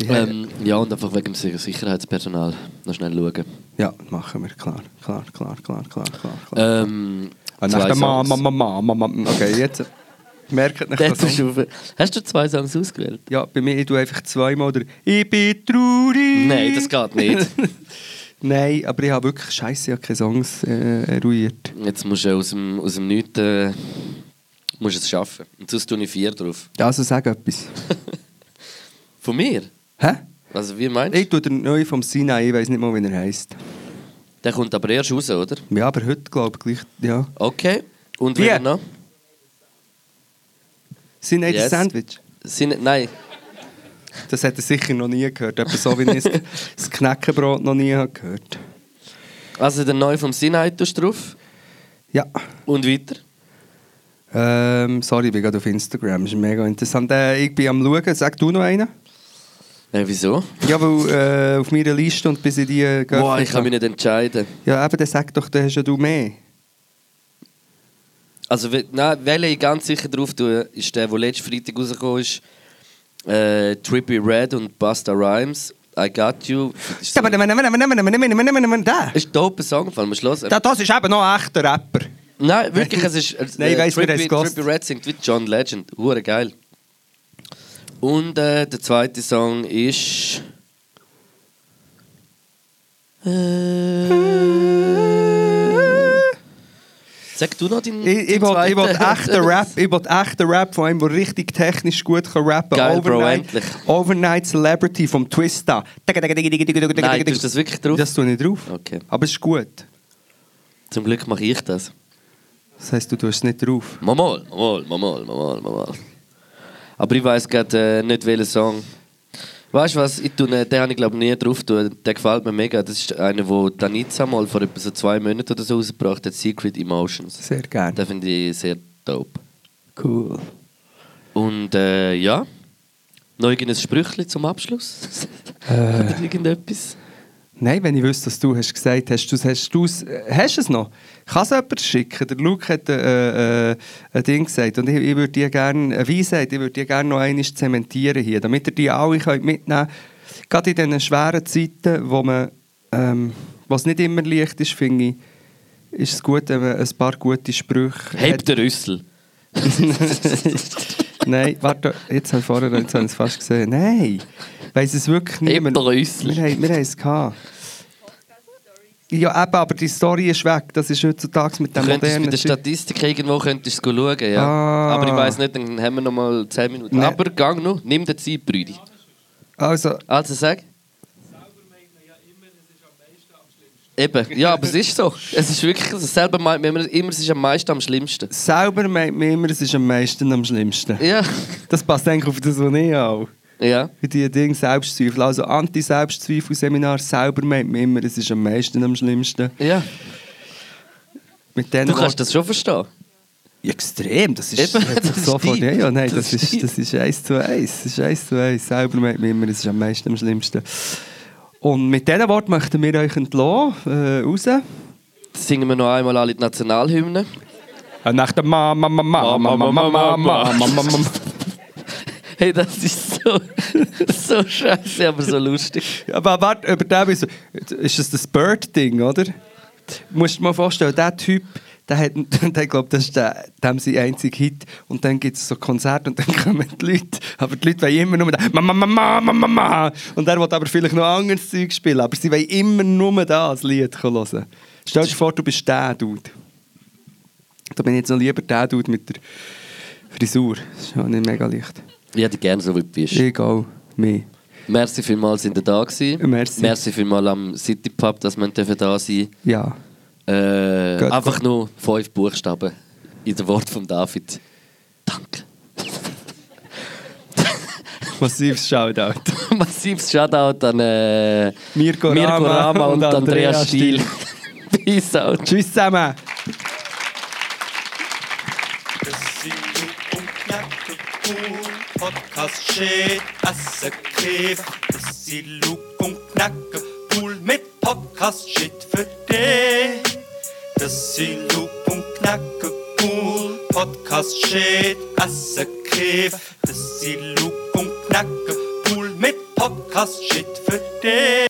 ja, Ähm, ja, und einfach wegen dem Sicher- Sicherheitspersonal noch schnell schauen. ja, machen wir, klar, klar, klar, klar, klar, klar. klar. Ähm, Und zwei nach der Ma, Songs. Ma, Ma, Ma, Ma, Ma. Okay, jetzt merkt nicht das. auf- Hast du zwei Songs ausgewählt? Ja, bei mir, ich tue einfach zweimal der «Ich bin traurig». Nein, das geht nicht. Nein, aber ich habe wirklich scheiße, ich habe keine Songs äh, eruiert. Jetzt musst du aus dem, aus dem Nichts äh, musst es schaffen. Und sonst tue ich vier drauf. Also sag etwas. Von mir? Hä? Also wie meinst du? Ich tue den neuen vom Sinai, ich weiß nicht mal, wie er heisst. Der kommt aber erst raus, oder? Ja, aber heute glaube ich gleich, ja. Okay. Und Wie? wer noch? Sinai Yes. das Sandwich. Sind, nein. Das hat er sicher noch nie gehört. Etwa so, wie ich das- Knäckebrot noch nie habe gehört Also der neue vom Sinai tust du drauf. Ja. Und weiter? Ähm, sorry, ich bin gerade auf Instagram. Das ist mega interessant. Äh, ich bin am Schauen. Sag du noch einen? Äh, wieso? Ja, weil äh, auf meiner Liste und bis ich die äh, Boah, ich kann mich nicht entscheiden. Ja, eben, dann sag doch, dann hast ja du mehr. Also, nein, welchen ich ganz sicher drauf tue, ist der, der letzten Freitag rausgekommen ist. Äh, Trippy Red und Busta Rhymes. I Got You. Das ist, so, ein dope Song, vor allem Schluss. Das ist eben noch ein echter Rapper. Nein, wirklich, es ist. Äh, Nein, ich weiss, Trippy. Trippy Red singt wie John Legend. Hure geil. Und äh, der zweite Song ist. Äh, Sag du noch deinen. Ich, ich, will zweiten? echten Rap, ich will echten Rap von einem, der richtig technisch gut kann rappen kann. Geil, Bro, Overnight, endlich. Overnight Celebrity vom Twista. Nein, du das wirklich drauf? Das tue ich drauf. Okay. Aber es ist gut. Zum Glück mache ich das. Das heisst, du tust es nicht drauf. Mal, mal, mal, mal, mal, mal, mal. Aber ich weiß gerade äh, nicht, welchen Song. Weißt du was? Ich tue, äh, den habe ich glaube nie drauf. Tue. Der gefällt mir mega. Das ist einer, den Danica mal vor etwa so zwei Monaten oder so rausgebracht hat. Secret Emotions. Sehr gerne. Den finde ich sehr dope. Cool. Und äh, ja. Noch irgendein Sprüchli zum Abschluss? Äh. Oder irgendetwas? Nein, wenn ich wüsste, dass du hast gesagt hast, du hast, äh, hast du es noch? Kann es jemand schicken? Der Luke hat äh, äh, ein Ding gesagt und ich, ich würde die gerne, eine Weisheit, ich würde die gerne noch einmal zementieren hier, damit ihr die alle könnt mitnehmen könnt. Gerade in diesen schweren Zeiten, wo man, ähm, was nicht immer leicht ist, finde ich, ist es gut, wenn man ein paar gute Sprüche Heb den Rüssel. Nein, warte, jetzt habe ich vorher jetzt habe ich es fast gesehen. Nein, weiss es wirklich Heb niemand. den Rüssel. Wir wir haben es gehabt. Ja, eben, aber die Story ist weg. Das ist heutzutage mit Du dem könntest bei modernen der. Statistik irgendwo könntest du schauen, ja. Ah. Aber ich weiß nicht, dann haben wir noch mal 10 Minuten. Nee. Aber gang noch, nimm dir Zeit, Brüdi. Also, Also sag. Eben, ja, aber es ist so. Es ist wirklich so. Selber meint man immer, immer, es ist am meisten am schlimmsten. selber meint man immer, es ist am meisten am schlimmsten. Ja. Das passt eigentlich auf das, was ich auch. Ja. Für die Dinge Selbstzweifel. Also Anti-Selbstzweifel-Seminar selber meint man immer, es ist am meisten am schlimmsten. Ja. Mit du kannst Worten. das schon verstehen. Ja, extrem, das ist, Eben, das ist sofort, ja, ja, nein, das, das ist, das ist eins zu eins, das ist eins zu eins, selber meint man immer, es ist am meisten am schlimmsten. Und mit diesen Worten möchten wir euch entlassen, äh, raus. Jetzt singen wir noch einmal alle die Nationalhymne. Nach der Mama, Mama, Mama, Mama, Mama, Mama, Mama, Mama. Hey, das ist so, so scheiße, aber so lustig. Aber warte, über den ist, ist das das Bird-Ding, oder? Du musst dir mal vorstellen, der Typ, der hat, der glaubt, das ist der, dem sein einziger Hit. Und dann gibt es so Konzerte und dann kommen die Leute. Aber die Leute wollen immer nur da, Mama, Mama, Mama, Mama. Und er will aber vielleicht noch anderes Zeug spielen. Aber sie wollen immer nur das Lied hören. Stell dir vor, du bist der Dude. Da bin ich jetzt noch lieber der Dude mit der Frisur. Das ist ja nicht mega leicht. Ich hätte gerne so wie du bist. Egal, mehr. Merci vielmals, sind ihr da gewesen. Merci. Merci vielmals am City Pub, dass wir dürfen da sein Ja. äh, Gut, Einfach gut. nur fünf Buchstaben in dem Wort von David. Danke. Massives Shoutout. Massives Shoutout an äh, Mirko Mirko Rama Rama und, und Andreas Andreas Stiel. Peace out. Tschüss zusammen. Podcast shit, Asse Käfer. Das sind Luke und Knacke cool mit Podcast shit für dich. Das sind Luke und Knacke cool. Podcast shit, Asse Käfer. Das sind Luke und Knacke cool mit Podcast shit für dich.